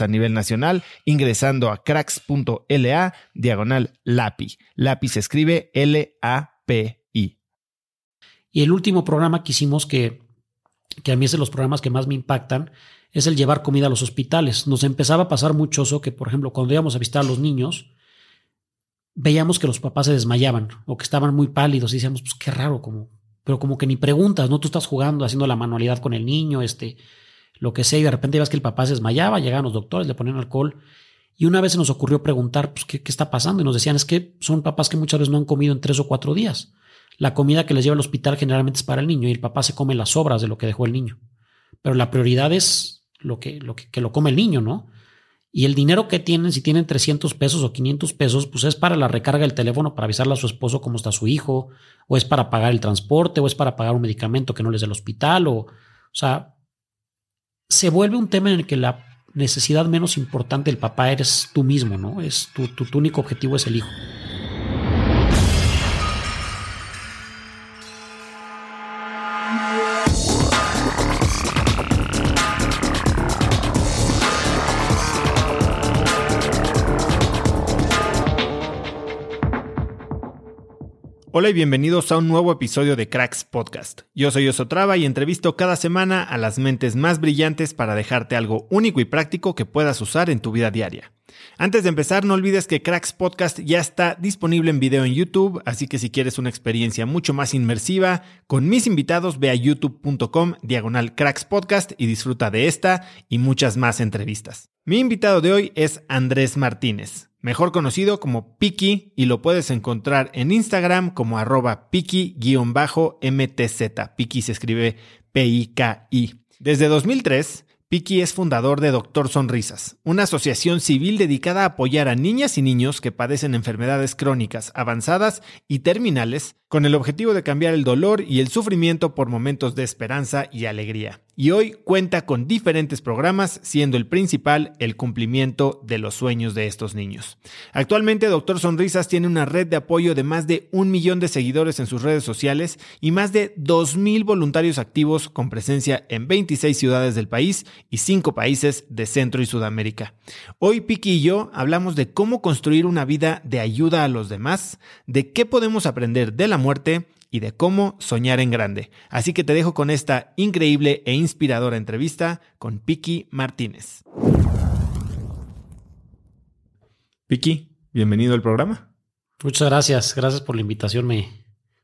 a nivel nacional ingresando a cracks.la diagonal LAPI. LAPI se escribe L-A-P-I. Y el último programa que hicimos que, que a mí es de los programas que más me impactan es el llevar comida a los hospitales. Nos empezaba a pasar mucho eso que, por ejemplo, cuando íbamos a visitar a los niños, veíamos que los papás se desmayaban o que estaban muy pálidos y decíamos, pues qué raro, como, pero como que ni preguntas, ¿no? Tú estás jugando, haciendo la manualidad con el niño, este, lo que sea, y de repente ibas que el papá se desmayaba, llegaban los doctores, le ponían alcohol. Y una vez se nos ocurrió preguntar, pues, ¿qué, ¿qué, está pasando? Y nos decían, es que son papás que muchas veces no han comido en tres o cuatro días. La comida que les lleva al hospital generalmente es para el niño y el papá se come las sobras de lo que dejó el niño. Pero la prioridad es lo que, lo que, lo come el niño, ¿no? Y el dinero que tienen, si tienen 300 pesos o 500 pesos, pues es para la recarga del teléfono, para avisarle a su esposo cómo está su hijo, o es para pagar el transporte, o es para pagar un medicamento que no les dé el hospital, o, o sea, se vuelve un tema en el que la necesidad menos importante del papá eres tú mismo, ¿no? Es tu, tu, tu único objetivo es el hijo. Hola y bienvenidos a un nuevo episodio de Cracks Podcast. Yo soy Osotrava y entrevisto cada semana a las mentes más brillantes para dejarte algo único y práctico que puedas usar en tu vida diaria. Antes de empezar, no olvides que Cracks Podcast ya está disponible en video en YouTube, así que si quieres una experiencia mucho más inmersiva con mis invitados, ve a youtube.com diagonal Cracks Podcast y disfruta de esta y muchas más entrevistas. Mi invitado de hoy es Andrés Martínez mejor conocido como Piki, y lo puedes encontrar en Instagram como arroba Piki-MTZ. Piki se escribe P-I-K-I. Desde 2003, Piki es fundador de Doctor Sonrisas, una asociación civil dedicada a apoyar a niñas y niños que padecen enfermedades crónicas avanzadas y terminales con el objetivo de cambiar el dolor y el sufrimiento por momentos de esperanza y alegría y hoy cuenta con diferentes programas, siendo el principal el cumplimiento de los sueños de estos niños. Actualmente, Doctor Sonrisas tiene una red de apoyo de más de un millón de seguidores en sus redes sociales y más de 2.000 voluntarios activos con presencia en 26 ciudades del país y 5 países de Centro y Sudamérica. Hoy, Piki y yo hablamos de cómo construir una vida de ayuda a los demás, de qué podemos aprender de la muerte, y de cómo soñar en grande. Así que te dejo con esta increíble e inspiradora entrevista con Piki Martínez. Piki, bienvenido al programa. Muchas gracias, gracias por la invitación. Me,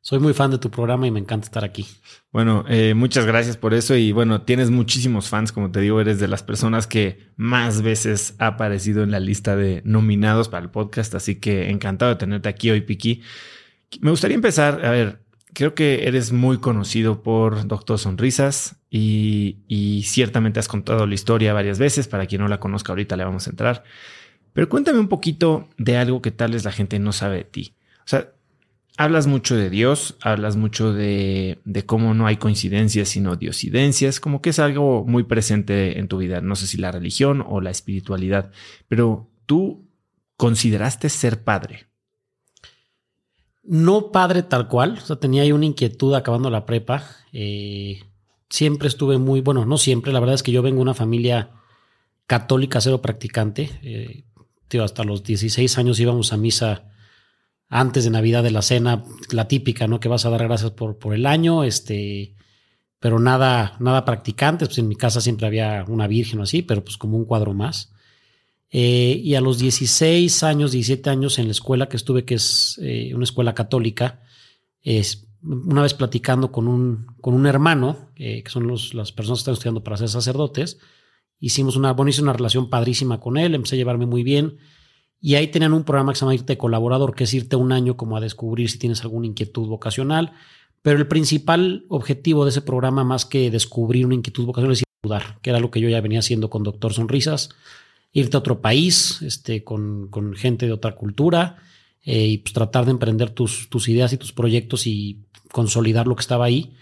soy muy fan de tu programa y me encanta estar aquí. Bueno, eh, muchas gracias por eso y bueno, tienes muchísimos fans, como te digo, eres de las personas que más veces ha aparecido en la lista de nominados para el podcast, así que encantado de tenerte aquí hoy, Piki. Me gustaría empezar, a ver, creo que eres muy conocido por Doctor Sonrisas y, ciertamente has contado la historia varias veces, para quien no la conozca ahorita le vamos a entrar, pero cuéntame un poquito de algo que tal vez la gente no sabe de ti. O sea, hablas mucho de Dios, hablas mucho de, cómo no hay coincidencias, sino diosidencias, como que es algo muy presente en tu vida. No sé si la religión o la espiritualidad, pero tú consideraste ser padre. No padre tal cual, o sea, tenía ahí una inquietud acabando la prepa. Eh, siempre estuve muy, bueno, no siempre, la verdad es que yo vengo de una familia católica cero practicante. Eh, hasta los 16 años íbamos a misa antes de Navidad de la cena, la típica, ¿no? Que vas a dar gracias por, por el año, este, pero nada, nada practicante. Pues en mi casa siempre había una virgen o así, pero pues como un cuadro más. Eh, y a los 16 años, 17 años en la escuela que estuve, que es eh, una escuela católica, es, una vez platicando con un, con un hermano, eh, que son los, las personas que están estudiando para ser sacerdotes, hicimos una, bueno, una relación padrísima con él, empecé a llevarme muy bien y ahí tenían un programa que se llama Irte Colaborador, que es irte un año como a descubrir si tienes alguna inquietud vocacional. Pero el principal objetivo de ese programa, más que descubrir una inquietud vocacional, es ayudar, que era lo que yo ya venía haciendo con Doctor Sonrisas. Irte a otro país, este, con, con gente de otra cultura, eh, y pues tratar de emprender tus, tus ideas y tus proyectos y consolidar lo que estaba ahí.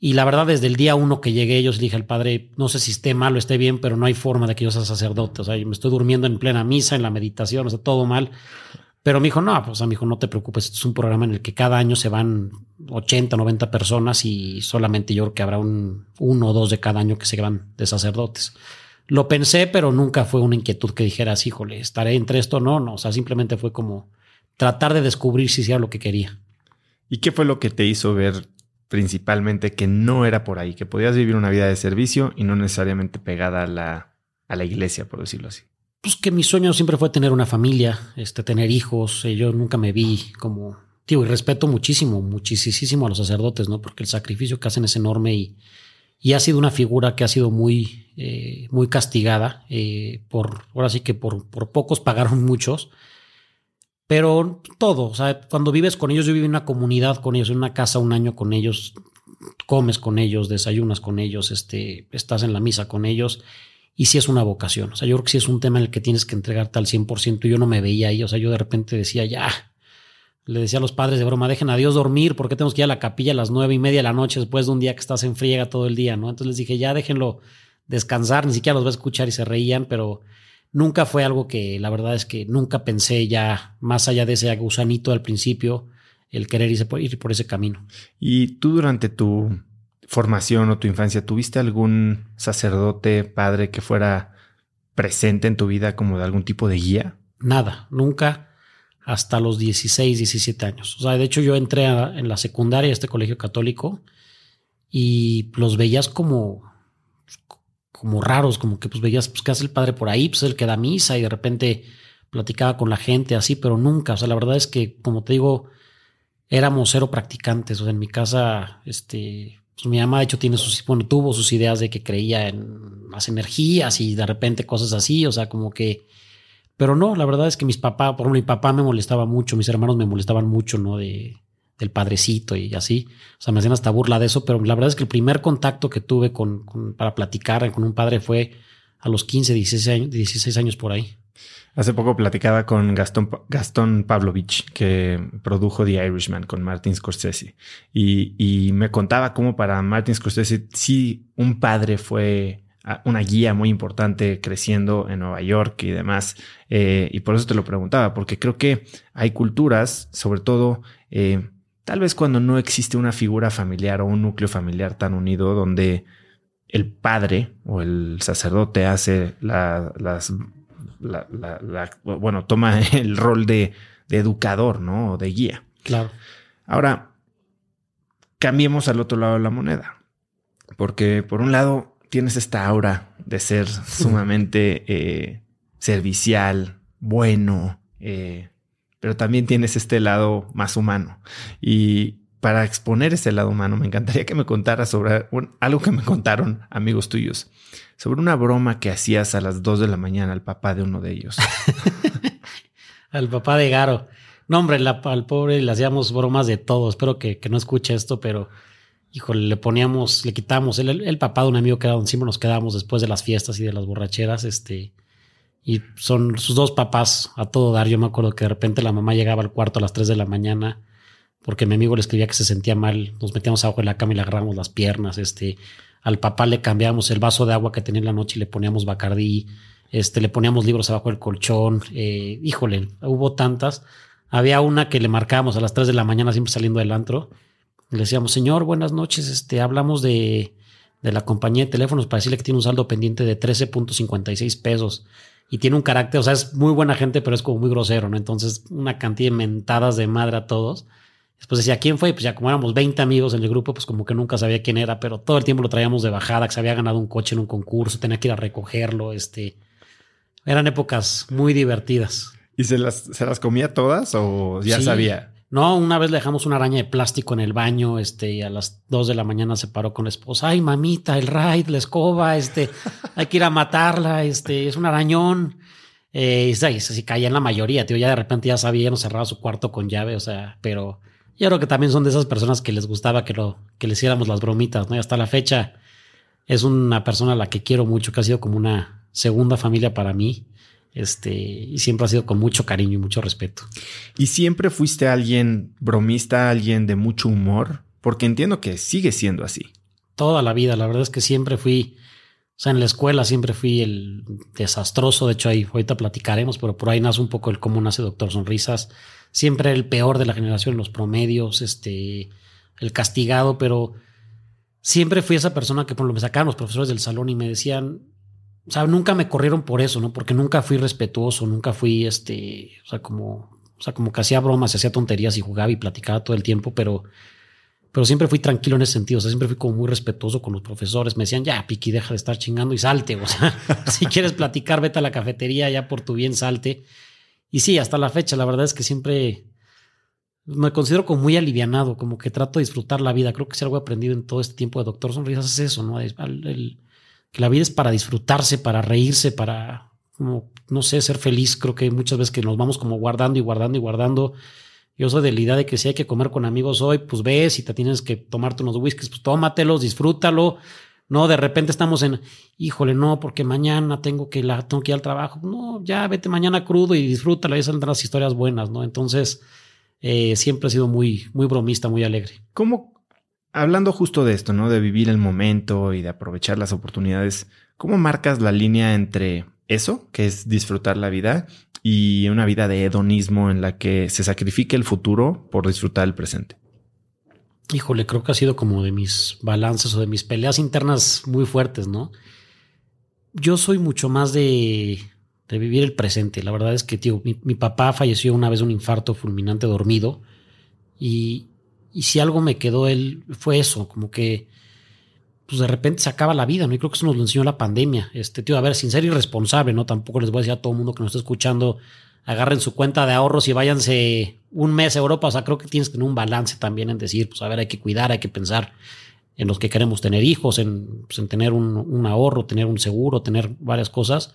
Y la verdad, desde el día uno que llegué, yo dije al padre, no sé si esté mal o esté bien, pero no hay forma de que yo sea sacerdote. O sea, yo me estoy durmiendo en plena misa, en la meditación, o sea, todo mal. Pero me dijo, no, pues a mi hijo, no te preocupes, esto es un programa en el que cada año se van 80, 90 personas y solamente yo creo que habrá un uno o dos de cada año que se van de sacerdotes. Lo pensé, pero nunca fue una inquietud que dijeras, híjole, estaré entre esto. No, no, o sea, simplemente fue como tratar de descubrir si sea lo que quería. ¿Y qué fue lo que te hizo ver principalmente que no era por ahí, que podías vivir una vida de servicio y no necesariamente pegada a la, a la iglesia, por decirlo así. Pues que mi sueño siempre fue tener una familia, este, tener hijos. Eh, yo nunca me vi como, tío, y respeto muchísimo, muchísimo a los sacerdotes, ¿no? Porque el sacrificio que hacen es enorme y, y ha sido una figura que ha sido muy, eh, muy castigada. Eh, por, ahora sí que por, por pocos pagaron muchos. Pero todo, o sea, cuando vives con ellos, yo viví en una comunidad con ellos, en una casa un año con ellos, comes con ellos, desayunas con ellos, este, estás en la misa con ellos, y sí es una vocación. O sea, yo creo que sí es un tema en el que tienes que entregarte al 100%. Yo no me veía ahí, o sea, yo de repente decía, ya, le decía a los padres de broma, dejen a Dios dormir, porque tenemos que ir a la capilla a las nueve y media de la noche después de un día que estás en friega todo el día, ¿no? Entonces les dije, ya déjenlo descansar, ni siquiera los voy a escuchar y se reían, pero nunca fue algo que la verdad es que nunca pensé ya más allá de ese gusanito al principio, el querer irse por, ir por ese camino. ¿Y tú durante tu formación o tu infancia tuviste algún sacerdote, padre que fuera presente en tu vida como de algún tipo de guía? Nada, nunca hasta los 16, 17 años. O sea, de hecho yo entré en la secundaria a este colegio católico y los veías como como raros, como que pues veías, pues qué hace el padre por ahí, pues el que da misa y de repente platicaba con la gente así, pero nunca, o sea, la verdad es que, como te digo, éramos cero practicantes, o sea, en mi casa, este, pues mi mamá de hecho tiene sus, bueno, tuvo sus ideas de que creía en las energías y de repente cosas así, o sea, como que, pero no, la verdad es que mis papás, por ejemplo, mi papá me molestaba mucho, mis hermanos me molestaban mucho, ¿no? De, del padrecito y así. O sea, me hacían hasta burla de eso, pero la verdad es que el primer contacto que tuve con, para platicar con un padre fue a los 15, 16 años, 16 años por ahí. Hace poco platicaba con Gastón, Gastón Pavlovich, que produjo The Irishman con Martin Scorsese, y, y me contaba cómo para Martin Scorsese sí un padre fue una guía muy importante creciendo en Nueva York y demás. Eh, y por eso te lo preguntaba, porque creo que hay culturas, sobre todo eh, Tal vez cuando no existe una figura familiar o un núcleo familiar tan unido donde el padre o el sacerdote hace las, bueno, toma el rol de, educador, ¿no? O de guía. Claro. Ahora, cambiemos al otro lado de la moneda. Porque por un lado tienes esta aura de ser sumamente eh, servicial, bueno, eh, pero también tienes este lado más humano. Y, para exponer ese lado humano, me encantaría que me contaras sobre algo que me contaron amigos tuyos, sobre una broma que hacías a las 2 de la mañana al papá de uno de ellos. al papá de Garo. No, hombre, al pobre le hacíamos bromas de todo. Espero que, no escuche esto, pero híjole, le poníamos, le quitamos el, el, papá de un amigo que era encima nos quedábamos después de las fiestas y de las borracheras, este, y son sus dos papás a todo dar. Yo me acuerdo que de repente la mamá llegaba al cuarto a las 3 de la mañana porque mi amigo le escribía que se sentía mal, nos metíamos abajo en la cama y le agarramos las piernas, este, al papá le cambiamos el vaso de agua que tenía en la noche y le poníamos bacardí, este, le poníamos libros abajo del colchón, eh, híjole, hubo tantas. Había una que le marcábamos a las 3 de la mañana siempre saliendo del antro. Le decíamos, señor, buenas noches, este, hablamos de, de la compañía de teléfonos para decirle que tiene un saldo pendiente de 13.56 pesos y tiene un carácter, o sea, es muy buena gente, pero es como muy grosero, ¿no? Entonces, una cantidad de mentadas de madre a todos. Después decía, ¿quién fue? Pues ya como éramos 20 amigos en el grupo, pues como que nunca sabía quién era, pero todo el tiempo lo traíamos de bajada, que se había ganado un coche en un concurso, tenía que ir a recogerlo, este... Eran épocas muy divertidas. ¿Y se las, se las comía todas o ya sabía? No, una vez le dejamos una araña de plástico en el baño, este, y a las 2 de la mañana se paró con la esposa. Ay, mamita, el raid, la escoba, este, hay que ir a matarla, este, es un arañón. Eh, y así caía en la mayoría, tío. Ya de repente ya sabía, nos cerraba su cuarto con llave, o sea, pero yo creo que también son de esas personas que les gustaba que, lo, que le hiciéramos las bromitas, ¿no? Y hasta la fecha es una persona a la que quiero mucho, que ha sido como una segunda familia para mí. Este, y siempre ha sido con mucho cariño y mucho respeto. ¿Y siempre fuiste alguien bromista, alguien de mucho humor? Porque entiendo que sigue siendo así. Toda la vida, la verdad es que siempre fui, o sea, en la escuela siempre fui el desastroso, de hecho ahí ahorita platicaremos, pero por ahí nace un poco el cómo nace Doctor Sonrisas siempre el peor de la generación, los promedios, este, el castigado, pero siempre fui esa persona que por lo me sacaban los profesores del salón y me decían, o sea, nunca me corrieron por eso, ¿no? Porque nunca fui respetuoso, nunca fui, este, o sea, como, o sea, como que hacía bromas, hacía tonterías y jugaba y platicaba todo el tiempo, pero, pero siempre fui tranquilo en ese sentido, o sea, siempre fui como muy respetuoso con los profesores, me decían, ya, Piqui, deja de estar chingando y salte, o sea, si quieres platicar, vete a la cafetería, ya por tu bien salte. Y sí, hasta la fecha, la verdad es que siempre me considero como muy alivianado, como que trato de disfrutar la vida. Creo que si algo he aprendido en todo este tiempo de Doctor Sonrisas es eso, ¿no? Que la vida es para disfrutarse, para reírse, para, como, no sé, ser feliz. Creo que muchas veces que nos vamos como guardando y guardando y guardando. Yo soy de la idea de que si hay que comer con amigos hoy, pues ves, y te tienes que tomarte unos whiskies, pues tómatelos, disfrútalo, no, de repente estamos en, híjole, no, porque mañana tengo que, la, tengo que ir al trabajo. No, ya vete mañana crudo y disfrútala, ahí saldrán las historias buenas, ¿no? Entonces, eh, siempre he sido muy, muy bromista, muy alegre. ¿Cómo, hablando justo de esto, ¿no? De vivir el momento y de aprovechar las oportunidades, ¿cómo marcas la línea entre eso, que es disfrutar la vida, y una vida de hedonismo en la que se sacrifique el futuro por disfrutar el presente? híjole, creo que ha sido como de mis balances o de mis peleas internas muy fuertes, ¿no? Yo soy mucho más de, de vivir el presente. La verdad es que, tío, mi, papá falleció una vez de un infarto fulminante dormido y, y si algo me quedó él fue eso, como que pues de repente se acaba la vida, ¿no? Y creo que eso nos lo enseñó la pandemia. Este, tío, a ver, sin ser irresponsable, ¿no? Tampoco les voy a decir a todo el mundo que nos está escuchando, agarren su cuenta de ahorros y váyanse un mes a Europa. O sea, creo que tienes que tener un balance también en decir, pues a ver, hay que cuidar, hay que pensar en los que queremos tener hijos, en, pues, en tener un, ahorro, tener un seguro, tener varias cosas.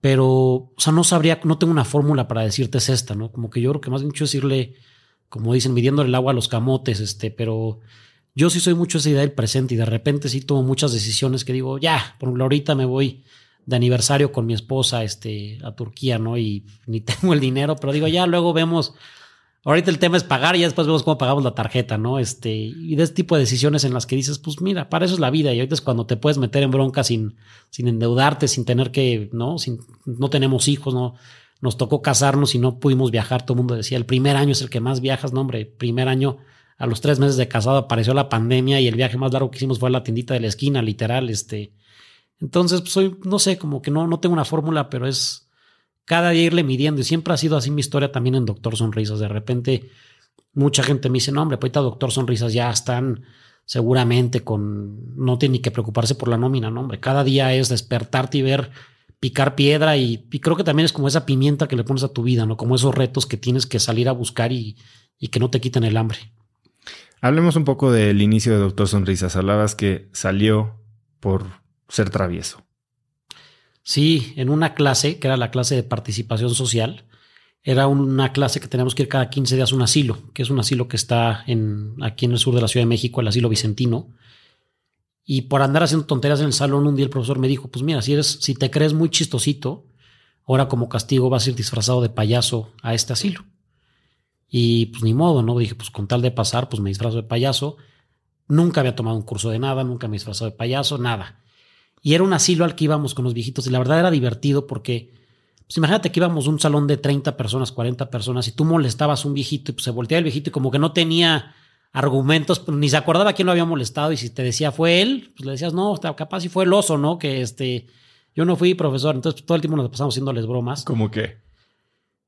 Pero, o sea, no sabría, no tengo una fórmula para decirte es esta, ¿no? Como que yo creo que más bien mucho decirle, como dicen, midiendo el agua a los camotes, este, pero yo sí soy mucho esa idea del presente y de repente sí tomo muchas decisiones que digo, ya, por ejemplo, ahorita me voy de aniversario con mi esposa este, a Turquía, ¿no? Y ni tengo el dinero, pero digo, ya luego vemos. Ahorita el tema es pagar y ya después vemos cómo pagamos la tarjeta, ¿no? Este, y de este tipo de decisiones en las que dices, pues mira, para eso es la vida. Y ahorita es cuando te puedes meter en bronca sin, sin endeudarte, sin tener que, ¿no? Sin, no tenemos hijos, ¿no? Nos tocó casarnos y no pudimos viajar. Todo el mundo decía, el primer año es el que más viajas, no, hombre, primer año, a los tres meses de casado apareció la pandemia y el viaje más largo que hicimos fue a la tiendita de la esquina, literal, este entonces, pues, soy, no sé, como que no, no tengo una fórmula, pero es cada día irle midiendo. Y siempre ha sido así mi historia también en Doctor Sonrisas. De repente, mucha gente me dice, no, hombre, ahorita Doctor Sonrisas ya están seguramente con, no tiene ni que preocuparse por la nómina, no, hombre. Cada día es despertarte y ver picar piedra y, creo que también es como esa pimienta que le pones a tu vida, ¿no? Como esos retos que tienes que salir a buscar y, y que no te quiten el hambre. Hablemos un poco del inicio de Doctor Sonrisas. Hablabas que salió por ser travieso. Sí, en una clase, que era la clase de participación social, era una clase que teníamos que ir cada 15 días a un asilo, que es un asilo que está en, aquí en el sur de la Ciudad de México, el asilo Vicentino. Y por andar haciendo tonterías en el salón, un día el profesor me dijo, pues mira, si, eres, si te crees muy chistosito, ahora como castigo vas a ir disfrazado de payaso a este asilo. Y pues ni modo, ¿no? Dije, pues con tal de pasar, pues me disfrazo de payaso. Nunca había tomado un curso de nada, nunca me disfrazado de payaso, nada. Y era un asilo al que íbamos con los viejitos y la verdad era divertido porque pues imagínate que íbamos a un salón de 30 personas, 40 personas y tú molestabas a un viejito y pues se volteaba el viejito y como que no tenía argumentos, pues, ni se acordaba quién lo había molestado y si te decía fue él, pues le decías, no, capaz si fue el oso, ¿no? Que este, yo no fui profesor, entonces todo el tiempo nos pasamos haciéndoles bromas. ¿Cómo qué?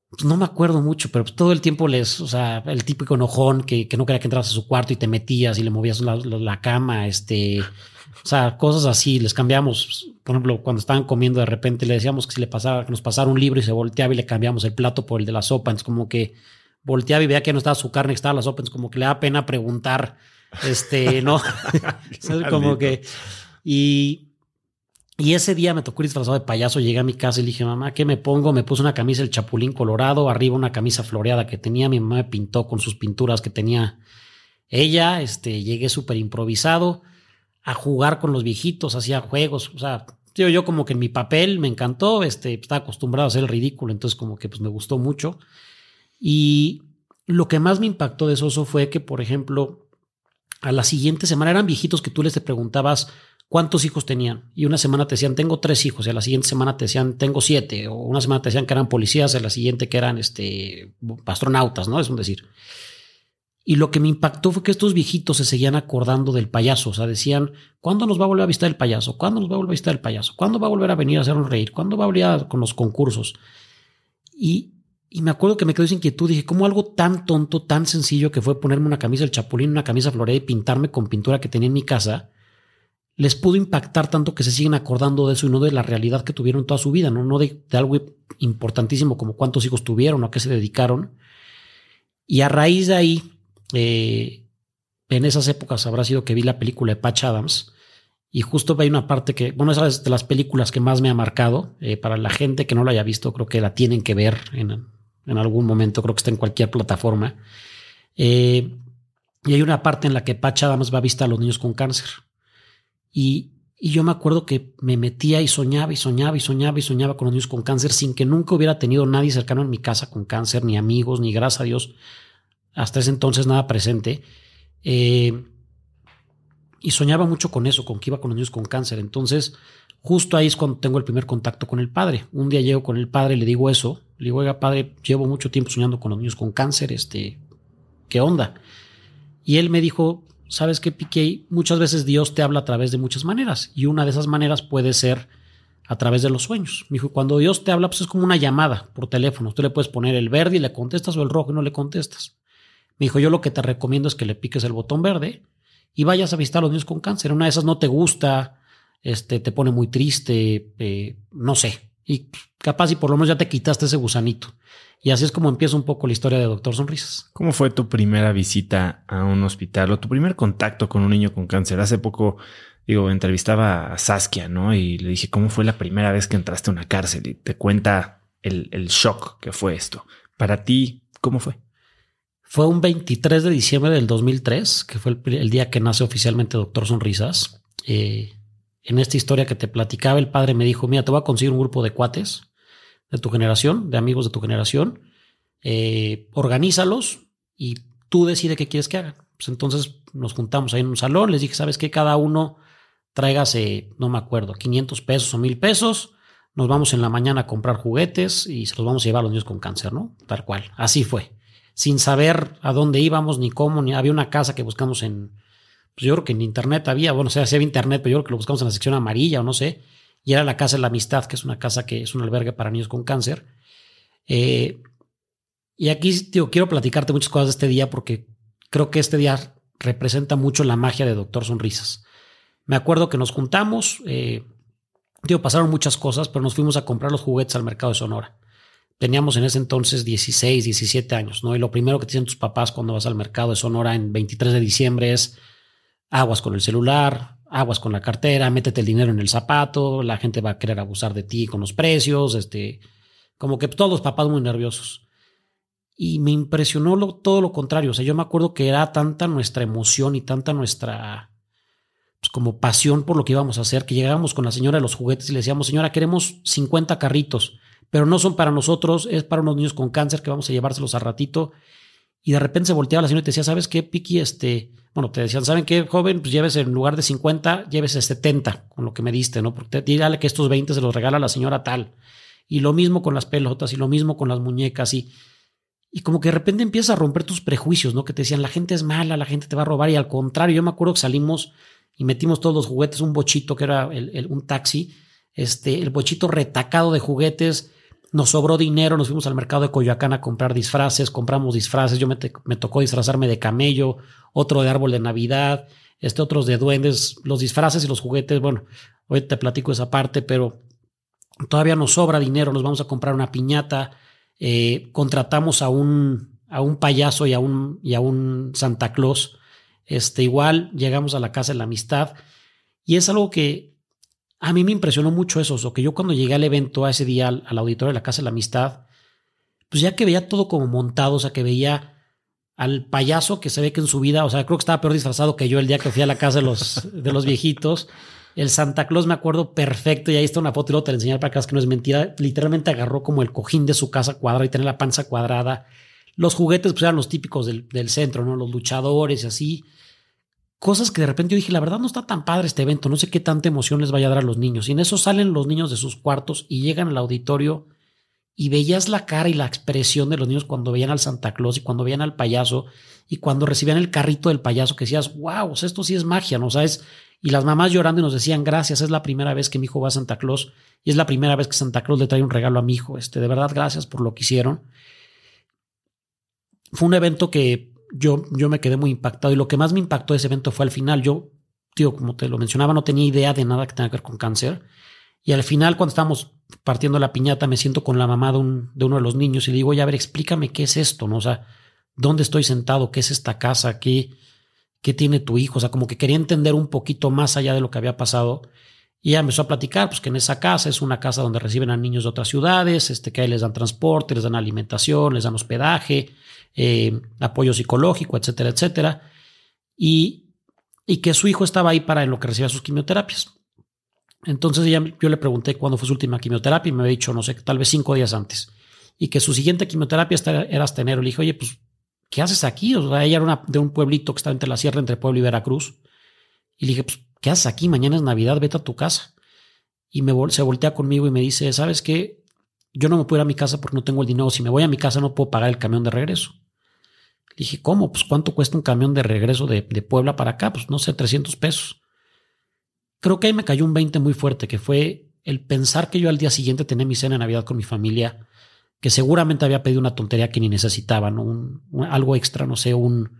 Pues no me acuerdo mucho, pero todo el tiempo les, o sea, el típico enojón que, que no quería que entras a su cuarto y te metías y le movías la, la cama, este, o sea, cosas así, les cambiamos, por ejemplo, cuando estaban comiendo de repente le decíamos que si le pasaba, que nos pasara un libro y se volteaba y le cambiamos el plato por el de la sopa, entonces como que volteaba y veía que no estaba su carne, que estaba la sopa, entonces como que le da pena preguntar, este, ¿no? como que, y, y ese día me tocó ir disfrazado de payaso, llegué a mi casa y le dije, mamá, ¿qué me pongo? Me puse una camisa el chapulín colorado, arriba una camisa floreada que tenía, mi mamá me pintó con sus pinturas que tenía ella, este, llegué súper improvisado a jugar con los viejitos, hacía juegos, o sea, yo, yo como que en mi papel me encantó, este, estaba acostumbrado a hacer el ridículo, entonces como que pues me gustó mucho. Y lo que más me impactó de eso fue que, por ejemplo, a la siguiente semana eran viejitos que tú les te preguntabas cuántos hijos tenían. Y una semana te decían, tengo tres hijos, y a la siguiente semana te decían, tengo siete, o una semana te decían que eran policías, a la siguiente que eran este, astronautas, ¿no? Es un decir. Y lo que me impactó fue que estos viejitos se seguían acordando del payaso. O sea, decían, ¿cuándo nos va a volver a visitar el payaso? ¿Cuándo nos va a volver a visitar el payaso? ¿Cuándo va a volver a venir a hacernos reír? ¿Cuándo va a volver con los concursos? Y, y me acuerdo que me quedó esa inquietud. Dije, ¿cómo algo tan tonto, tan sencillo que fue ponerme una camisa del chapulín, una camisa floreada y pintarme con pintura que tenía en mi casa, les pudo impactar tanto que se siguen acordando de eso y no de la realidad que tuvieron toda su vida, no, no de, algo importantísimo como cuántos hijos tuvieron o a qué se dedicaron. Y a raíz de ahí, eh, en esas épocas habrá sido que vi la película de Patch Adams y justo hay una parte que, bueno, esa es de las películas que más me ha marcado. Eh, para la gente que no la haya visto, creo que la tienen que ver en, algún momento, creo que está en cualquier plataforma. Eh, y hay una parte en la que Patch Adams va a visitar a los niños con cáncer. Y, y yo me acuerdo que me metía y soñaba y soñaba y soñaba y soñaba con los niños con cáncer sin que nunca hubiera tenido nadie cercano en mi casa con cáncer, ni amigos, ni gracias a Dios hasta ese entonces nada presente. Eh, y soñaba mucho con eso, con que iba con los niños con cáncer. Entonces, justo ahí es cuando tengo el primer contacto con el padre. Un día llego con el padre le digo eso. Le digo, oiga, padre, llevo mucho tiempo soñando con los niños con cáncer. Este, ¿qué onda? Y él me dijo, ¿sabes qué, Piqué? Muchas veces Dios te habla a través de muchas maneras. Y una de esas maneras puede ser a través de los sueños. Me dijo, cuando Dios te habla, pues es como una llamada por teléfono. Tú le puedes poner el verde y le contestas o el rojo y no le contestas. Me dijo, yo lo que te recomiendo es que le piques el botón verde y vayas a visitar a los niños con cáncer. Una de esas no te gusta, este, te pone muy triste, eh, no sé. Y capaz y por lo menos ya te quitaste ese gusanito. Y así es como empieza un poco la historia de Doctor Sonrisas. ¿Cómo fue tu primera visita a un hospital o tu primer contacto con un niño con cáncer? Hace poco, digo, entrevistaba a Saskia, ¿no? Y le dije, ¿cómo fue la primera vez que entraste a una cárcel? Y te cuenta el, el shock que fue esto. Para ti, ¿cómo fue? Fue un 23 de diciembre del 2003, que fue el, día que nace oficialmente Doctor Sonrisas. Eh, en esta historia que te platicaba, el padre me dijo, mira, te voy a conseguir un grupo de cuates de tu generación, de amigos de tu generación, eh, organízalos y tú decide qué quieres que hagan. Pues entonces nos juntamos ahí en un salón, les dije, ¿sabes qué? Cada uno tráigase, no me acuerdo, 500 pesos o 1000 pesos, nos vamos en la mañana a comprar juguetes y se los vamos a llevar a los niños con cáncer, ¿no? Tal cual, así fue sin saber a dónde íbamos ni cómo, ni había una casa que buscamos en, pues yo creo que en internet había, bueno, o sea, sí había internet, pero yo creo que lo buscamos en la sección amarilla o no sé, y era la Casa de la Amistad, que es una casa que es un albergue para niños con cáncer. Eh, y aquí digo, quiero platicarte muchas cosas de este día porque creo que este día representa mucho la magia de Doctor Sonrisas. Me acuerdo que nos juntamos, eh, digo, pasaron muchas cosas, pero nos fuimos a comprar los juguetes al mercado de Sonora. teníamos en ese entonces 16, 17 años, ¿no? Y lo primero que te dicen tus papás cuando vas al mercado de Sonora en 23 de diciembre es aguas con el celular, aguas con la cartera, métete el dinero en el zapato, la gente va a querer abusar de ti con los precios, este, como que todos los papás muy nerviosos. Y me impresionó todo lo contrario, o sea, yo me acuerdo que era tanta nuestra emoción y tanta nuestra pues, como pasión por lo que íbamos a hacer, que llegábamos con la señora de los juguetes y le decíamos, señora, queremos 50 carritos pero no son para nosotros, es para unos niños con cáncer que vamos a llevárselos a ratito. Y de repente se volteaba la señora y te decía, ¿sabes qué, Piki? Este, bueno, te decían, ¿saben qué, joven? Pues llévese en lugar de 50, llévese 70 con lo que me diste, ¿no? Porque dígale que estos 20 se los regala la señora tal. Y lo mismo con las pelotas y lo mismo con las muñecas y, y como que de repente empiezas a romper tus prejuicios, ¿no? Que te decían, la gente es mala, la gente te va a robar y al contrario, yo me acuerdo que salimos y metimos todos los juguetes, un bochito que era un taxi, este, el bochito retacado de juguetes, nos sobró dinero, nos fuimos al mercado de Coyoacán a comprar disfraces, compramos disfraces, yo me, tocó disfrazarme de camello, otro de árbol de Navidad, este otros de duendes, los disfraces y los juguetes, bueno, hoy te platico esa parte, pero todavía nos sobra dinero, nos vamos a comprar una piñata, eh, contratamos a un, a un payaso y a un, y a un Santa Claus, este, igual llegamos a la casa de la amistad y es algo que a mí me impresionó mucho eso, o que yo cuando llegué al evento, a ese día, al, auditorio de la Casa de la Amistad, pues ya que veía todo como montado, o sea, que veía al payaso que se ve que en su vida, o sea, creo que estaba peor disfrazado que yo el día que fui a la casa de los, de los viejitos. El Santa Claus me acuerdo perfecto y ahí está una foto y luego te la enseñaré para acá, que no es mentira. Literalmente agarró como el cojín de su casa cuadrada y tenía la panza cuadrada. Los juguetes pues eran los típicos del, del centro, ¿no? Los luchadores y así cosas que de repente yo dije, la verdad no está tan padre este evento, no sé qué tanta emoción les vaya a dar a los niños. Y en eso salen los niños de sus cuartos y llegan al auditorio y veías la cara y la expresión de los niños cuando veían al Santa Claus y cuando veían al payaso y cuando recibían el carrito del payaso que decías, wow, esto sí es magia, ¿no sabes? Y las mamás llorando y nos decían, gracias, es la primera vez que mi hijo va a Santa Claus y es la primera vez que Santa Claus le trae un regalo a mi hijo. Este, de verdad, gracias por lo que hicieron. Fue un evento que yo, yo me quedé muy impactado y lo que más me impactó de ese evento fue al final. Yo, tío, como te lo mencionaba, no tenía idea de nada que tenga que ver con cáncer. Y al final, cuando estábamos partiendo la piñata, me siento con la mamá de, un, de uno de los niños y le digo, oye, a ver, explícame qué es esto, ¿no? O sea, ¿dónde estoy sentado? ¿Qué es esta casa? ¿Qué, qué tiene tu hijo? O sea, como que quería entender un poquito más allá de lo que había pasado. Y ella empezó a platicar, pues que en esa casa es una casa donde reciben a niños de otras ciudades, este, que ahí les dan transporte, les dan alimentación, les dan hospedaje, eh, apoyo psicológico, etcétera, etcétera. Y, y, que su hijo estaba ahí para en lo que recibía sus quimioterapias. Entonces ella, yo le pregunté cuándo fue su última quimioterapia y me había dicho, no sé, tal vez cinco días antes. Y que su siguiente quimioterapia era hasta enero. Le dije, oye, pues, ¿qué haces aquí? O sea, ella era de un pueblito que está entre la sierra, entre Pueblo y Veracruz. Y le dije, pues, ¿qué haces aquí? Mañana es Navidad, vete a tu casa. Y me, se voltea conmigo y me dice, ¿sabes qué? Yo no me puedo ir a mi casa porque no tengo el dinero. Si me voy a mi casa no puedo pagar el camión de regreso. Dije, ¿cómo? Pues cuánto cuesta un camión de regreso de, Puebla para acá? Pues no sé, 300 pesos. Creo que ahí me cayó un 20 muy fuerte, que fue el pensar que yo al día siguiente tenía mi cena de Navidad con mi familia, que seguramente había pedido una tontería que ni necesitaba, ¿no? algo extra, no sé, un,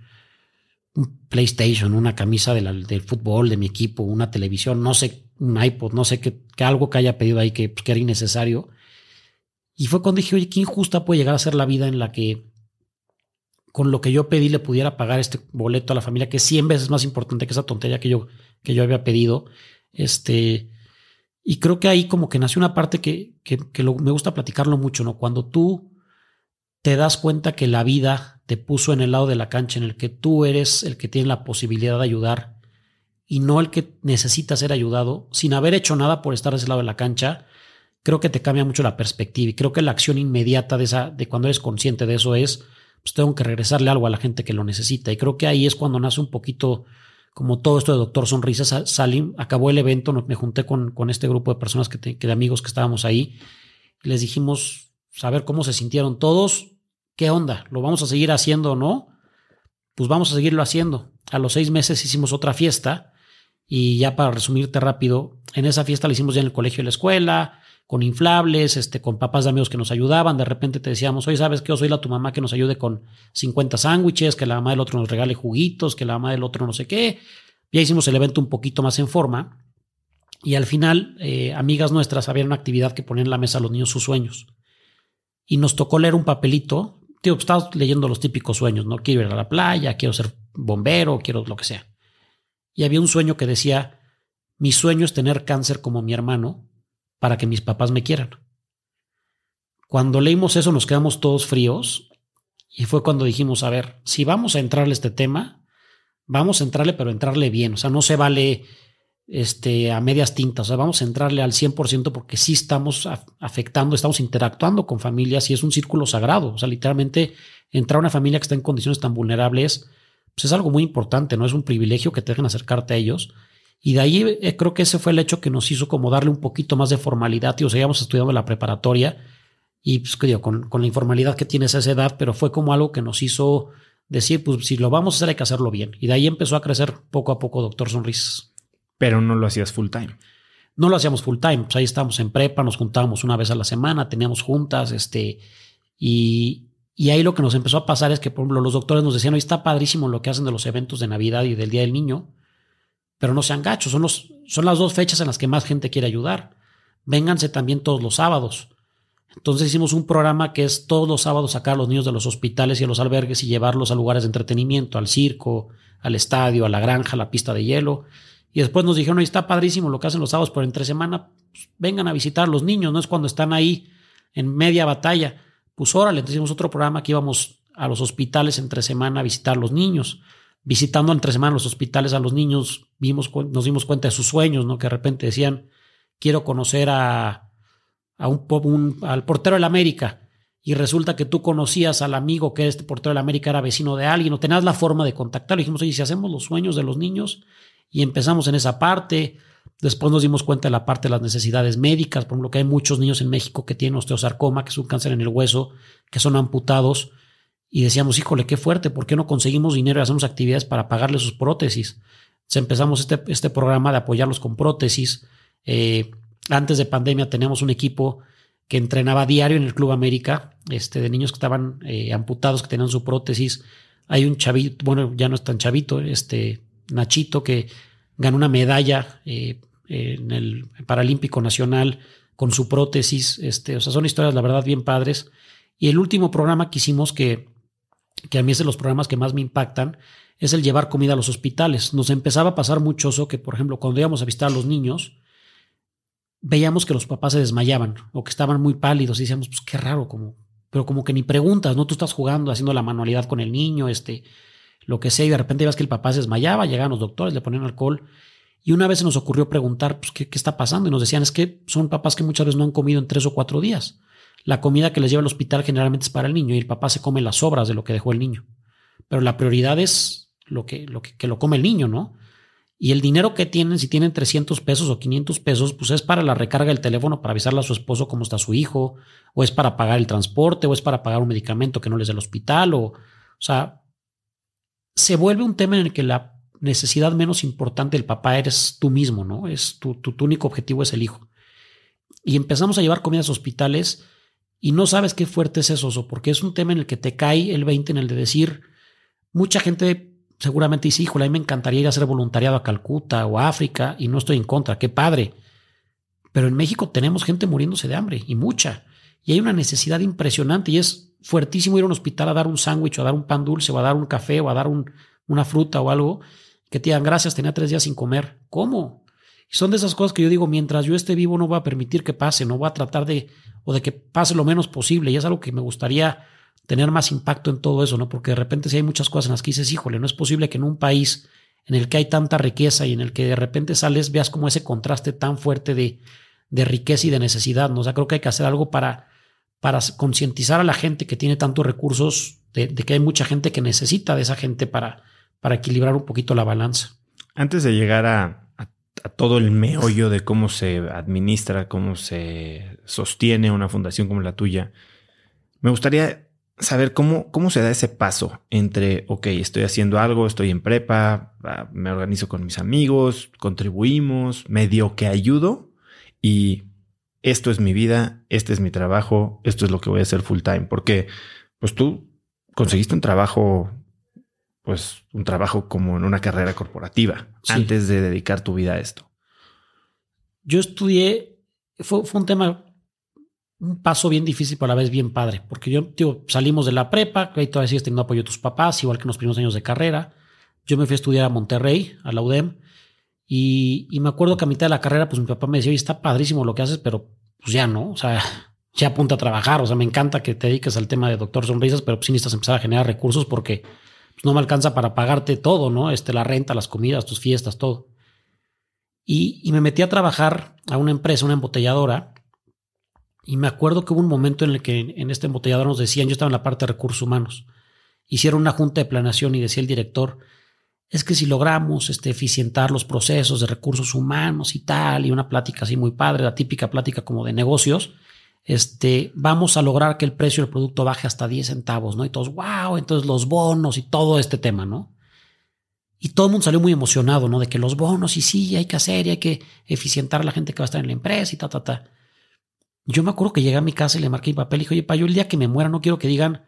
PlayStation, una camisa del fútbol de mi equipo, una televisión, no sé, un iPod, no sé, que, algo que haya pedido ahí que, pues, que era innecesario. Y fue cuando dije, oye, qué injusta puede llegar a ser la vida en la que con lo que yo pedí le pudiera pagar este boleto a la familia, que es 100 veces más importante que esa tontería que yo, que yo había pedido. Este, y creo que ahí como que nació una parte que, que, me gusta platicarlo mucho, ¿no? Cuando tú te das cuenta que la vida te puso en el lado de la cancha en el que tú eres el que tiene la posibilidad de ayudar y no el que necesita ser ayudado, sin haber hecho nada por estar de ese lado de la cancha, creo que te cambia mucho la perspectiva. Y creo que la acción inmediata de esa, de cuando eres consciente de eso es pues tengo que regresarle algo a la gente que lo necesita. Y creo que ahí es cuando nace un poquito como todo esto de Doctor Sonrisas. Salim, acabó el evento, me junté con, con este grupo de personas, que, de amigos que estábamos ahí, les dijimos, saber cómo se sintieron todos, qué onda, lo vamos a seguir haciendo o no, pues vamos a seguirlo haciendo. A los seis meses hicimos otra fiesta y ya para resumirte rápido, en esa fiesta la hicimos ya en el colegio y la escuela, con inflables, este, con papás de amigos que nos ayudaban. De repente te decíamos, oye, ¿sabes qué? Yo soy la tu mamá que nos ayude con 50 sándwiches, que la mamá del otro nos regale juguitos, que la mamá del otro no sé qué. Ya hicimos el evento un poquito más en forma. Y al final, eh, amigas nuestras había una actividad que ponían en la mesa a los niños sus sueños. y nos tocó leer un papelito. Tío, estaba leyendo los típicos sueños, ¿no? Quiero ir a la playa, quiero ser bombero, quiero lo que sea. Y había un sueño que decía, mi sueño es tener cáncer como mi hermano para que mis papás me quieran. Cuando leímos eso nos quedamos todos fríos y fue cuando dijimos, a ver, si vamos a entrarle a este tema, vamos a entrarle, pero entrarle bien. O sea, no se vale este, a medias tintas. O sea, vamos a entrarle al 100% porque sí estamos afectando, estamos interactuando con familias y es un círculo sagrado. O sea, literalmente entrar a una familia que está en condiciones tan vulnerables, pues es algo muy importante, ¿no? Es un privilegio que te dejen acercarte a ellos. Y de ahí eh, creo que ese fue el hecho que nos hizo como darle un poquito más de formalidad. Tío, seguíamos estudiando la preparatoria y pues, digo, con, con la informalidad que tienes a esa edad, pero fue como algo que nos hizo decir, pues si lo vamos a hacer hay que hacerlo bien. Y de ahí empezó a crecer poco a poco Doctor Sonrisas. Pero no lo hacías full time. No lo hacíamos full time. Pues ahí estábamos en prepa, nos juntábamos una vez a la semana, teníamos juntas, este, y, y ahí lo que nos empezó a pasar es que, por ejemplo, los doctores nos decían, hoy está padrísimo lo que hacen de los eventos de Navidad y del Día del Niño, pero no sean gachos, son, los, son las dos fechas en las que más gente quiere ayudar. Vénganse también todos los sábados. Entonces hicimos un programa que es todos los sábados sacar a los niños de los hospitales y a los albergues y llevarlos a lugares de entretenimiento, al circo, al estadio, a la granja, a la pista de hielo. Y después nos dijeron, está padrísimo lo que hacen los sábados, pero entre semana pues, vengan a visitar a los niños, no es cuando están ahí en media batalla. Pues órale, entonces hicimos otro programa que íbamos a los hospitales entre semana a visitar a los niños. Visitando entre semana los hospitales a los niños, vimos, nos dimos cuenta de sus sueños, ¿no? Que de repente decían, quiero conocer a, a un, al portero del América y resulta que tú conocías al amigo que este portero del América era vecino de alguien o tenías la forma de contactarlo. dijimos, oye, si hacemos los sueños de los niños y empezamos en esa parte, después nos dimos cuenta de la parte de las necesidades médicas, por ejemplo, que hay muchos niños en México que tienen osteosarcoma, que es un cáncer en el hueso, que son amputados. Y decíamos, híjole, qué fuerte, ¿por qué no conseguimos dinero y hacemos actividades para pagarle sus prótesis? Entonces empezamos este, este programa de apoyarlos con prótesis. Eh, antes de pandemia teníamos un equipo que entrenaba diario en el Club América, este, de niños que estaban eh, amputados, que tenían su prótesis. Hay un chavito, bueno, ya no es tan chavito, este Nachito, que ganó una medalla eh, en el Paralímpico Nacional con su prótesis. Este, o sea, son historias, la verdad, bien padres. Y el último programa que hicimos, que, que a mí es de los programas que más me impactan, es el llevar comida a los hospitales. Nos empezaba a pasar mucho que, por ejemplo, cuando íbamos a visitar a los niños, veíamos que los papás se desmayaban o que estaban muy pálidos y decíamos, pues qué raro, como, pero como que ni preguntas, ¿no? Tú estás jugando, haciendo la manualidad con el niño, este, lo que sea, y de repente ves que el papá se desmayaba, llegaban los doctores, le ponían alcohol. Y una vez se nos ocurrió preguntar, pues, ¿qué, ¿qué, está pasando? Y nos decían, es que son papás que muchas veces no han comido en tres o cuatro días. La comida que les lleva al hospital generalmente es para el niño y el papá se come las sobras de lo que dejó el niño. Pero la prioridad es lo que, lo que, que lo come el niño, ¿no? Y el dinero que tienen, si tienen 300 pesos o 500 pesos, pues es para la recarga del teléfono, para avisarle a su esposo cómo está su hijo, o es para pagar el transporte, o es para pagar un medicamento que no les dé el hospital, o, o sea, se vuelve un tema en el que la necesidad menos importante del papá eres tú mismo, ¿no? Es tu, tu, tu único objetivo es el hijo. Y empezamos a llevar comidas a hospitales y no sabes qué fuerte es eso, porque es un tema en el que te cae el 20 en el de decir, mucha gente seguramente dice, híjole, a mí me encantaría ir a hacer voluntariado a Calcuta o a África y no estoy en contra, qué padre. Pero en México tenemos gente muriéndose de hambre y mucha. Y hay una necesidad impresionante y es fuertísimo ir a un hospital a dar un sándwich o a dar un pan dulce o a dar un café o a dar una fruta o algo que te digan gracias, tenía tres días sin comer. ¿Cómo? Son de esas cosas que yo digo, mientras yo esté vivo no voy a permitir que pase, no voy a tratar de, o de que pase lo menos posible. Y es algo que me gustaría tener más impacto en todo eso, ¿no? Porque de repente si hay muchas cosas en las que dices, híjole, no es posible que en un país en el que hay tanta riqueza y en el que de repente sales, veas como ese contraste tan fuerte de, de riqueza y de necesidad, ¿no? O sea, creo que hay que hacer algo para, para concientizar a la gente que tiene tantos recursos, de, que hay mucha gente que necesita de esa gente para, para equilibrar un poquito la balanza. Antes de llegar a, a, todo el meollo de cómo se administra, cómo se sostiene una fundación como la tuya, me gustaría saber cómo, cómo se da ese paso entre, ok, estoy haciendo algo, estoy en prepa, ah, me organizo con mis amigos, contribuimos, medio que ayudo y esto es mi vida, este es mi trabajo, esto es lo que voy a hacer full time. Porque, pues tú conseguiste un trabajo, pues un trabajo como en una carrera corporativa sí. antes de dedicar tu vida a esto. Yo estudié, fue, fue un tema un paso bien difícil, pero a la vez bien padre, porque yo, salimos de la prepa, que ahí todavía sigues teniendo apoyo de tus papás, igual que en los primeros años de carrera. Yo me fui a estudiar a Monterrey, a la UDEM, y, me acuerdo que a mitad de la carrera, pues mi papá me decía, oye, está padrísimo lo que haces, pero pues ya no, o sea, ya apunta a trabajar, o sea, me encanta que te dediques al tema de Doctor Sonrisas, pero pues sí necesitas empezar a generar recursos porque pues, no me alcanza para pagarte todo, ¿no? Este, la renta, las comidas, tus fiestas, todo. Y, y me metí a trabajar a una empresa, una embotelladora, y me acuerdo que hubo un momento en el que en este embotellador nos decían, yo estaba en la parte de recursos humanos, hicieron una junta de planeación y decía el director, es que si logramos este, eficientar los procesos de recursos humanos y tal, y una plática así muy padre, la típica plática como de negocios, este, vamos a lograr que el precio del producto baje hasta 10 centavos, ¿no? Y todos, wow, entonces los bonos y todo este tema, ¿no? Y todo el mundo salió muy emocionado, ¿no? De que los bonos y sí, hay que hacer y hay que eficientar a la gente que va a estar en la empresa y ta, ta, ta. Yo me acuerdo que llegué a mi casa y le marqué mi papel y dije, oye, pa, yo el día que me muera no quiero que digan,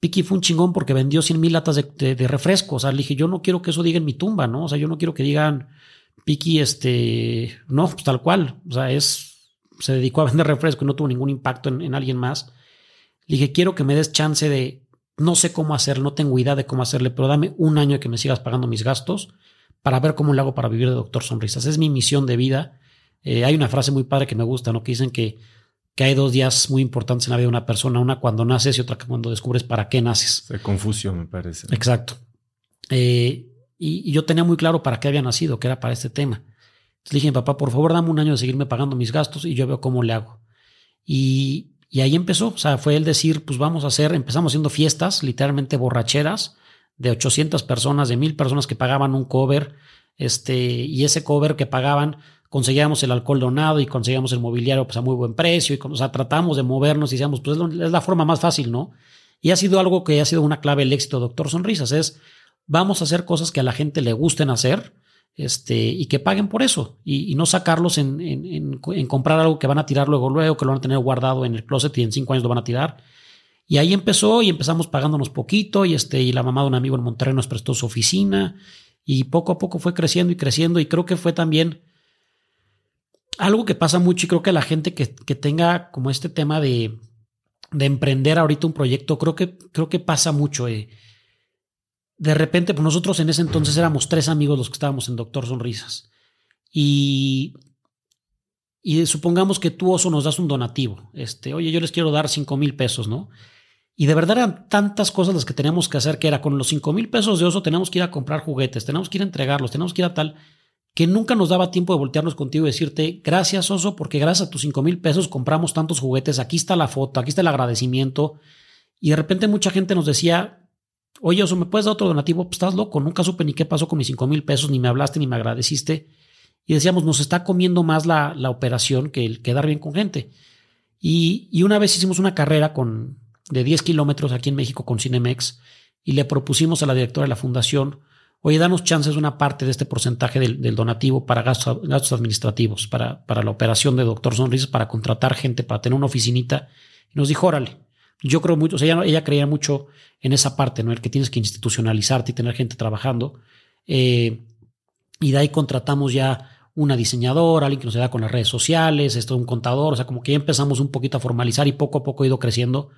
Piki fue un chingón porque vendió 100 mil latas de, de, refresco. O sea, le dije, yo no quiero que eso diga en mi tumba, ¿no? O sea, yo no quiero que digan, Piki, este, no, pues tal cual. O sea, es, se dedicó a vender refresco y no tuvo ningún impacto en, en alguien más. Le dije, quiero que me des chance de, no sé cómo hacer, no tengo idea de cómo hacerle, pero dame un año que me sigas pagando mis gastos para ver cómo le hago para vivir de Doctor Sonrisas. Es mi misión de vida. Eh, hay una frase muy padre que me gusta, ¿no? Que dicen que que hay dos días muy importantes en la vida de una persona, una cuando naces y otra cuando descubres para qué naces. De confusión, me parece. Exacto. Eh, y, yo tenía muy claro para qué había nacido, que era para este tema. Le dije, papá, por favor, dame un año de seguirme pagando mis gastos y yo veo cómo le hago. Y, y ahí empezó, o sea, fue el decir, pues vamos a hacer, empezamos haciendo fiestas, literalmente borracheras, de 800 personas, de mil personas que pagaban un cover, este, y ese cover que pagaban, conseguíamos el alcohol donado y conseguíamos el mobiliario pues, a muy buen precio. Y, o sea, tratamos de movernos y decíamos, pues es la forma más fácil, ¿no? Y ha sido algo que ha sido una clave del éxito, doctor Sonrisas, es vamos a hacer cosas que a la gente le gusten hacer este, y que paguen por eso y, no sacarlos en, en, comprar algo que van a tirar luego, luego, que lo van a tener guardado en el closet y en cinco años lo van a tirar. Y ahí empezó y empezamos pagándonos poquito y, este, y la mamá de un amigo en Monterrey nos prestó su oficina y poco a poco fue creciendo y creciendo y creo que fue también algo que pasa mucho y creo que la gente que, tenga como este tema de, emprender ahorita un proyecto, creo que, creo que pasa mucho. Eh. De repente, pues nosotros en ese entonces éramos tres amigos los que estábamos en Doctor Sonrisas. Y, y supongamos que tú, Oso, nos das un donativo. Este, oye, yo les quiero dar cinco mil pesos, ¿no? Y de verdad eran tantas cosas las que teníamos que hacer que era con los cinco mil pesos de Oso tenemos que ir a comprar juguetes, tenemos que ir a entregarlos, tenemos que ir a tal que nunca nos daba tiempo de voltearnos contigo y decirte, gracias Oso, porque gracias a tus cinco mil pesos compramos tantos juguetes, aquí está la foto, aquí está el agradecimiento. Y de repente mucha gente nos decía, oye Oso, ¿me puedes dar otro donativo? Pues estás loco, nunca supe ni qué pasó con mis cinco mil pesos, ni me hablaste, ni me agradeciste. Y decíamos, nos está comiendo más la, la operación que el quedar bien con gente. Y, y una vez hicimos una carrera con, de 10 kilómetros aquí en México con Cinemex y le propusimos a la directora de la fundación, oye, danos chances una parte de este porcentaje del, donativo para gastos, gastos administrativos, para, para, la operación de Doctor Sonrisas, para contratar gente, para tener una oficinita. Y nos dijo, órale, yo creo mucho, o sea, ella, creía mucho en esa parte, ¿no? El que tienes que institucionalizarte y tener gente trabajando. Eh, y de ahí contratamos ya una diseñadora, alguien que nos ayuda con las redes sociales, esto un contador, o sea, como que ya empezamos un poquito a formalizar y poco a poco ha ido creciendo.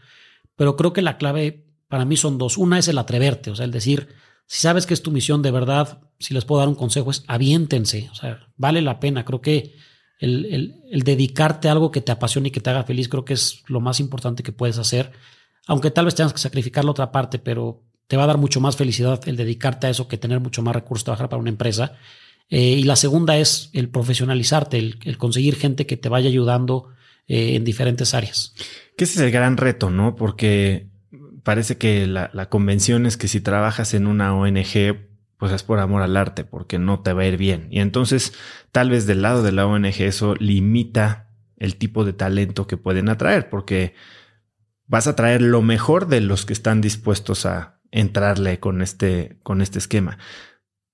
Pero creo que la clave para mí son dos. Una es el atreverte, o sea, el decir, si sabes que es tu misión de verdad, si les puedo dar un consejo es aviéntense, o sea, vale la pena. Creo que el, el, dedicarte a algo que te apasione y que te haga feliz, creo que es lo más importante que puedes hacer. Aunque tal vez tengas que sacrificar la otra parte, pero te va a dar mucho más felicidad el dedicarte a eso que tener mucho más recursos, trabajar para una empresa. Eh, y la segunda es el profesionalizarte, el, conseguir gente que te vaya ayudando eh, en diferentes áreas. Que ese es el gran reto, ¿no? Porque parece que la, convención es que si trabajas en una ONG, pues es por amor al arte, porque no te va a ir bien. Y entonces, tal vez del lado de la ONG eso limita el tipo de talento que pueden atraer, porque vas a traer lo mejor de los que están dispuestos a entrarle con este, con este esquema.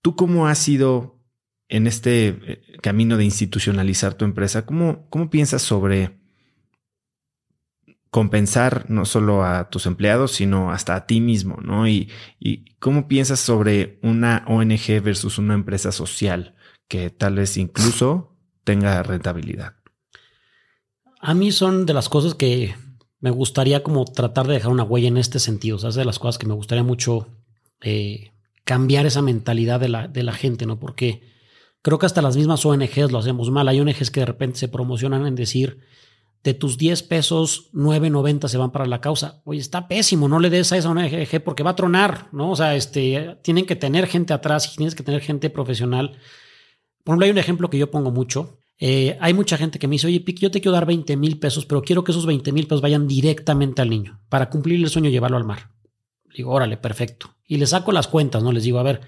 ¿Tú cómo has sido en este eh, camino de institucionalizar tu empresa? ¿Cómo, cómo piensas sobre compensar no solo a tus empleados, sino hasta a ti mismo, ¿no? Y, y cómo piensas sobre una ONG versus una empresa social que tal vez incluso tenga rentabilidad. a mí son de las cosas que me gustaría como tratar de dejar una huella en este sentido. O sea, es de las cosas que me gustaría mucho eh, cambiar esa mentalidad de la, de la gente, ¿no? Porque creo que hasta las mismas ONGs lo hacemos mal. Hay ONGs que de repente se promocionan en decir, de tus 10 pesos, 9.90 se van para la causa. Oye, está pésimo, no le des a esa ONG porque va a tronar, ¿no? O sea, este, tienen que tener gente atrás y tienes que tener gente profesional. Por ejemplo, hay un ejemplo que yo pongo mucho eh, hay mucha gente que me dice, oye, Pic, yo te quiero dar 20 mil pesos, pero quiero que esos 20 mil pesos vayan directamente al niño para cumplir el sueño y llevarlo al mar. digo, órale, perfecto. Y le saco las cuentas, ¿no? Les digo, a ver,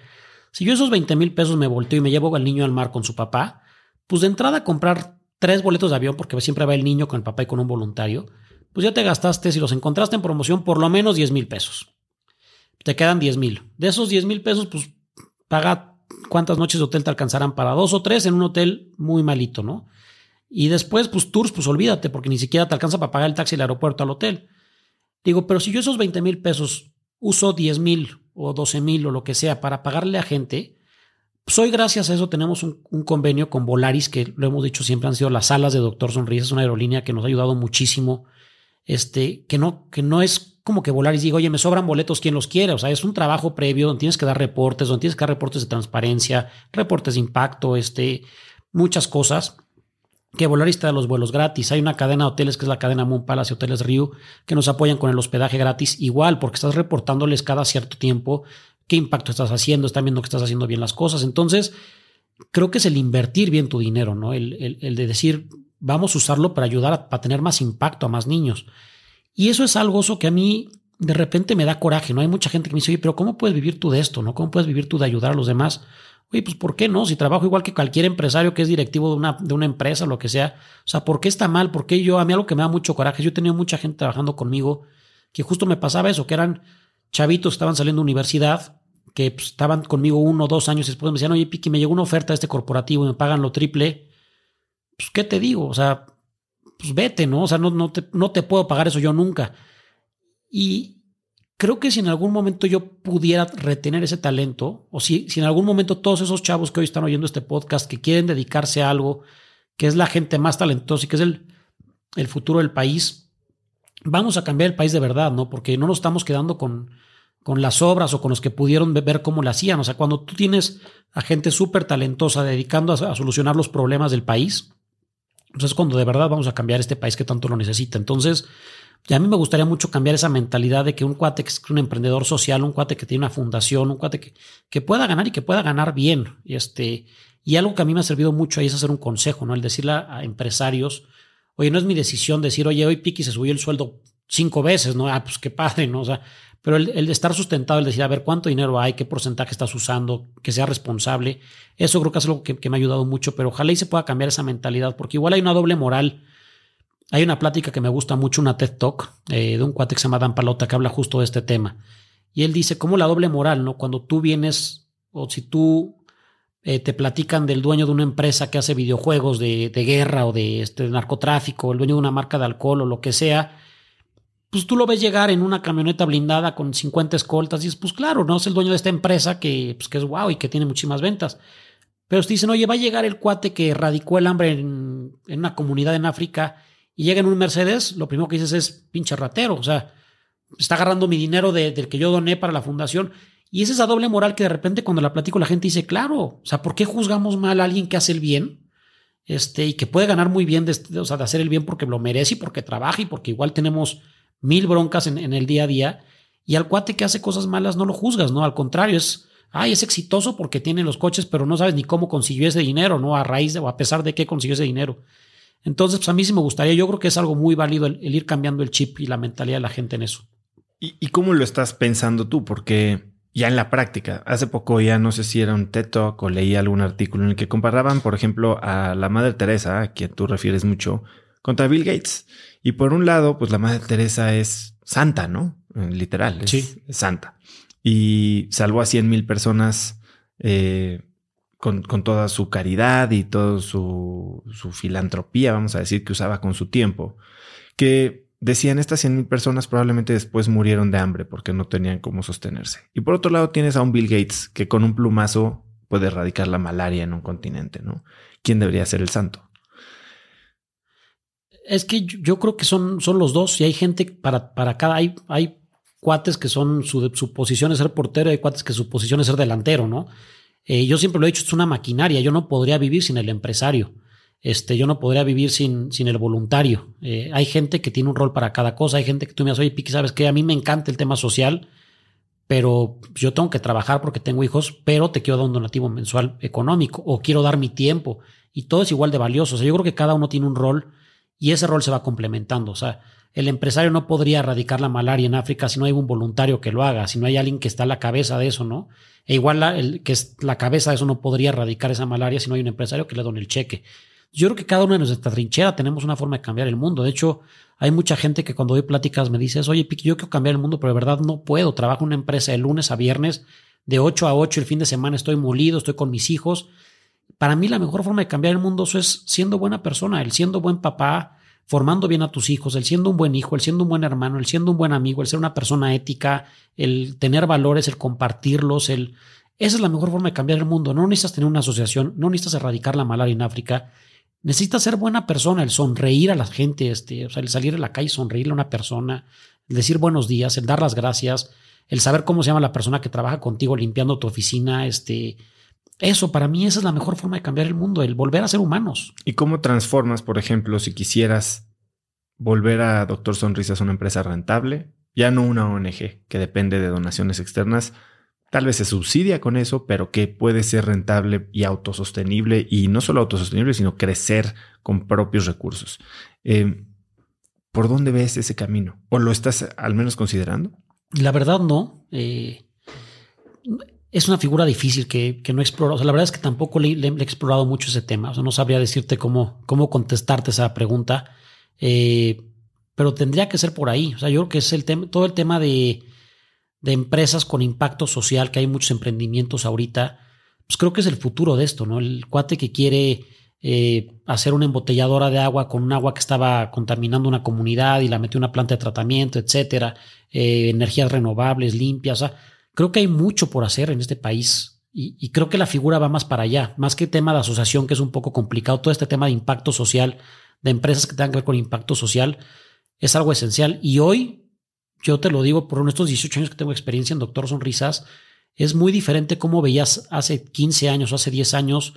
si yo esos 20 mil pesos me volteo y me llevo al niño al mar con su papá, pues de entrada comprar tres boletos de avión, porque siempre va el niño con el papá y con un voluntario, pues ya te gastaste, si los encontraste en promoción, por lo menos 10 mil pesos. Te quedan 10 mil. De esos 10 mil pesos, pues paga cuántas noches de hotel te alcanzarán para dos o tres en un hotel muy malito, ¿no? Y después, pues tours, pues olvídate, porque ni siquiera te alcanza para pagar el taxi del aeropuerto al hotel. Digo, pero si yo esos 20 mil pesos uso 10 mil o 12 mil o lo que sea para pagarle a gente, pues hoy gracias a eso tenemos un, convenio con Volaris, que lo hemos dicho siempre han sido las salas de Doctor Sonrisa, es una aerolínea que nos ha ayudado muchísimo, este, que no, que no es como que volar y digo, oye, me sobran boletos, ¿quién los quiere? O sea, es un trabajo previo donde tienes que dar reportes, donde tienes que dar reportes de transparencia, reportes de impacto, este, muchas cosas. Que Volaris te da los vuelos gratis. Hay una cadena de hoteles que es la cadena Moon Palace Hoteles Rio que nos apoyan con el hospedaje gratis igual porque estás reportándoles cada cierto tiempo qué impacto estás haciendo, están viendo que estás haciendo bien las cosas. Entonces, creo que es el invertir bien tu dinero, ¿no? El, el, de decir, vamos a usarlo para ayudar a, para tener más impacto a más niños. Y eso es algo eso que a mí de repente me da coraje, ¿no? Hay mucha gente que me dice, oye, pero ¿cómo puedes vivir tú de esto, no? ¿Cómo puedes vivir tú de ayudar a los demás? Oye, pues ¿por qué no? Si trabajo igual que cualquier empresario que es directivo de una, de una empresa, lo que sea. O sea, ¿por qué está mal? ¿Por qué yo? A mí algo que me da mucho coraje. Yo he tenido mucha gente trabajando conmigo que justo me pasaba eso, que eran chavitos estaban saliendo de universidad, que pues, estaban conmigo uno o dos años después me decían, oye, Piqui, me llegó una oferta de este corporativo y me pagan lo triple. Pues, ¿qué te digo? O sea, pues vete, ¿no? O sea, no, no, te, no te puedo pagar eso yo nunca. Y creo que si en algún momento yo pudiera retener ese talento, o si, si en algún momento todos esos chavos que hoy están oyendo este podcast, que quieren dedicarse a algo, que es la gente más talentosa y que es el, el futuro del país, vamos a cambiar el país de verdad, ¿no? Porque no nos estamos quedando con, con las obras o con los que pudieron ver cómo lo hacían. O sea, cuando tú tienes a gente súper talentosa dedicando a, solucionar los problemas del país, entonces, cuando de verdad vamos a cambiar este país que tanto lo necesita. Entonces, a mí me gustaría mucho cambiar esa mentalidad de que un cuate que es un emprendedor social, un cuate que tiene una fundación, un cuate que, que pueda ganar y que pueda ganar bien. Y, este, y algo que a mí me ha servido mucho ahí es hacer un consejo, ¿no? El decirle a, empresarios, oye, no es mi decisión decir, oye, hoy Piki se subió el sueldo cinco veces, ¿no? Ah, pues qué padre, ¿no? O sea, pero el, estar sustentado, el decir, a ver, cuánto dinero hay, qué porcentaje estás usando, que sea responsable, eso creo que es algo que, me ha ayudado mucho, pero ojalá y se pueda cambiar esa mentalidad, porque igual hay una doble moral. Hay una plática que me gusta mucho, una TED Talk, eh, de un cuate que se llama Dan Palota, que habla justo de este tema. Y él dice, ¿cómo la doble moral, ¿no? Cuando tú vienes, o si tú eh, te platican del dueño de una empresa que hace videojuegos de, guerra o de, este, de narcotráfico, el dueño de una marca de alcohol o lo que sea, pues tú lo ves llegar en una camioneta blindada con 50 escoltas y dices, pues claro, no es el dueño de esta empresa que, pues, que es guau y que tiene muchísimas ventas. Pero te dicen, oye, va a llegar el cuate que erradicó el hambre en, una comunidad en África y llega en un Mercedes, lo primero que dices es pinche ratero, o sea, está agarrando mi dinero del que yo doné para la fundación. Y es esa doble moral que de repente cuando la platico la gente dice, claro, o sea, ¿por qué juzgamos mal a alguien que hace el bien? Este, y que puede ganar muy bien, de, o sea, de hacer el bien porque lo merece y porque trabaja y porque igual tenemos mil broncas en, el día a día y al cuate que hace cosas malas no lo juzgas, ¿no? Al contrario, es, ay, es exitoso porque tiene los coches, pero no sabes ni cómo consiguió ese dinero, ¿no? A raíz de, o a pesar de qué consiguió ese dinero. Entonces, pues a mí sí me gustaría, yo creo que es algo muy válido el, ir cambiando el chip y la mentalidad de la gente en eso. ¿Y, cómo lo estás pensando tú? Porque ya en la práctica, hace poco ya no sé si era un TED Talk o leí algún artículo en el que comparaban, por ejemplo, a la Madre Teresa, a quien tú refieres mucho, contra Bill Gates. Y por un lado, pues la Madre Teresa es santa, ¿no? Eh, literal, es, sí. santa. Y salvó a 100 mil personas eh, con, toda su caridad y toda su, filantropía, vamos a decir, que usaba con su tiempo. Que decían, estas 100 mil personas probablemente después murieron de hambre porque no tenían cómo sostenerse. Y por otro lado tienes a un Bill Gates que con un plumazo puede erradicar la malaria en un continente, ¿no? ¿Quién debería ser el santo? Es que yo creo que son, son los dos y hay gente para, para cada, hay, hay cuates que son su, su posición es ser portero y hay cuates que su posición es ser delantero, ¿no? Eh, yo siempre lo he dicho, es una maquinaria, yo no podría vivir sin el empresario. Este, yo no podría vivir sin, sin el voluntario. Eh, hay gente que tiene un rol para cada cosa. Hay gente que tú me dices, oye, Piqui, sabes que a mí me encanta el tema social, pero yo tengo que trabajar porque tengo hijos, pero te quiero dar un donativo mensual económico o quiero dar mi tiempo. Y todo es igual de valioso. O sea, yo creo que cada uno tiene un rol y ese rol se va complementando. O sea, el empresario no podría erradicar la malaria en África si no hay un voluntario que lo haga, si no hay alguien que está a la cabeza de eso, ¿no? E igual el que es la cabeza de eso no podría erradicar esa malaria si no hay un empresario que le done el cheque. Yo creo que cada uno de nuestra trinchera tenemos una forma de cambiar el mundo. De hecho, hay mucha gente que cuando doy pláticas me dice, oye, Piqui, yo quiero cambiar el mundo, pero de verdad no puedo. Trabajo en una empresa de lunes a viernes, de 8 a 8, el fin de semana estoy molido, estoy con mis hijos. Para mí la mejor forma de cambiar el mundo es siendo buena persona, el siendo buen papá, formando bien a tus hijos, el siendo un buen hijo, el siendo un buen hermano, el siendo un buen amigo, el ser una persona ética, el tener valores, el compartirlos, el... Esa es la mejor forma de cambiar el mundo. No necesitas tener una asociación, no necesitas erradicar la malaria en África, necesitas ser buena persona, el sonreír a la gente, este, o sea, el salir a la calle sonreírle a una persona, el decir buenos días, el dar las gracias, el saber cómo se llama la persona que trabaja contigo limpiando tu oficina, este, eso para mí esa es la mejor forma de cambiar el mundo, el volver a ser humanos. ¿Y cómo transformas, por ejemplo, si quisieras volver a Doctor Sonrisas una empresa rentable, ya no una ONG que depende de donaciones externas, Tal vez se subsidia con eso, pero que puede ser rentable y autosostenible y no solo autosostenible, sino crecer con propios recursos. Eh, ¿Por dónde ves ese camino? ¿O lo estás al menos considerando? La verdad no. Eh, es una figura difícil que, no he explorado. O sea, la verdad es que tampoco le, he explorado mucho ese tema. O sea, no sabría decirte cómo, cómo contestarte esa pregunta. Eh, pero tendría que ser por ahí. O sea, yo creo que es el tema, todo el tema de de empresas con impacto social, que hay muchos emprendimientos ahorita, pues creo que es el futuro de esto, ¿no? El cuate que quiere eh, hacer una embotelladora de agua con un agua que estaba contaminando una comunidad y la metió una planta de tratamiento, etcétera, eh, energías renovables, limpias, creo que hay mucho por hacer en este país y, y, creo que la figura va más para allá, más que tema de asociación, que es un poco complicado, todo este tema de impacto social, de empresas que tengan que ver con impacto social, es algo esencial y hoy yo te lo digo por estos 18 años que tengo experiencia en Doctor Sonrisas, es muy diferente cómo veías hace 15 años o hace 10 años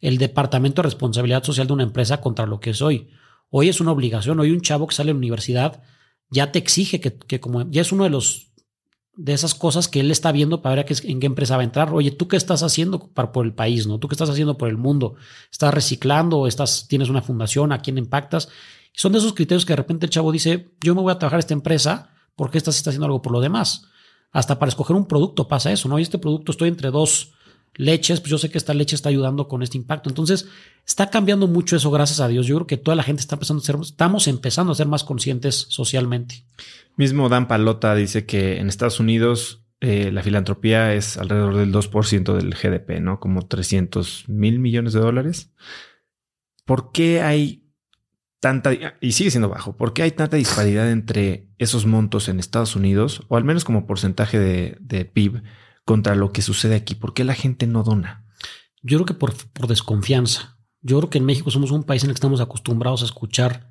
el departamento de responsabilidad social de una empresa contra lo que es hoy. Hoy es una obligación, hoy un chavo que sale de la universidad ya te exige que, como ya es uno de los de esas cosas que él está viendo para ver en qué empresa va a entrar. Oye, ¿tú qué estás haciendo para, por el país? ¿no? ¿Tú qué estás haciendo por el mundo? ¿Estás reciclando? ¿Estás, ¿Tienes una fundación? ¿A quién impactas? son de esos criterios que de repente el chavo dice, yo me voy a trabajar a esta empresa ¿Por qué estás haciendo algo por lo demás? Hasta para escoger un producto pasa eso, ¿no? Y este producto estoy entre dos leches, pues yo sé que esta leche está ayudando con este impacto. Entonces, está cambiando mucho eso, gracias a Dios. Yo creo que toda la gente está empezando a ser, estamos empezando a ser más conscientes socialmente. Mismo Dan Palota dice que en Estados Unidos eh, la filantropía es alrededor del 2% del GDP, ¿no? Como 300 mil millones de dólares. ¿Por qué hay tanta, y sigue siendo bajo, ¿por qué hay tanta disparidad entre esos montos en Estados Unidos, o al menos como porcentaje de, PIB, contra lo que sucede aquí? ¿Por qué la gente no dona? Yo creo que por, por desconfianza. Yo creo que en México somos un país en el que estamos acostumbrados a escuchar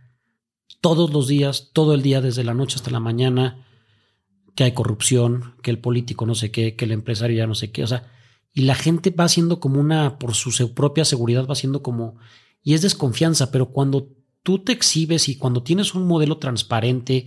todos los días, todo el día, desde la noche hasta la mañana, que hay corrupción, que el político no sé qué, que el empresario ya no sé qué. O sea, y la gente va siendo como una, por su propia seguridad, va siendo como, y es desconfianza, pero cuando tú te exhibes y cuando tienes un modelo transparente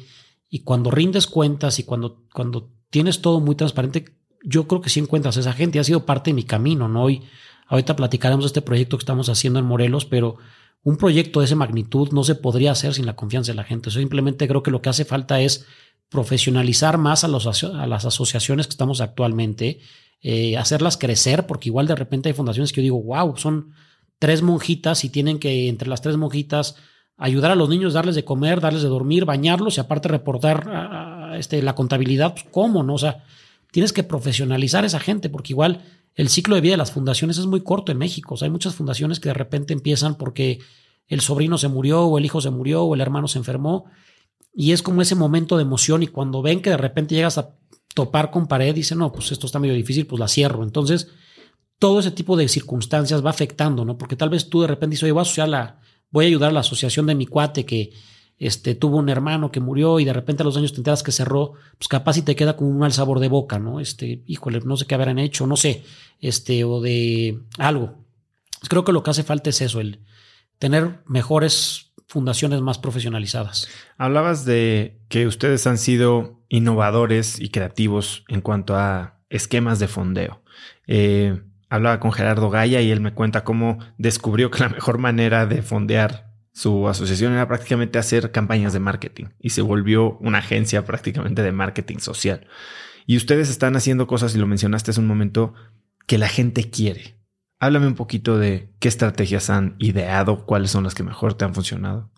y cuando rindes cuentas y cuando, cuando tienes todo muy transparente, yo creo que sí encuentras a esa gente. Ha sido parte de mi camino, ¿no? Hoy, ahorita platicaremos de este proyecto que estamos haciendo en Morelos, pero un proyecto de esa magnitud no se podría hacer sin la confianza de la gente. simplemente creo que lo que hace falta es profesionalizar más a, las asociaciones que estamos actualmente, eh, hacerlas crecer, porque igual de repente hay fundaciones que yo digo, wow, son tres monjitas y tienen que entre las tres monjitas ayudar a los niños, darles de comer, darles de dormir, bañarlos y aparte reportar este, la contabilidad, pues, ¿cómo? No? O sea, tienes que profesionalizar a esa gente porque igual el ciclo de vida de las fundaciones es muy corto en México. O sea, hay muchas fundaciones que de repente empiezan porque el sobrino se murió o el hijo se murió o el hermano se enfermó y es como ese momento de emoción y cuando ven que de repente llegas a topar con pared, dicen, no, pues esto está medio difícil, pues la cierro. Entonces, todo ese tipo de circunstancias va afectando, ¿no? Porque tal vez tú de repente dices, oye, voy a asociar la voy a ayudar a la asociación de mi cuate que este, tuvo un hermano que murió y de repente a los años te enteras que cerró, pues capaz y te queda como un mal sabor de boca, ¿no? Este, híjole, no sé qué habrán hecho, no sé, este, o de algo. Creo que lo que hace falta es eso, el tener mejores fundaciones más profesionalizadas. Hablabas de que ustedes han sido innovadores y creativos en cuanto a esquemas de fondeo. Eh, hablaba con Gerardo Gaya y él me cuenta cómo descubrió que la mejor manera de fondear su asociación era prácticamente hacer campañas de marketing y se volvió una agencia prácticamente de marketing social. Y ustedes están haciendo cosas, y lo mencionaste hace un momento, que la gente quiere. Háblame un poquito de qué estrategias han ideado, cuáles son las que mejor te han funcionado.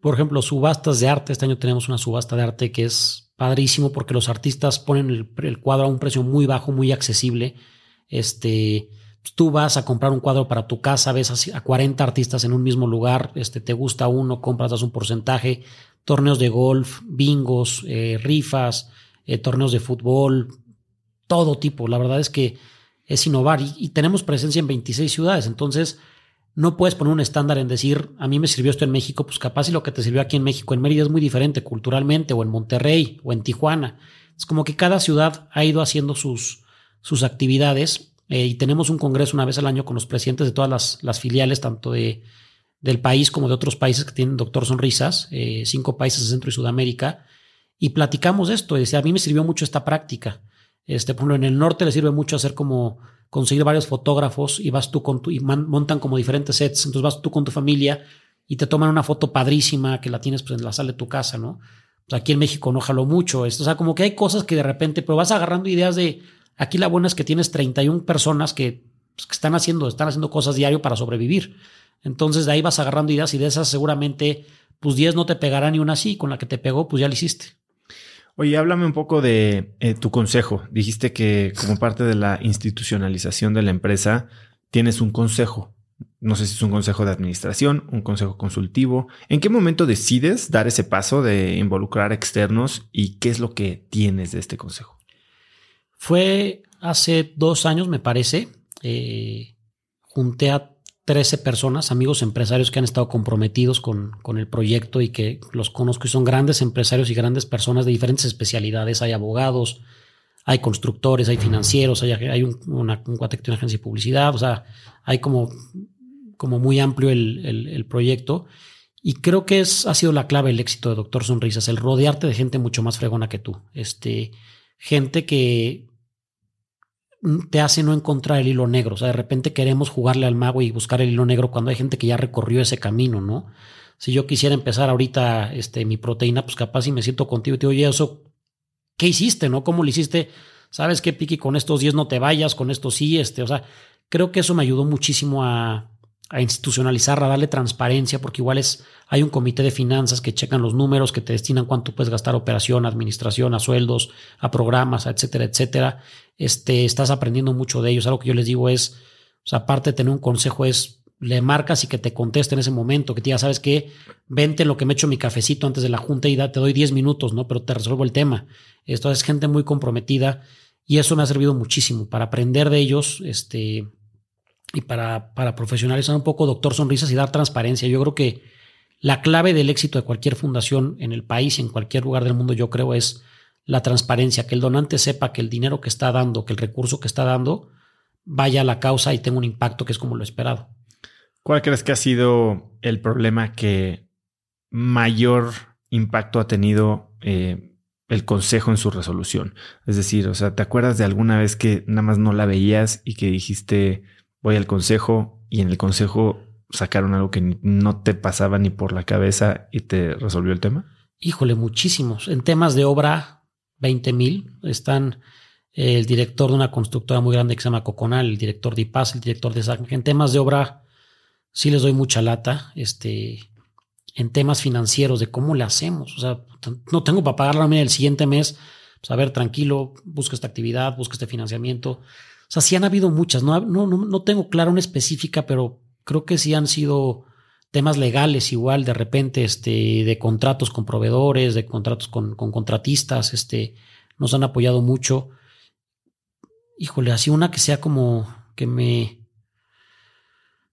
Por ejemplo, subastas de arte. Este año tenemos una subasta de arte que es padrísimo porque los artistas ponen el, el cuadro a un precio muy bajo, muy accesible. Este, tú vas a comprar un cuadro para tu casa, ves a 40 artistas en un mismo lugar, este, te gusta uno, compras, das un porcentaje, torneos de golf, bingos, eh, rifas, eh, torneos de fútbol, todo tipo. La verdad es que es innovar y, tenemos presencia en 26 ciudades, entonces no puedes poner un estándar en decir, a mí me sirvió esto en México, pues capaz y lo que te sirvió aquí en México, en Mérida es muy diferente culturalmente, o en Monterrey, o en Tijuana. Es como que cada ciudad ha ido haciendo sus, sus actividades eh, y tenemos un congreso una vez al año con los presidentes de todas las, filiales, tanto de, del país como de otros países que tienen Doctor Sonrisas, eh, cinco países de Centro y Sudamérica, y platicamos esto. Y decía, a mí me sirvió mucho esta práctica. Este, por ejemplo, en el norte le sirve mucho hacer como conseguir varios fotógrafos y vas tú con tu, y montan como diferentes sets. Entonces vas tú con tu familia y te toman una foto padrísima que la tienes pues, en la sala de tu casa, ¿no? Pues aquí en México no mucho esto. O sea, como que hay cosas que de repente, pero vas agarrando ideas de, Aquí la buena es que tienes 31 personas que, pues, que están, haciendo, están haciendo cosas diario para sobrevivir. Entonces de ahí vas agarrando ideas y de esas seguramente pues 10 no te pegará ni una así. Con la que te pegó pues ya la hiciste. Oye, háblame un poco de eh, tu consejo. Dijiste que como parte de la institucionalización de la empresa tienes un consejo. No sé si es un consejo de administración, un consejo consultivo. ¿En qué momento decides dar ese paso de involucrar externos y qué es lo que tienes de este consejo? Fue hace dos años, me parece. Eh, junté a 13 personas, amigos empresarios que han estado comprometidos con, con, el proyecto y que los conozco y son grandes empresarios y grandes personas de diferentes especialidades. Hay abogados, hay constructores, hay financieros, hay, hay un, una, un cuate una agencia de publicidad, o sea, hay como, como muy amplio el, el, el, proyecto. Y creo que es, ha sido la clave del éxito de Doctor Sonrisas, el rodearte de gente mucho más fregona que tú. Este, gente que, te hace no encontrar el hilo negro. O sea, de repente queremos jugarle al mago y buscar el hilo negro cuando hay gente que ya recorrió ese camino, ¿no? Si yo quisiera empezar ahorita este, mi proteína, pues capaz si me siento contigo y te digo, oye, eso, ¿qué hiciste, no? ¿Cómo lo hiciste? ¿Sabes qué, Piqui? Con estos 10 no te vayas, con estos sí, este, o sea, creo que eso me ayudó muchísimo a, a institucionalizar, a darle transparencia, porque igual es, hay un comité de finanzas que checan los números, que te destinan cuánto puedes gastar a operación, administración, a sueldos, a programas, etcétera, etcétera. Este, estás aprendiendo mucho de ellos. Algo que yo les digo es, aparte de tener un consejo es, le marcas y que te conteste en ese momento, que te diga, ¿sabes qué? Vente lo que me echo mi cafecito antes de la junta y da, te doy 10 minutos, ¿no? Pero te resuelvo el tema. Esto es gente muy comprometida y eso me ha servido muchísimo para aprender de ellos, este, y para, para profesionalizar un poco Doctor Sonrisas y dar transparencia. Yo creo que la clave del éxito de cualquier fundación en el país, en cualquier lugar del mundo, yo creo es la transparencia, que el donante sepa que el dinero que está dando, que el recurso que está dando, vaya a la causa y tenga un impacto que es como lo esperado. ¿Cuál crees que ha sido el problema que mayor impacto ha tenido eh, el consejo en su resolución? Es decir, o sea, ¿te acuerdas de alguna vez que nada más no la veías y que dijiste, voy al consejo y en el consejo sacaron algo que no te pasaba ni por la cabeza y te resolvió el tema? Híjole, muchísimos. En temas de obra, 20 mil. Están el director de una constructora muy grande que se llama Coconal, el director de IPAS, el director de SAC. En temas de obra, sí les doy mucha lata. Este, en temas financieros, de cómo le hacemos. O sea, no tengo para pagar la el siguiente mes. Pues a ver, tranquilo, busca esta actividad, busca este financiamiento. Sea, sí han habido muchas, no, no, no, tengo clara una específica, pero creo que sí han sido temas legales igual, de repente, este, de contratos con proveedores, de contratos con, con contratistas, este, nos han apoyado mucho. Híjole, así una que sea como que me,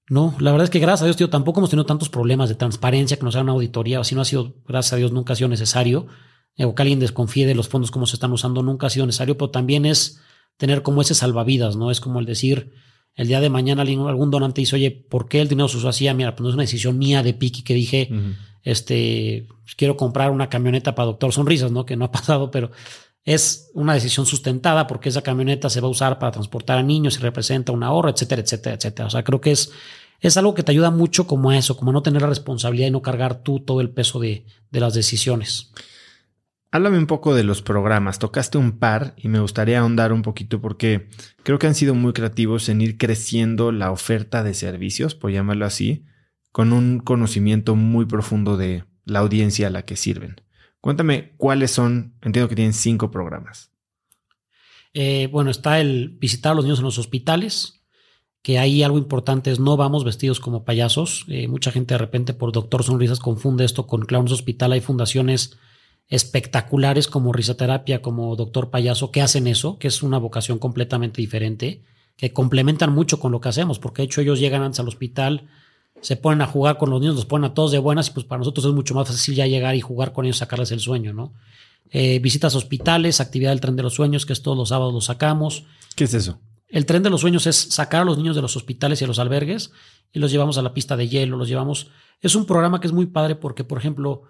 No, la verdad es que gracias a Dios, tío, tampoco hemos tenido tantos problemas de transparencia que nos hagan auditoría, o si no ha sido, gracias a Dios, nunca ha sido necesario, o que alguien desconfíe de los fondos, cómo se están usando, nunca ha sido necesario, pero también es tener como ese salvavidas, ¿no? Es como el decir, el día de mañana algún donante dice, oye, ¿por qué el dinero se usó así? Ah, mira, pues no es una decisión mía de piqui que dije, este, quiero comprar una camioneta para Doctor Sonrisas, ¿no? Que no ha pasado, pero es una decisión sustentada porque esa camioneta se va a usar para transportar a niños y representa un ahorro, etcétera, etcétera, etcétera. O sea, creo que es, es algo que te ayuda mucho como a eso, como a no tener la responsabilidad y no cargar tú todo el peso de, de las decisiones. Háblame un poco de los programas. Tocaste un par y me gustaría ahondar un poquito porque creo que han sido muy creativos en ir creciendo la oferta de servicios, por llamarlo así, con un conocimiento muy profundo de la audiencia a la que sirven. Cuéntame cuáles son, entiendo que tienen cinco programas. Eh, bueno, está el visitar a los niños en los hospitales, que ahí algo importante es no vamos vestidos como payasos. Eh, mucha gente de repente por Doctor Sonrisas confunde esto con Clowns Hospital. Hay fundaciones espectaculares como Risaterapia, como Doctor Payaso, que hacen eso, que es una vocación completamente diferente, que complementan mucho con lo que hacemos, porque de hecho ellos llegan antes al hospital, se ponen a jugar con los niños, los ponen a todos de buenas y pues para nosotros es mucho más fácil ya llegar y jugar con ellos, sacarles el sueño, ¿no? Eh, visitas a hospitales, actividad del tren de los sueños, que es todos los sábados lo sacamos. ¿Qué es eso? El tren de los sueños es sacar a los niños de los hospitales y a los albergues y los llevamos a la pista de hielo, los llevamos. Es un programa que es muy padre porque, por ejemplo,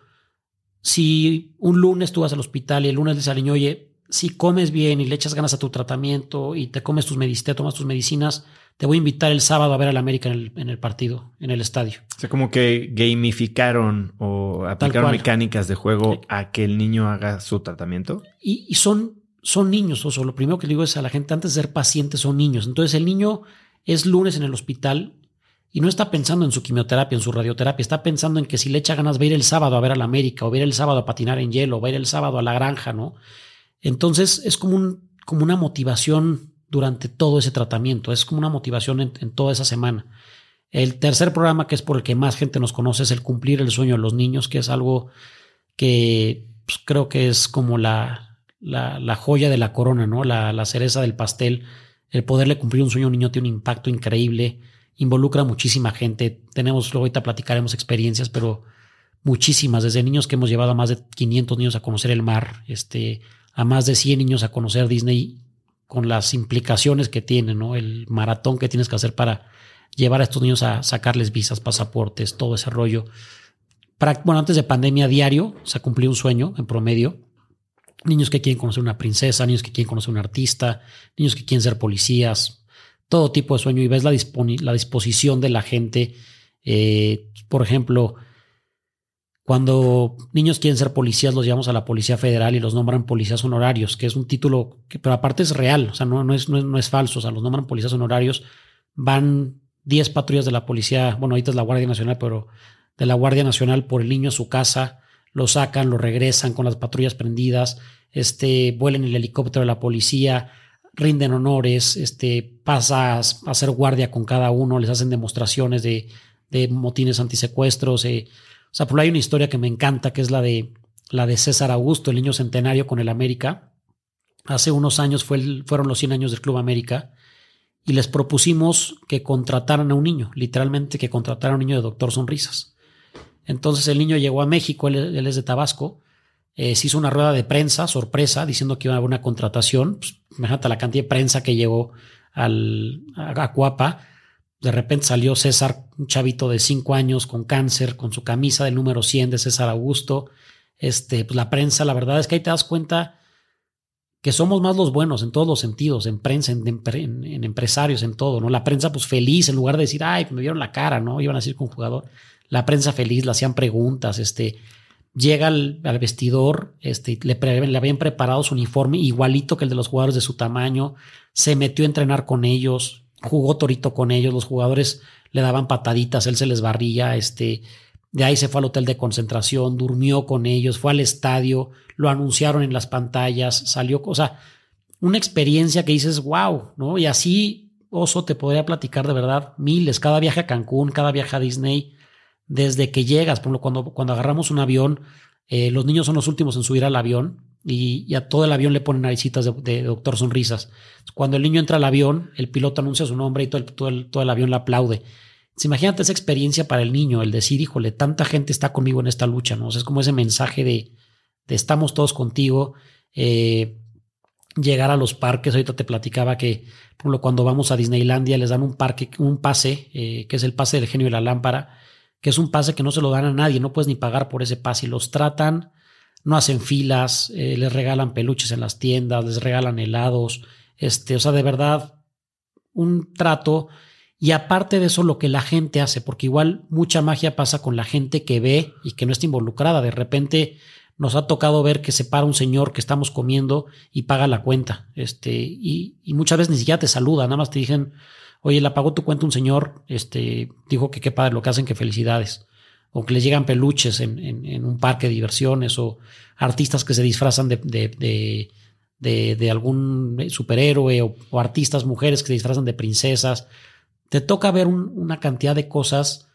si un lunes tú vas al hospital y el lunes les al niño, oye, si comes bien y le echas ganas a tu tratamiento y te comes tus medicinas, tomas tus medicinas, te voy a invitar el sábado a ver al América en el, en el partido, en el estadio. O sea, como que gamificaron o aplicaron mecánicas de juego a que el niño haga su tratamiento. Y, son, son niños, o lo primero que digo es a la gente, antes de ser pacientes son niños. Entonces el niño es lunes en el hospital y no está pensando en su quimioterapia, en su radioterapia, está pensando en que si le echa ganas va a ir el sábado a ver al América, o va a ir el sábado a patinar en hielo, o va a ir el sábado a la granja, ¿no? Entonces es como, un, como una motivación durante todo ese tratamiento, es como una motivación en, toda esa semana. El tercer programa, que es por el que más gente nos conoce, es el cumplir el sueño de los niños, que es algo que pues, creo que es como la, la, joya de la corona, ¿no? La, la cereza del pastel. El poderle cumplir un sueño a un niño tiene un impacto increíble, involucra a muchísima gente. Tenemos, luego ahorita platicaremos experiencias, pero muchísimas, desde niños que hemos llevado a más de 500 niños a conocer el mar, este, a más de 100 niños a conocer Disney con las implicaciones que tiene, ¿no? El maratón que tienes que hacer para llevar a estos niños a sacarles visas, pasaportes, todo ese rollo. Para, bueno, antes de pandemia diario se cumplió un sueño en promedio. Niños que quieren conocer una princesa, niños que quieren conocer un artista, niños que quieren ser policías, todo tipo de sueño y ves la, la disposición de la gente. Eh, por ejemplo, cuando niños quieren ser policías, los llevamos a la Policía Federal y los nombran policías honorarios, que es un título que, pero aparte es real, o sea, no, no, es, no, es, falso, o sea, los nombran policías honorarios. Van 10 patrullas de la policía, bueno, ahorita es la Guardia Nacional, pero de la Guardia Nacional por el niño a su casa, lo sacan, lo regresan con las patrullas prendidas, este, vuelan el helicóptero de la policía, rinden honores, este, pasas a hacer guardia con cada uno, les hacen demostraciones de, de motines antisecuestros, eh, o sea, por hay una historia que me encanta, que es la de, la de César Augusto, el niño centenario con el América. Hace unos años fue fueron los 100 años del Club América y les propusimos que contrataran a un niño, literalmente que contrataran a un niño de Doctor Sonrisas. Entonces el niño llegó a México, él, es de Tabasco, eh, se hizo una rueda de prensa, sorpresa, diciendo que iba a haber una contratación. Pues, imagínate la cantidad de prensa que llegó al, a, Cuapa de repente salió César, un chavito de cinco años con cáncer, con su camisa del número 100 de César Augusto. Este, pues la prensa, la verdad es que ahí te das cuenta que somos más los buenos en todos los sentidos, en prensa, en, empresarios, en todo, ¿no? La prensa, pues feliz, en lugar de decir, ay, me vieron la cara, ¿no? Iban a decir con jugador. La prensa feliz, le hacían preguntas, este, llega al, vestidor, este, le, habían preparado su uniforme igualito que el de los jugadores de su tamaño, se metió a entrenar con ellos, jugó Torito con ellos, los jugadores le daban pataditas, él se les barría, este, de ahí se fue al hotel de concentración, durmió con ellos, fue al estadio, lo anunciaron en las pantallas, salió, o sea, una experiencia que dices, wow, ¿no? Y así, Oso, te podría platicar de verdad miles, cada viaje a Cancún, cada viaje a Disney, desde que llegas, por ejemplo, cuando, cuando agarramos un avión, eh, los niños son los últimos en subir al avión, y, a todo el avión le ponen naricitas de, doctor sonrisas. Cuando el niño entra al avión, el piloto anuncia su nombre y todo el, todo el, avión le aplaude. imagínate esa experiencia para el niño, el decir, híjole, tanta gente está conmigo en esta lucha, ¿no? es como ese mensaje de, de estamos todos contigo. Eh, llegar a los parques. Ahorita te platicaba que, por ejemplo, cuando vamos a Disneylandia les dan un parque, un pase, eh, que es el pase del genio de la lámpara, que es un pase que no se lo dan a nadie, no puedes ni pagar por ese pase y los tratan, no hacen filas, eh, les regalan peluches en las tiendas, les regalan helados, este, o sea, de verdad, un trato. Y aparte de eso, lo que la gente hace, porque igual mucha magia pasa con la gente que ve y que no está involucrada. De repente, nos ha tocado ver que se para un señor que estamos comiendo y paga la cuenta. Este, y, muchas veces ni siquiera te saluda, nada más te dicen, oye, le pagó tu cuenta un señor, este, dijo que qué padre lo que hacen, que felicidades. O que les llegan peluches en, en, un parque de diversiones, o artistas que se disfrazan de, de, de, de algún superhéroe, o, artistas mujeres que se disfrazan de princesas. Te toca ver una cantidad de cosas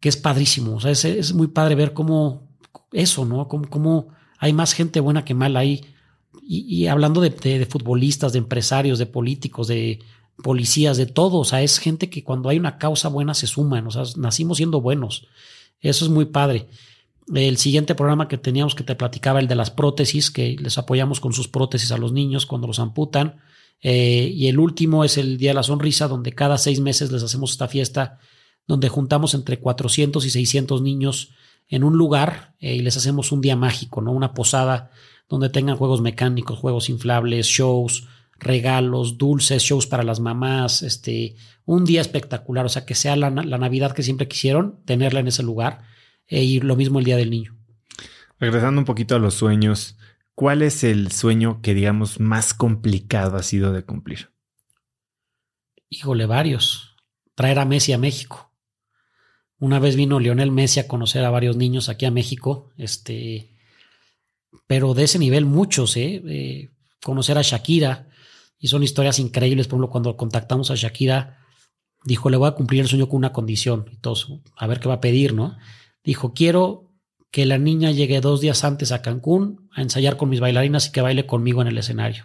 que es padrísimo. O sea, es, es muy padre ver cómo eso, ¿no? Como, hay más gente buena que mala ahí. Y, hablando de, futbolistas, de empresarios, de políticos, de policías, de todo. O sea, es gente que cuando hay una causa buena se suman. O sea, nacimos siendo buenos. Eso es muy padre. El siguiente programa que teníamos que te platicaba, el de las prótesis, que les apoyamos con sus prótesis a los niños cuando los amputan. Eh, y el último es el Día de la Sonrisa, donde cada seis meses les hacemos esta fiesta, donde juntamos entre 400 y 600 niños en un lugar eh, y les hacemos un día mágico, ¿no? Una posada donde tengan juegos mecánicos, juegos inflables, shows, regalos, dulces, shows para las mamás, este, un día espectacular, o sea, que sea la, Navidad que siempre quisieron, tenerla en ese lugar, e y lo mismo el Día del Niño. Regresando un poquito a los sueños, ¿cuál es el sueño que, digamos, más complicado ha sido de cumplir? Híjole, varios. Traer a Messi a México. Una vez vino Lionel Messi a conocer a varios niños aquí a México, este, pero de ese nivel muchos, ¿eh? ¿eh? conocer a Shakira, y son historias increíbles. Por ejemplo, cuando contactamos a Shakira, dijo, le voy a cumplir el sueño con una condición. Y todos, a ver qué va a pedir, ¿no? Dijo, quiero que la niña llegue dos días antes a Cancún a ensayar con mis bailarinas y que baile conmigo en el escenario.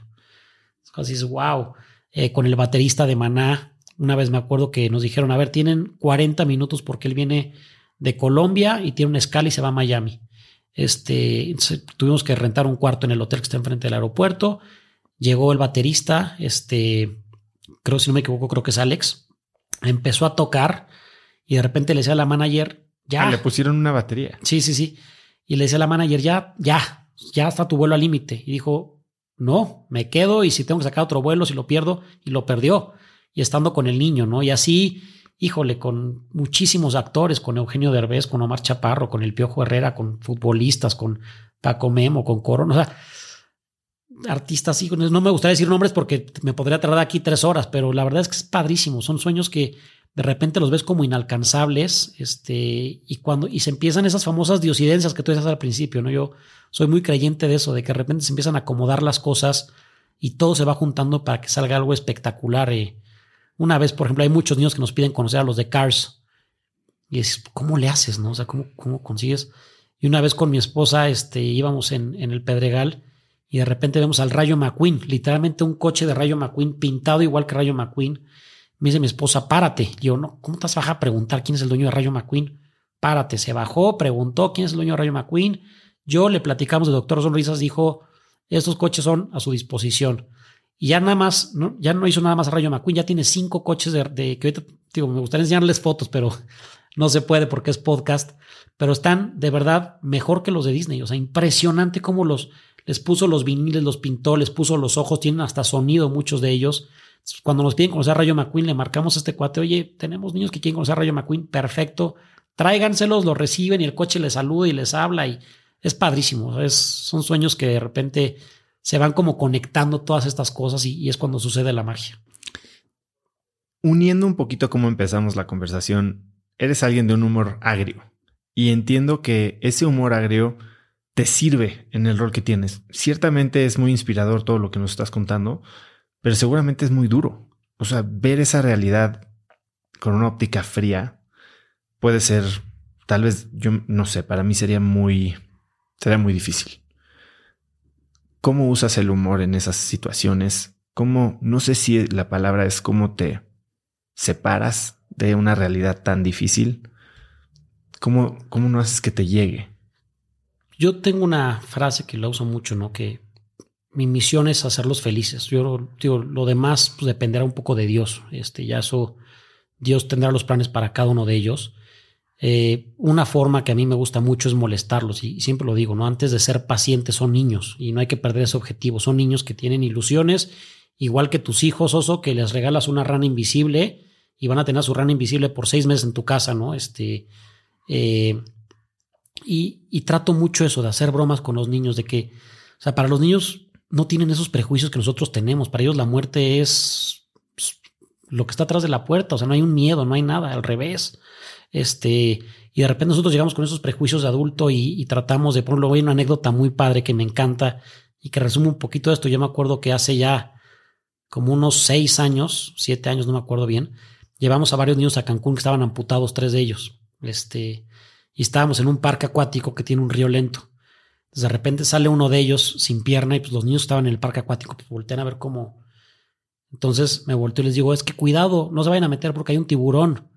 Así es, wow. Eh, con el baterista de Maná, una vez me acuerdo que nos dijeron, a ver, tienen 40 minutos porque él viene de Colombia y tiene una escala y se va a Miami. Este, tuvimos que rentar un cuarto en el hotel que está enfrente del aeropuerto. Llegó el baterista, este, creo, si no me equivoco, creo que es Alex. Empezó a tocar y de repente le decía a la manager, ya. Ah, le pusieron una batería. Sí, sí, sí. Y le decía a la manager, ya, ya, ya está tu vuelo al límite. Y dijo, no, me quedo y si tengo que sacar otro vuelo, si lo pierdo, y lo perdió y estando con el niño, ¿no? Y así, híjole, con muchísimos actores, con Eugenio Derbez, con Omar Chaparro, con el Piojo Herrera, con futbolistas, con Paco Memo, con Corona, o sea, artistas, híjole, no me gustaría decir nombres porque me podría tardar aquí tres horas, pero la verdad es que es padrísimo, son sueños que de repente los ves como inalcanzables, este, y cuando, y se empiezan esas famosas diosidencias que tú decías al principio, ¿no? Yo soy muy creyente de eso, de que de repente se empiezan a acomodar las cosas y todo se va juntando para que salga algo espectacular. Eh, una vez, por ejemplo, hay muchos niños que nos piden conocer a los de Cars. Y es, ¿cómo le haces? ¿No? O sea, ¿cómo, cómo consigues? Y una vez con mi esposa, este, íbamos en, en el Pedregal y de repente vemos al Rayo McQueen, literalmente un coche de Rayo McQueen pintado igual que Rayo McQueen. Me dice mi esposa, párate. Y yo, no, ¿cómo te vas a preguntar quién es el dueño de Rayo McQueen? Párate. Se bajó, preguntó quién es el dueño de Rayo McQueen. Yo le platicamos de Doctor Sonrisas, dijo, estos coches son a su disposición. Y ya nada más, ¿no? ya no hizo nada más Rayo McQueen, ya tiene cinco coches de, que ahorita, digo, me gustaría enseñarles fotos, pero no se puede porque es podcast, pero están de verdad mejor que los de Disney. O sea, impresionante cómo los, les puso los viniles, los pintó, les puso los ojos, tienen hasta sonido muchos de ellos. Cuando nos piden conocer a Rayo McQueen, le marcamos este cuate, oye, tenemos niños que quieren conocer a Rayo McQueen, perfecto, tráiganselos, lo reciben y el coche les saluda y les habla y es padrísimo. Es, son sueños que de repente se van como conectando todas estas cosas y, es cuando sucede la magia. Uniendo un poquito cómo empezamos la conversación, eres alguien de un humor agrio y entiendo que ese humor agrio te sirve en el rol que tienes. Ciertamente es muy inspirador todo lo que nos estás contando, pero seguramente es muy duro. O sea, ver esa realidad con una óptica fría puede ser, tal vez, yo no sé, para mí sería muy, sería muy difícil. ¿Cómo usas el humor en esas situaciones? ¿Cómo, no sé si la palabra es cómo te separas de una realidad tan difícil, ¿cómo, cómo no haces que te llegue? Yo tengo una frase que la uso mucho, ¿no? Que mi misión es hacerlos felices. Yo digo, lo demás pues, dependerá un poco de Dios. Este, ya eso, Dios tendrá los planes para cada uno de ellos. Eh, una forma que a mí me gusta mucho es molestarlos y, siempre lo digo, ¿no? Antes de ser pacientes son niños y no hay que perder ese objetivo. Son niños que tienen ilusiones, igual que tus hijos, oso, que les regalas una rana invisible y van a tener su rana invisible por seis meses en tu casa, ¿no? Este, eh, y, y trato mucho eso de hacer bromas con los niños, de que, o sea, para los niños no tienen esos prejuicios que nosotros tenemos. Para ellos la muerte es pues, lo que está atrás de la puerta, o sea, no hay un miedo, no hay nada, al revés. Este, y de repente nosotros llegamos con esos prejuicios de adulto y, tratamos de, por ejemplo, hay una anécdota muy padre que me encanta y que resume un poquito esto. Yo me acuerdo que hace ya como unos seis años, siete años, no me acuerdo bien, llevamos a varios niños a Cancún que estaban amputados, tres de ellos. Este, y estábamos en un parque acuático que tiene un río lento. Entonces de repente sale uno de ellos sin pierna y pues los niños estaban en el parque acuático, pues voltean a ver cómo. Entonces me volteo y les digo, es que cuidado, no se vayan a meter porque hay un tiburón.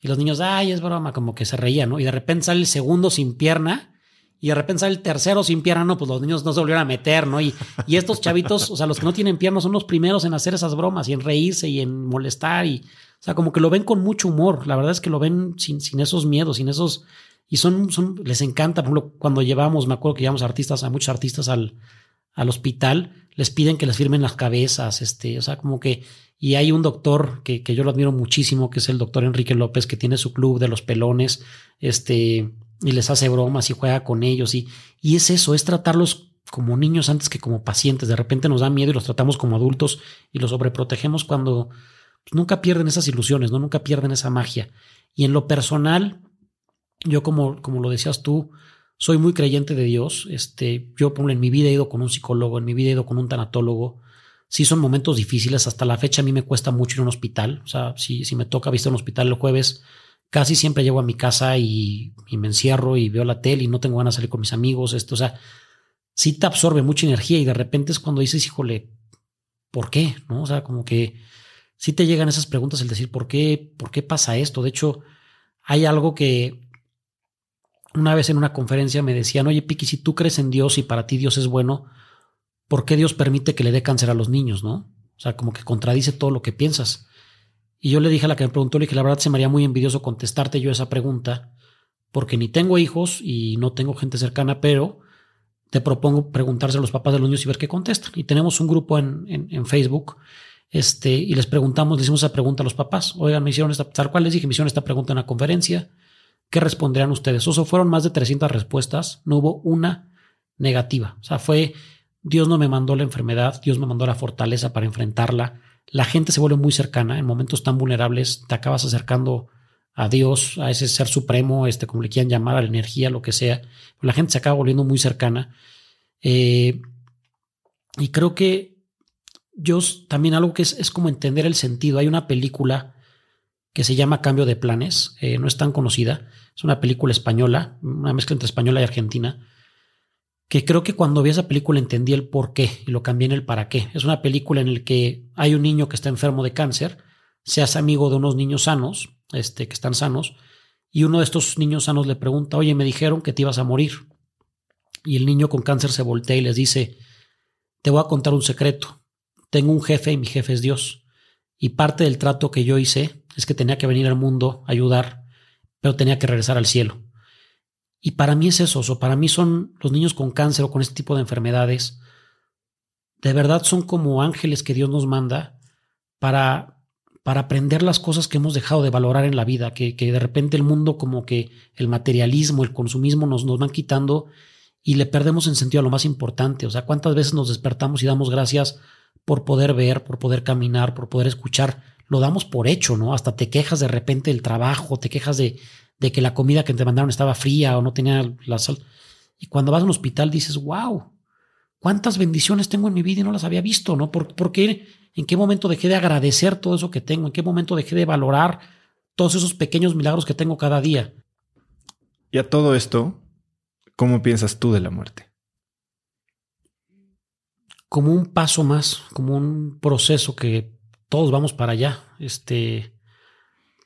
Y los niños, ay, es broma, como que se reían, ¿no? Y de repente sale el segundo sin pierna y de repente sale el tercero sin pierna, no, pues los niños no se volvieron a meter, ¿no? Y, y estos chavitos, o sea, los que no tienen piernas son los primeros en hacer esas bromas y en reírse y en molestar y, o sea, como que lo ven con mucho humor. La verdad es que lo ven sin, sin esos miedos, sin esos, y son, les encanta, por ejemplo, cuando llevamos, me acuerdo que llevamos artistas, a muchos artistas al, al hospital, les piden que les firmen las cabezas, este, o sea, como que y hay un doctor que, que, yo lo admiro muchísimo, que es el doctor Enrique López, que tiene su club de los pelones, este, y les hace bromas y juega con ellos. Y, y es eso, es tratarlos como niños antes que como pacientes. De repente nos da miedo y los tratamos como adultos y los sobreprotegemos cuando pues, nunca pierden esas ilusiones, ¿no? Nunca pierden esa magia. Y en lo personal, yo como, como lo decías tú, soy muy creyente de Dios. Este, yo en mi vida he ido con un psicólogo, en mi vida he ido con un tanatólogo, sí son momentos difíciles. Hasta la fecha a mí me cuesta mucho ir a un hospital. O sea, si, si me toca visitar un hospital el jueves, casi siempre llego a mi casa y, me encierro y veo la tele y no tengo ganas de salir con mis amigos. Esto, o sea, sí te absorbe mucha energía y de repente es cuando dices, híjole, ¿por qué? ¿No? O sea, como que sí te llegan esas preguntas el decir, ¿por qué, por qué pasa esto? De hecho, hay algo que una vez en una conferencia me decían, oye, Piki, si tú crees en Dios y para ti Dios es bueno, ¿por qué Dios permite que le dé cáncer a los niños, no? O sea, como que contradice todo lo que piensas. Y yo le dije a la que me preguntó, le dije, la verdad se me haría muy envidioso contestarte yo esa pregunta, porque ni tengo hijos y no tengo gente cercana, pero te propongo preguntarse a los papás de los niños y ver qué contestan. Y tenemos un grupo en, en, Facebook este, y les preguntamos, le hicimos esa pregunta a los papás. Oigan, me hicieron esta, tal cual les dije, me hicieron esta pregunta en la conferencia. ¿Qué responderían ustedes? Eso fueron más de 300 respuestas, no hubo una negativa. O sea, fue Dios no me mandó la enfermedad, Dios me mandó la fortaleza para enfrentarla. La gente se vuelve muy cercana en momentos tan vulnerables, te acabas acercando a Dios, a ese ser supremo, este, como le quieran llamar, a la energía, lo que sea. La gente se acaba volviendo muy cercana. Eh, y creo que yo también algo que es, es, como entender el sentido. Hay una película que se llama Cambio de Planes, eh, no es tan conocida, es una película española, una mezcla entre española y argentina, que creo que cuando vi esa película entendí el por qué y lo cambié en el para qué. Es una película en la que hay un niño que está enfermo de cáncer, se hace amigo de unos niños sanos, este, que están sanos, y uno de estos niños sanos le pregunta, oye, me dijeron que te ibas a morir. Y el niño con cáncer se voltea y les dice, te voy a contar un secreto. Tengo un jefe y mi jefe es Dios. Y parte del trato que yo hice es que tenía que venir al mundo a ayudar, pero tenía que regresar al cielo. Y para mí es eso, o para mí son los niños con cáncer o con este tipo de enfermedades, de verdad son como ángeles que Dios nos manda para, para aprender las cosas que hemos dejado de valorar en la vida, que, que de repente el mundo como que el materialismo, el consumismo nos, nos van quitando y le perdemos en sentido a lo más importante. O sea, ¿cuántas veces nos despertamos y damos gracias por poder ver, por poder caminar, por poder escuchar? Lo damos por hecho, ¿no? Hasta te quejas de repente del trabajo, te quejas de, de que la comida que te mandaron estaba fría o no tenía la sal. Y cuando vas a un hospital dices, wow, cuántas bendiciones tengo en mi vida y no las había visto, ¿no? ¿Por, qué? ¿En qué momento dejé de agradecer todo eso que tengo? ¿En qué momento dejé de valorar todos esos pequeños milagros que tengo cada día? Y a todo esto, ¿cómo piensas tú de la muerte? Como un paso más, como un proceso que todos vamos para allá. Este,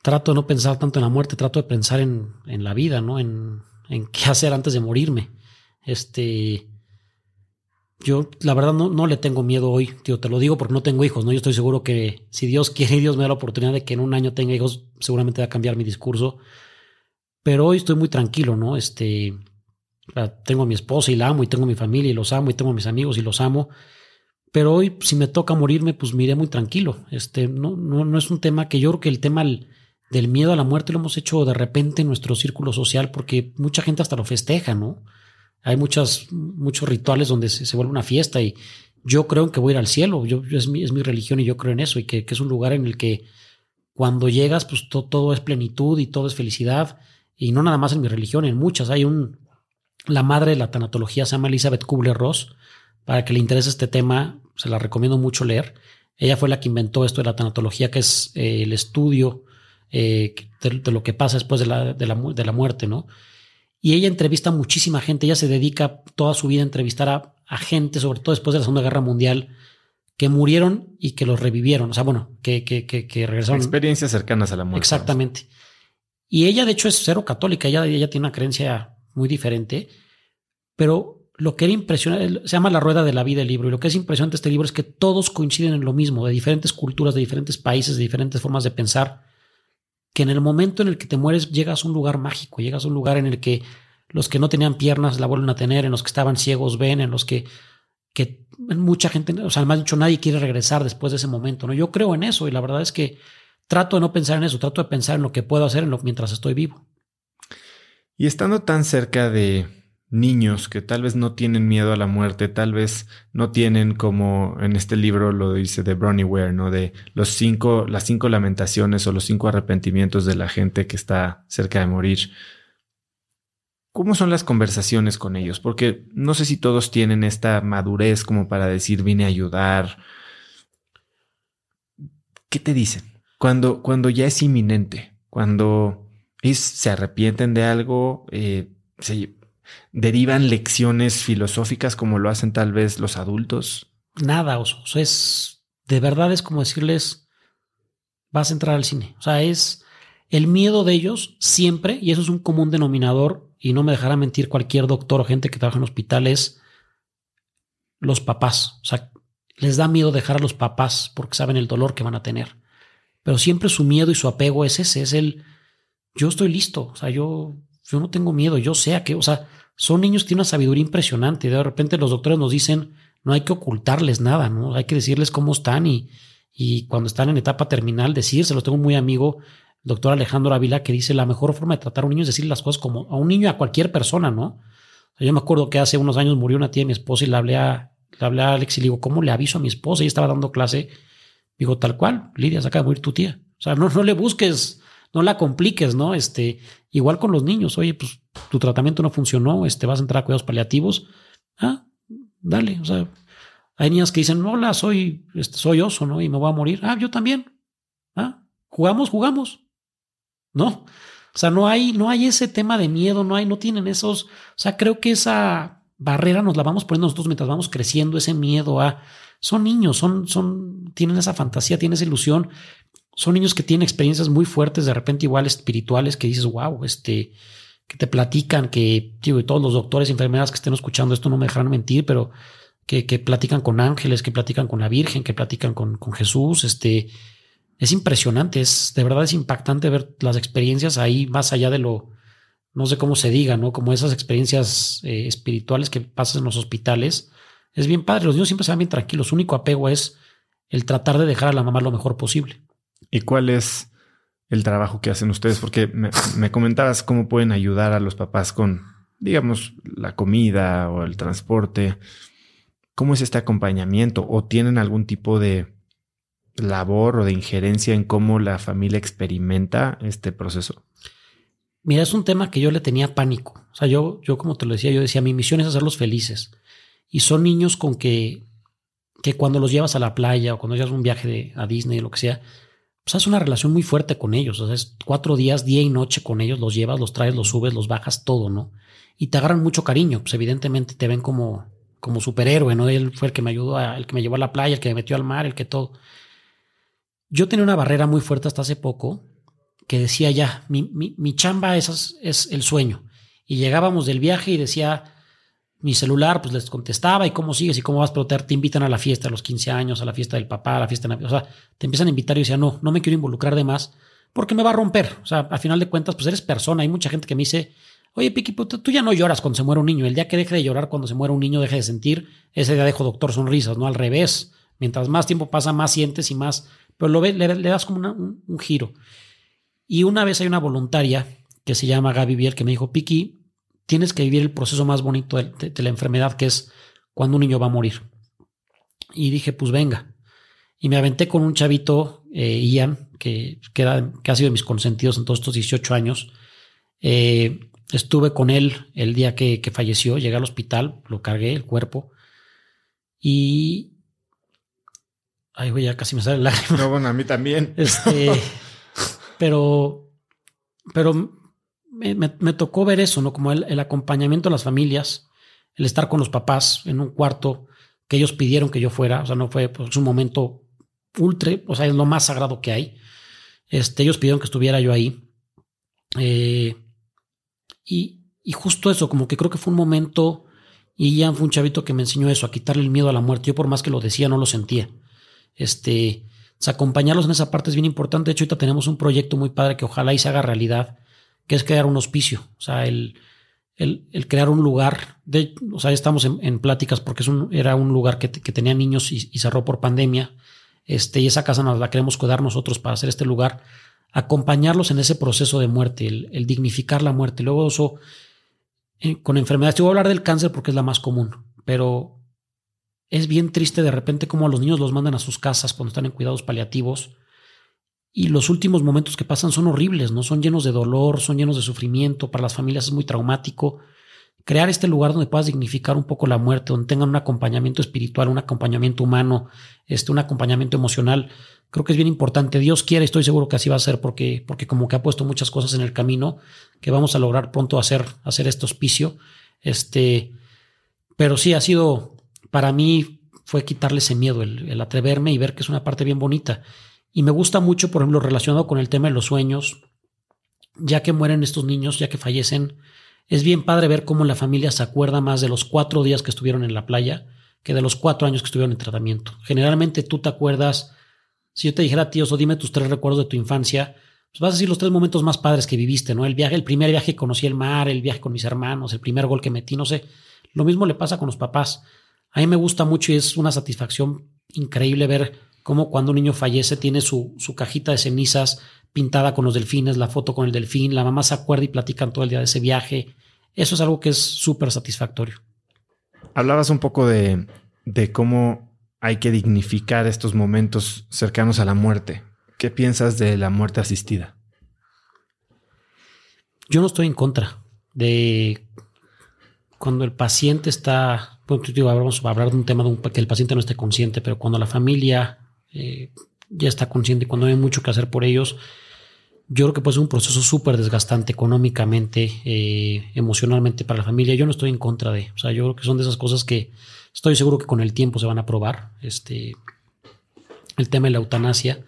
trato de no pensar tanto en la muerte, trato de pensar en, en la vida, ¿no? En, en, qué hacer antes de morirme. Este, yo la verdad no, no le tengo miedo hoy, tío, te lo digo porque no tengo hijos, ¿no? Yo estoy seguro que si Dios quiere y Dios me da la oportunidad de que en un año tenga hijos, seguramente va a cambiar mi discurso. Pero hoy estoy muy tranquilo, ¿no? Este, tengo a mi esposa y la amo y tengo a mi familia y los amo y tengo a mis amigos y los amo. Pero hoy, si me toca morirme, pues miré muy tranquilo. Este, no, no, no es un tema que yo creo que el tema del miedo a la muerte lo hemos hecho de repente en nuestro círculo social porque mucha gente hasta lo festeja, ¿no? Hay muchas, muchos rituales donde se, vuelve una fiesta y yo creo que voy a ir al cielo. Yo, es, mi, es mi religión y yo creo en eso y que, es un lugar en el que cuando llegas, pues todo es plenitud y todo es felicidad. Y no nada más en mi religión, en muchas. Hay un, la madre de la tanatología se llama Elizabeth Kubler-Ross. Para que le interese este tema, se la recomiendo mucho leer. Ella fue la que inventó esto de la tanatología, que es eh, el estudio eh, de, lo que pasa después de la, de, la, de la, muerte, ¿no? Y ella entrevista a muchísima gente, ella se dedica toda su vida a entrevistar a, gente, sobre todo después de la Segunda Guerra Mundial, que murieron y que los revivieron, o sea, bueno, que, que, que, regresaron. Experiencias cercanas a la muerte. Exactamente. Y ella, de hecho, es cero católica, ella, ella tiene una creencia muy diferente, pero lo que era impresionante, se llama La Rueda de la Vida el libro, y lo que es impresionante de este libro es que todos coinciden en lo mismo, de diferentes culturas, de diferentes países, de diferentes formas de pensar, que en el momento en el que te mueres llegas a un lugar mágico, llegas a un lugar en el que los que no tenían piernas la vuelven a tener, en los que estaban ciegos ven, en los que, que mucha gente, o sea, más dicho, nadie quiere regresar después de ese momento, ¿no? Yo creo en eso y la verdad es que trato de no pensar en eso, trato de pensar en lo que puedo hacer mientras estoy vivo. Y estando tan cerca de niños que tal vez no tienen miedo a la muerte, tal vez no tienen como en este libro lo dice de Bronnie Ware, ¿no? De los cinco, las cinco lamentaciones o los cinco arrepentimientos de la gente que está cerca de morir. ¿Cómo son las conversaciones con ellos? Porque no sé si todos tienen esta madurez como para decir vine a ayudar. ¿Qué te dicen? Cuando, cuando ya es inminente, cuando se arrepienten de algo, eh, se, derivan lecciones filosóficas como lo hacen tal vez los adultos? Nada, o sea, es de verdad es como decirles vas a entrar al cine. O sea, es el miedo de ellos siempre, y eso es un común denominador, y no me dejará mentir cualquier doctor o gente que trabaja en hospitales, los papás. O sea, les da miedo dejar a los papás porque saben el dolor que van a tener. Pero siempre su miedo y su apego es ese, es el yo estoy listo. O sea, yo yo no tengo miedo, yo sé a qué, o sea, son niños que tienen una sabiduría impresionante. De repente los doctores nos dicen, no hay que ocultarles nada, ¿no? Hay que decirles cómo están y, y cuando están en etapa terminal, decírselos. Tengo muy amigo, el doctor Alejandro Ávila, que dice la mejor forma de tratar a un niño es decirle las cosas como a un niño, a cualquier persona, ¿no? yo me acuerdo que hace unos años murió una tía de mi esposa y le hablé a, le hablé a Alex y le digo, ¿cómo le aviso a mi esposa? Ella estaba dando clase. Digo, tal cual, Lidia, se acaba de morir tu tía. O sea, no, no le busques no la compliques, ¿no? Este, igual con los niños, oye, pues tu tratamiento no funcionó, este, vas a entrar a cuidados paliativos. Ah, dale, o sea, hay niñas que dicen, hola, soy, este, soy oso, ¿no? Y me voy a morir. Ah, yo también. Ah, jugamos, jugamos. No, o sea, no hay, no hay ese tema de miedo, no hay, no tienen esos, o sea, creo que esa barrera nos la vamos poniendo nosotros mientras vamos creciendo, ese miedo a, son niños, son, son, tienen esa fantasía, tienen esa ilusión son niños que tienen experiencias muy fuertes, de repente igual espirituales, que dices, wow, este, que te platican, que, digo, y todos los doctores y enfermeras que estén escuchando esto no me dejarán mentir, pero que, que platican con ángeles, que platican con la Virgen, que platican con, con Jesús, este, es impresionante, es, de verdad es impactante ver las experiencias ahí más allá de lo, no sé cómo se diga, ¿no? Como esas experiencias eh, espirituales que pasan en los hospitales. Es bien padre, los niños siempre se van bien tranquilos. Su único apego es el tratar de dejar a la mamá lo mejor posible. ¿Y cuál es el trabajo que hacen ustedes? Porque me, comentabas cómo pueden ayudar a los papás con, digamos, la comida o el transporte. ¿Cómo es este acompañamiento? ¿O tienen algún tipo de labor o de injerencia en cómo la familia experimenta este proceso? Mira, es un tema que yo le tenía pánico. O sea, yo, yo como te lo decía, yo decía, mi misión es hacerlos felices. Y son niños con que, que cuando los llevas a la playa o cuando llevas un viaje de, a Disney o lo que sea, pues haces una relación muy fuerte con ellos. O sea, es cuatro días, día y noche con ellos, los llevas, los traes, los subes, los bajas, todo, ¿no? Y te agarran mucho cariño. Pues evidentemente te ven como, como superhéroe, ¿no? Él fue el que me ayudó, el que me llevó a la playa, el que me metió al mar, el que todo. Yo tenía una barrera muy fuerte hasta hace poco, que decía ya, mi, mi, chamba es, es el sueño. Y llegábamos del viaje y decía, mi celular, pues les contestaba y cómo sigues y cómo vas, pero te, te invitan a la fiesta, a los 15 años, a la fiesta del papá, a la fiesta de Navidad. O sea, te empiezan a invitar y decía, no, no me quiero involucrar de más porque me va a romper. O sea, al final de cuentas, pues eres persona. Hay mucha gente que me dice, oye, Piqui, pues, tú ya no lloras cuando se muere un niño. El día que deje de llorar cuando se muere un niño, deje de sentir, ese día dejo doctor sonrisas, no al revés. Mientras más tiempo pasa, más sientes y más, pero lo ves, le, das como un, giro. Y una vez hay una voluntaria que se llama Gaby Biel que me dijo, Piqui, tienes que vivir el proceso más bonito de, la enfermedad, que es cuando un niño va a morir. Y dije, pues venga. Y me aventé con un chavito, eh, Ian, que, que, ha sido de mis consentidos en todos estos 18 años. Eh, estuve con él el día que, que, falleció, llegué al hospital, lo cargué, el cuerpo. Y. Ay, güey, ya casi me sale la lágrima. No, bueno, a mí también. Este. pero. Pero me, tocó ver eso, ¿no? Como el, acompañamiento a las familias, el estar con los papás en un cuarto que ellos pidieron que yo fuera, o sea, no fue pues, un momento ultra, o sea, es lo más sagrado que hay. Este, ellos pidieron que estuviera yo ahí. Eh, y, y, justo eso, como que creo que fue un momento, y Ian fue un chavito que me enseñó eso, a quitarle el miedo a la muerte. Yo por más que lo decía, no lo sentía. Este, acompañarlos en esa parte es bien importante. De hecho, ahorita tenemos un proyecto muy padre que ojalá y se haga realidad, que es crear un hospicio, o sea, el, el, crear un lugar, o sea, estamos en, pláticas porque es un, era un lugar que, que tenía niños y, cerró por pandemia, este, y esa casa nos la queremos cuidar nosotros para hacer este lugar, acompañarlos en ese proceso de muerte, el, dignificar la muerte. Luego eso, eh, con enfermedades, yo voy a hablar del cáncer porque es la más común, pero es bien triste de repente como a los niños los mandan a sus casas cuando están en cuidados paliativos y los últimos momentos que pasan son horribles, ¿no? Son llenos de dolor, son llenos de sufrimiento, para las familias es muy traumático. Crear este lugar donde puedas dignificar un poco la muerte, donde tengan un acompañamiento espiritual, un acompañamiento humano, este, un acompañamiento emocional, creo que es bien importante. Dios quiere, estoy seguro que así va a ser, porque, porque como que ha puesto muchas cosas en el camino que vamos a lograr pronto hacer, hacer este hospicio. Este, pero sí ha sido, para mí, fue quitarle ese miedo, el, el atreverme y ver que es una parte bien bonita. Y me gusta mucho, por ejemplo, relacionado con el tema de los sueños, ya que mueren estos niños, ya que fallecen, es bien padre ver cómo la familia se acuerda más de los cuatro días que estuvieron en la playa que de los cuatro años que estuvieron en tratamiento. Generalmente tú te acuerdas, si yo te dijera, tío, o dime tus tres recuerdos de tu infancia, pues vas a decir los tres momentos más padres que viviste, ¿no? El viaje, el primer viaje que conocí el mar, el viaje con mis hermanos, el primer gol que metí, no sé. Lo mismo le pasa con los papás. A mí me gusta mucho y es una satisfacción increíble ver como cuando un niño fallece tiene su, su cajita de cenizas pintada con los delfines, la foto con el delfín, la mamá se acuerda y platican todo el día de ese viaje. Eso es algo que es súper satisfactorio. Hablabas un poco de, de cómo hay que dignificar estos momentos cercanos a la muerte. ¿Qué piensas de la muerte asistida? Yo no estoy en contra de cuando el paciente está, vamos a hablar de un tema de que el paciente no esté consciente, pero cuando la familia eh, ya está consciente cuando hay mucho que hacer por ellos, yo creo que puede ser un proceso súper desgastante económicamente, eh, emocionalmente para la familia. Yo no estoy en contra de, o sea, yo creo que son de esas cosas que estoy seguro que con el tiempo se van a probar. Este, el tema de la eutanasia,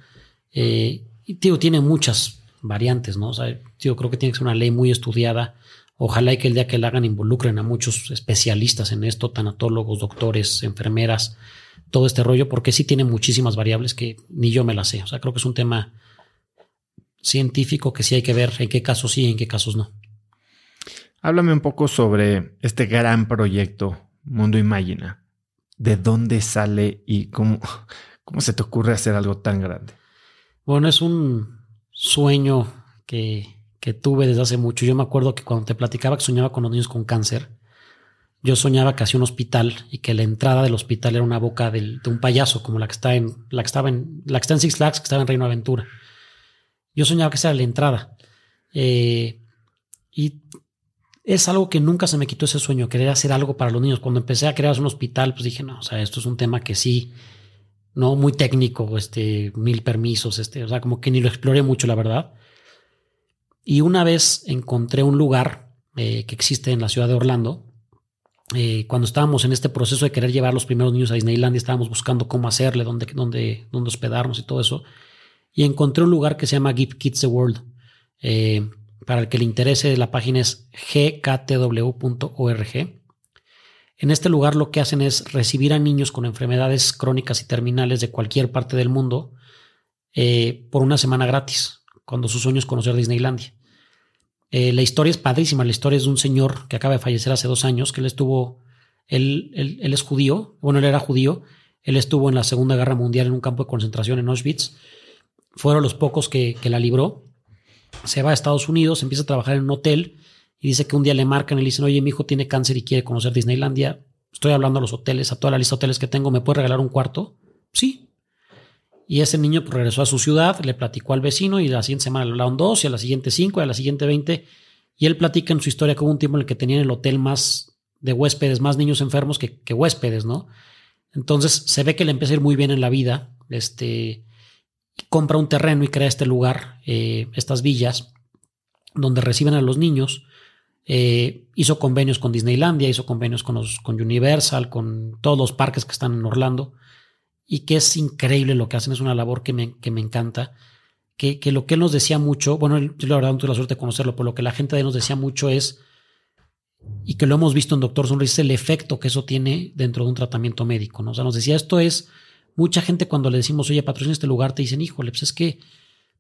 eh, y tío, tiene muchas variantes, ¿no? O sea, tío, creo que tiene que ser una ley muy estudiada. Ojalá y que el día que la hagan involucren a muchos especialistas en esto, tanatólogos, doctores, enfermeras, todo este rollo, porque sí tiene muchísimas variables que ni yo me las sé. O sea, creo que es un tema científico que sí hay que ver en qué casos sí y en qué casos no. Háblame un poco sobre este gran proyecto Mundo Imagina. ¿De dónde sale y cómo, cómo se te ocurre hacer algo tan grande? Bueno, es un sueño que, que tuve desde hace mucho. Yo me acuerdo que cuando te platicaba que soñaba con los niños con cáncer, yo soñaba que hacía un hospital y que la entrada del hospital era una boca de un payaso, como la que está en, la que estaba en, la que está en Six Flags, que estaba en Reino Aventura. Yo soñaba que esa era la entrada. Eh, y es algo que nunca se me quitó ese sueño, querer hacer algo para los niños. Cuando empecé a crear un hospital, pues dije, no, o sea, esto es un tema que sí, no muy técnico, este, mil permisos, este, o sea, como que ni lo exploré mucho, la verdad. Y una vez encontré un lugar eh, que existe en la ciudad de Orlando, eh, cuando estábamos en este proceso de querer llevar los primeros niños a Disneylandia, estábamos buscando cómo hacerle, dónde, dónde, dónde hospedarnos y todo eso. Y encontré un lugar que se llama Give Kids the World. Eh, para el que le interese, la página es gktw.org. En este lugar lo que hacen es recibir a niños con enfermedades crónicas y terminales de cualquier parte del mundo eh, por una semana gratis, cuando su sueño es conocer Disneylandia. Eh, la historia es padrísima, la historia es de un señor que acaba de fallecer hace dos años, que él estuvo, él, él, es judío, bueno, él era judío, él estuvo en la Segunda Guerra Mundial en un campo de concentración en Auschwitz, fueron los pocos que, que la libró, se va a Estados Unidos, empieza a trabajar en un hotel y dice que un día le marcan y le dicen, oye, mi hijo tiene cáncer y quiere conocer Disneylandia. Estoy hablando a los hoteles, a toda la lista de hoteles que tengo, ¿me puede regalar un cuarto? Sí. Y ese niño pues, regresó a su ciudad, le platicó al vecino y la siguiente semana le hablaron dos y a la siguiente cinco y a la siguiente veinte. Y él platica en su historia que hubo un tiempo en el que tenían el hotel más de huéspedes, más niños enfermos que, huéspedes, ¿no? Entonces se ve que le empieza a ir muy bien en la vida. Este compra un terreno y crea este lugar, eh, estas villas, donde reciben a los niños eh, hizo convenios con Disneylandia, hizo convenios con, los, con Universal, con todos los parques que están en Orlando y que es increíble lo que hacen, es una labor que me, que me encanta. Que, que, lo que él nos decía mucho, bueno, yo la verdad no tuve la suerte de conocerlo, pero lo que la gente de él nos decía mucho es, y que lo hemos visto en Doctor Sonrisa, el efecto que eso tiene dentro de un tratamiento médico. ¿no? O sea, nos decía, esto es, mucha gente cuando le decimos, oye, patrocina este lugar, te dicen, híjole, pues es que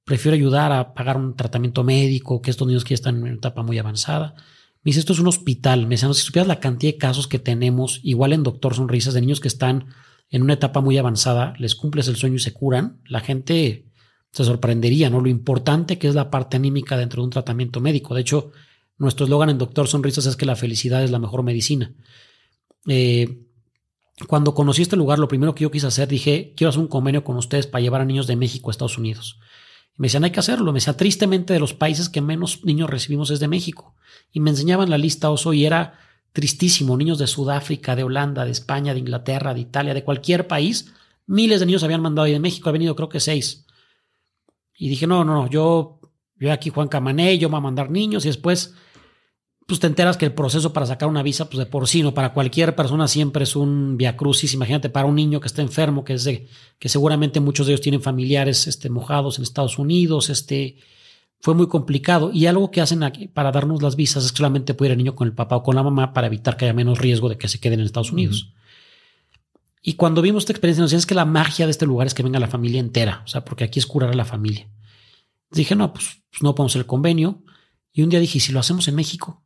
prefiero ayudar a pagar un tratamiento médico, que estos niños que están en una etapa muy avanzada. Me dice, esto es un hospital. Me dice, si supieras la cantidad de casos que tenemos, igual en Doctor Sonrisas, de niños que están en una etapa muy avanzada, les cumples el sueño y se curan, la gente se sorprendería, ¿no? Lo importante que es la parte anímica dentro de un tratamiento médico. De hecho, nuestro eslogan en Doctor Sonrisas es que la felicidad es la mejor medicina. Eh, cuando conocí este lugar, lo primero que yo quise hacer, dije, quiero hacer un convenio con ustedes para llevar a niños de México a Estados Unidos. Me decían, hay que hacerlo. Me decía, tristemente, de los países que menos niños recibimos es de México. Y me enseñaban la lista oso y era tristísimo. Niños de Sudáfrica, de Holanda, de España, de Inglaterra, de Italia, de cualquier país. Miles de niños habían mandado y de México ha venido creo que seis. Y dije, no, no, no, yo, yo aquí Juan Camané, yo voy a mandar niños y después pues te enteras que el proceso para sacar una visa, pues de por sí, no, para cualquier persona siempre es un viacrucis. Imagínate para un niño que está enfermo, que es que seguramente muchos de ellos tienen familiares este, mojados en Estados Unidos, este, fue muy complicado. Y algo que hacen aquí para darnos las visas es que solamente puede ir el niño con el papá o con la mamá para evitar que haya menos riesgo de que se queden en Estados Unidos. Y cuando vimos esta experiencia, nos decían es que la magia de este lugar es que venga la familia entera, o sea, porque aquí es curar a la familia. Dije, no, pues, pues no podemos hacer el convenio. Y un día dije, si lo hacemos en México?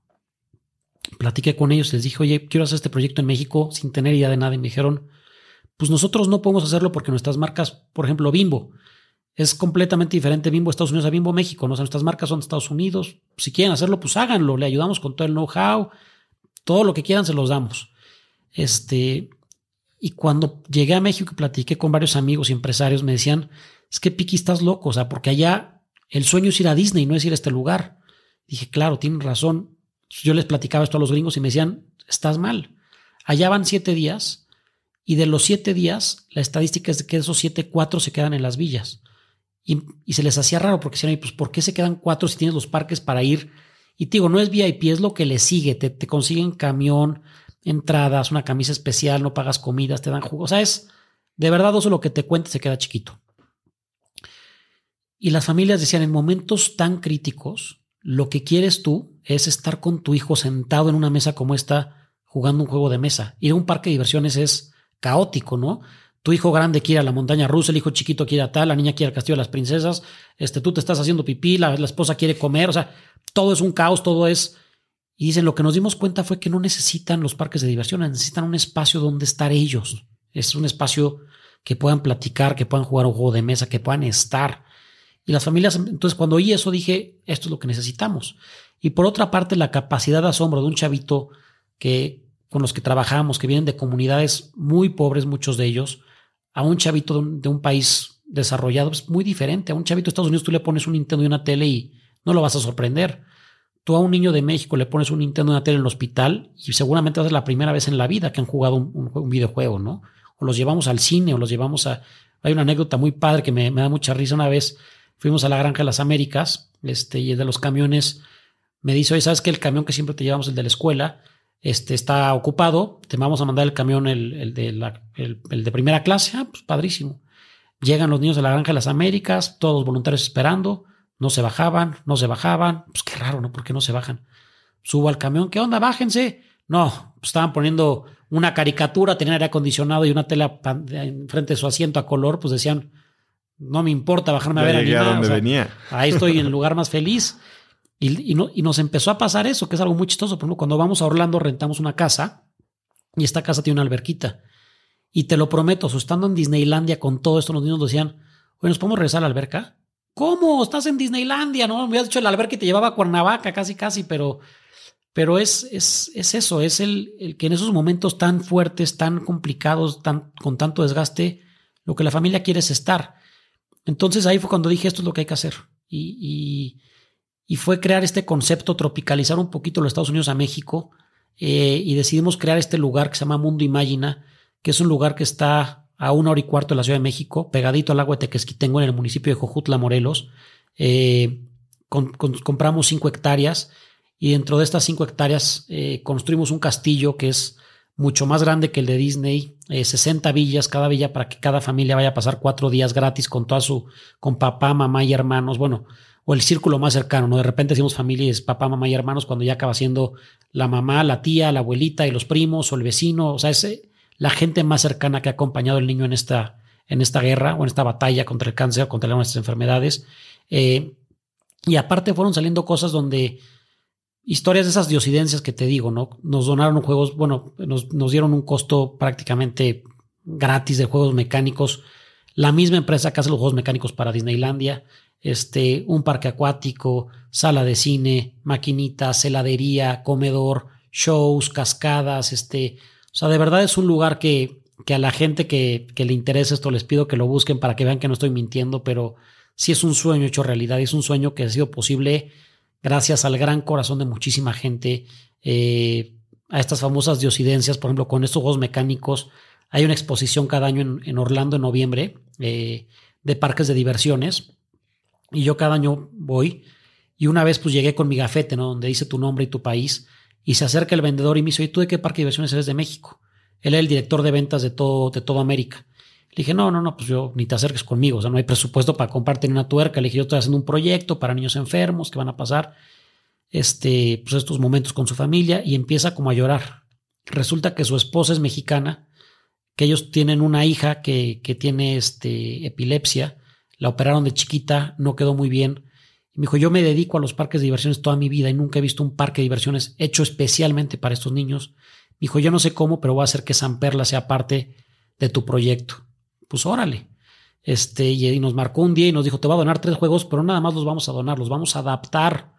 platiqué con ellos, les dije, oye, quiero hacer este proyecto en México sin tener idea de nada. Y me dijeron, pues nosotros no podemos hacerlo porque nuestras marcas, por ejemplo, Bimbo, es completamente diferente Bimbo Estados Unidos a Bimbo México. ¿no? nuestras marcas son de Estados Unidos. Si quieren hacerlo, pues háganlo. Le ayudamos con todo el know-how. Todo lo que quieran se los damos. Este, y cuando llegué a México y platiqué con varios amigos y empresarios, me decían, es que Piki, estás loco, o sea, porque allá el sueño es ir a Disney, no es ir a este lugar. Dije, claro, tienen razón. Yo les platicaba esto a los gringos y me decían, estás mal. Allá van siete días y de los siete días, la estadística es que esos siete, cuatro se quedan en las villas. Y, se les hacía raro porque decían, pues, ¿por qué se quedan cuatro si tienes los parques para ir? Y te digo, no es VIP, es lo que le sigue. Te, te consiguen camión, entradas, una camisa especial, no pagas comidas, te dan jugo. O sea, es de verdad eso lo que te cuenta se queda chiquito. Y las familias decían, en momentos tan críticos, lo que quieres tú es estar con tu hijo sentado en una mesa como esta jugando un juego de mesa. Ir a un parque de diversiones es caótico, ¿no? Tu hijo grande quiere a la montaña rusa, el hijo chiquito quiere a tal, la niña quiere al castillo de las princesas, este, tú te estás haciendo pipí, la, esposa quiere comer, o sea, todo es un caos, todo es... Y dicen, lo que nos dimos cuenta fue que no necesitan los parques de diversión, necesitan un espacio donde estar ellos. Es un espacio que puedan platicar, que puedan jugar un juego de mesa, que puedan estar. Y las familias, entonces cuando oí eso dije, esto es lo que necesitamos. Y por otra parte, la capacidad de asombro de un chavito que con los que trabajamos, que vienen de comunidades muy pobres, muchos de ellos, a un chavito de un, país desarrollado es muy diferente. A un chavito de Estados Unidos tú le pones un Nintendo y una tele y no lo vas a sorprender. Tú a un niño de México le pones un Nintendo y una tele en el hospital y seguramente va a la primera vez en la vida que han jugado un, videojuego, ¿no? O los llevamos al cine o los llevamos a... Hay una anécdota muy padre que me, me da mucha risa una vez fuimos a la Granja de las Américas, este, y el de los camiones me dice, oye, ¿sabes que el camión que siempre te llevamos, el de la escuela, este, está ocupado? Te vamos a mandar el camión, el, de, la, el, de primera clase. Ah, pues padrísimo. Llegan los niños de la Granja de las Américas, todos voluntarios esperando, No se bajaban, no se bajaban. Pues qué raro, ¿no? ¿Por qué no se bajan? Subo al camión, ¿qué onda? Bájense. No, pues estaban poniendo una caricatura, tenían aire acondicionado y una tela enfrente de su asiento a color, pues decían, no me importa bajarme a ver a donde venía. Ahí estoy en el lugar más feliz. Y, no, y, nos empezó a pasar eso, que es algo muy chistoso. Por ejemplo, cuando vamos a Orlando rentamos una casa y esta casa tiene una alberquita. Y te lo prometo, estando en Disneylandia con todo esto, los niños decían, oye, ¿nos podemos regresar a la alberca? ¿Cómo? Estás en Disneylandia, ¿no? Me habías dicho la alberca y te llevaba a Cuernavaca casi, casi, pero, pero es, es, es eso, es el, el, que en esos momentos tan fuertes, tan complicados, tan, con tanto desgaste, lo que la familia quiere es estar. Entonces ahí fue cuando dije, esto es lo que hay que hacer. Y, y, y fue crear este concepto, tropicalizar un poquito los Estados Unidos a México, eh, y decidimos crear este lugar que se llama Mundo Imagina, que es un lugar que está a una hora y cuarto de la Ciudad de México, pegadito al agua de Tequesquitengo en el municipio de Jojutla, Morelos. Eh, compramos cinco hectáreas y dentro de estas cinco hectáreas eh, construimos un castillo que es mucho más grande que el de Disney, 60 villas, cada villa para que cada familia vaya a pasar cuatro días gratis con toda su, con papá, mamá y hermanos. Bueno, o el círculo más cercano, ¿no? De repente decimos familias, papá, mamá y hermanos, cuando ya acaba siendo la mamá, la tía, la abuelita y los primos o el vecino, o sea, es eh, la gente más cercana que ha acompañado al niño en esta, en esta guerra o en esta batalla contra el cáncer, contra nuestras enfermedades. Eh, y aparte fueron saliendo cosas donde historias de esas diosidencias que te digo, ¿no? Nos donaron juegos, bueno, nos, nos dieron un costo prácticamente gratis de juegos mecánicos. La misma empresa que hace los juegos mecánicos para Disneylandia este, un parque acuático, sala de cine, maquinitas, heladería, comedor, shows, cascadas, este, o sea, de verdad es un lugar que, que a la gente que, que le interesa esto les pido que lo busquen para que vean que no estoy mintiendo, pero sí es un sueño hecho realidad, es un sueño que ha sido posible gracias al gran corazón de muchísima gente, eh, a estas famosas diosidencias, por ejemplo, con estos juegos mecánicos. Hay una exposición cada año en, Orlando en noviembre eh, de parques de diversiones y yo cada año voy. Y una vez pues llegué con mi gafete, ¿no? Donde dice tu nombre y tu país. Y se acerca el vendedor y me dice, ¿y tú de qué parque de diversiones eres de México? Él es el director de ventas de todo, de toda América. Le dije, no, no, no, pues yo ni te acerques conmigo. O sea, no hay presupuesto para comprarte ni una tuerca. Le dije, yo estoy haciendo un proyecto para niños enfermos que van a pasar este, pues estos momentos con su familia y empieza como a llorar. Resulta que su esposa es mexicana, que ellos tienen una hija que, que tiene este, epilepsia la operaron de chiquita, no quedó muy bien. Y me dijo, yo me dedico a los parques de diversiones toda mi vida y nunca he visto un parque de diversiones hecho especialmente para estos niños. Me dijo, yo no sé cómo, pero voy a hacer que San Perla sea parte de tu proyecto. Pues órale. Este, y nos marcó un día y nos dijo, te voy a donar tres juegos, pero nada más los vamos a donar, los vamos a adaptar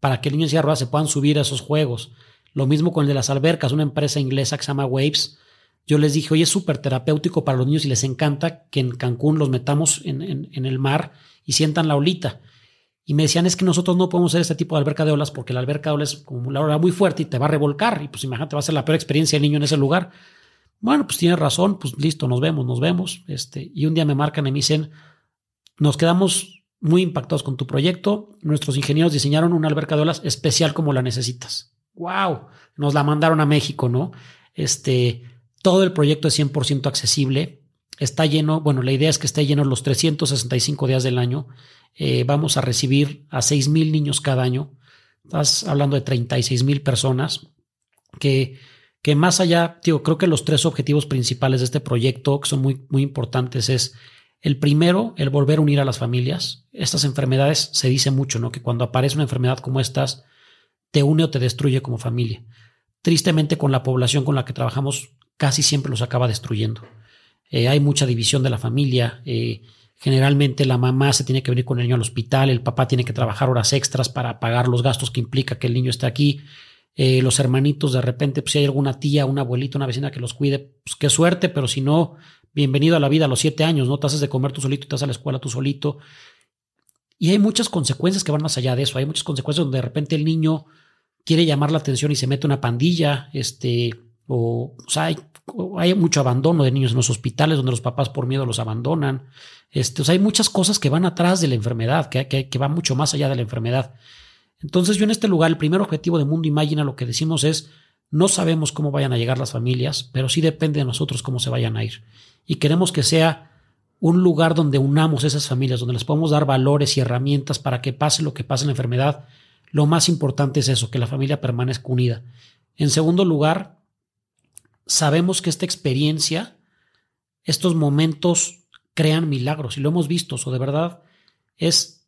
para que niños y arroba se puedan subir a esos juegos. Lo mismo con el de las albercas, una empresa inglesa que se llama Waves, yo les dije, oye, es súper terapéutico para los niños y les encanta que en Cancún los metamos en, el mar y sientan la olita. Y me decían, es que nosotros no podemos hacer este tipo de alberca de olas porque la alberca de olas es como la ola muy fuerte y te va a revolcar. Y pues imagínate, va a ser la peor experiencia del niño en ese lugar. Bueno, pues tienes razón, pues listo, nos vemos, nos vemos. Este, y un día me marcan y me dicen, nos quedamos muy impactados con tu proyecto. Nuestros ingenieros diseñaron una alberca de olas especial como la necesitas. ¡Wow! Nos la mandaron a México, ¿no? Este, todo el proyecto es 100% accesible. Está lleno, bueno, la idea es que esté lleno los 365 días del año. Eh, vamos a recibir a 6 mil niños cada año. Estás hablando de 36 mil personas que, que más allá, digo, creo que los tres objetivos principales de este proyecto, que son muy, muy importantes, es el primero, el volver a unir a las familias. Estas enfermedades se dice mucho, ¿no? Que cuando aparece una enfermedad como estas, te une o te destruye como familia. Tristemente, con la población con la que trabajamos, casi siempre los acaba destruyendo. Eh, hay mucha división de la familia. Eh, generalmente la mamá se tiene que venir con el niño al hospital, el papá tiene que trabajar horas extras para pagar los gastos que implica que el niño esté aquí. Eh, los hermanitos, de repente, pues, si hay alguna tía, una abuelita, una vecina que los cuide, pues qué suerte, pero si no, bienvenido a la vida a los siete años, ¿no? Te haces de comer tú solito, te vas a la escuela tú solito. Y hay muchas consecuencias que van más allá de eso. Hay muchas consecuencias donde de repente el niño quiere llamar la atención y se mete una pandilla, este, o, sea, hay, mucho abandono de niños en los hospitales donde los papás por miedo los abandonan. Este, o sea, hay muchas cosas que van atrás de la enfermedad, que, que, van mucho más allá de la enfermedad. Entonces yo en este lugar, el primer objetivo de Mundo Imagina, lo que decimos es, no sabemos cómo vayan a llegar las familias, pero sí depende de nosotros cómo se vayan a ir. Y queremos que sea un lugar donde unamos esas familias, donde les podemos dar valores y herramientas para que pase lo que pase en la enfermedad, lo más importante es eso, que la familia permanezca unida. En segundo lugar, sabemos que esta experiencia, estos momentos crean milagros y lo hemos visto, o de verdad es,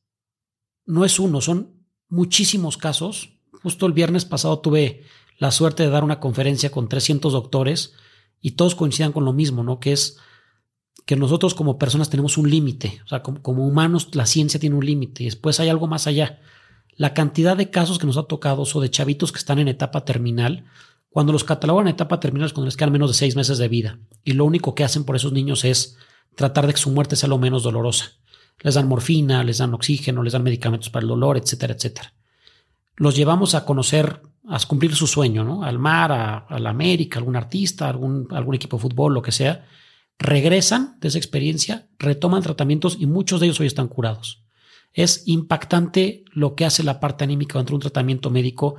no es uno, son muchísimos casos. Justo el viernes pasado tuve la suerte de dar una conferencia con 300 doctores y todos coincidan con lo mismo, ¿no? Que es que nosotros como personas tenemos un límite, o sea, como, humanos la ciencia tiene un límite y después hay algo más allá. La cantidad de casos que nos ha tocado o de chavitos que están en etapa terminal, cuando los catalogan en etapa terminal es cuando les quedan menos de seis meses de vida y lo único que hacen por esos niños es tratar de que su muerte sea lo menos dolorosa. Les dan morfina, les dan oxígeno, les dan medicamentos para el dolor, etcétera, etcétera. Los llevamos a conocer, a cumplir su sueño, ¿no? Al mar, a, la América, algún artista, algún, algún equipo de fútbol, lo que sea regresan de esa experiencia, retoman tratamientos y muchos de ellos hoy están curados. Es impactante lo que hace la parte anímica dentro de un tratamiento médico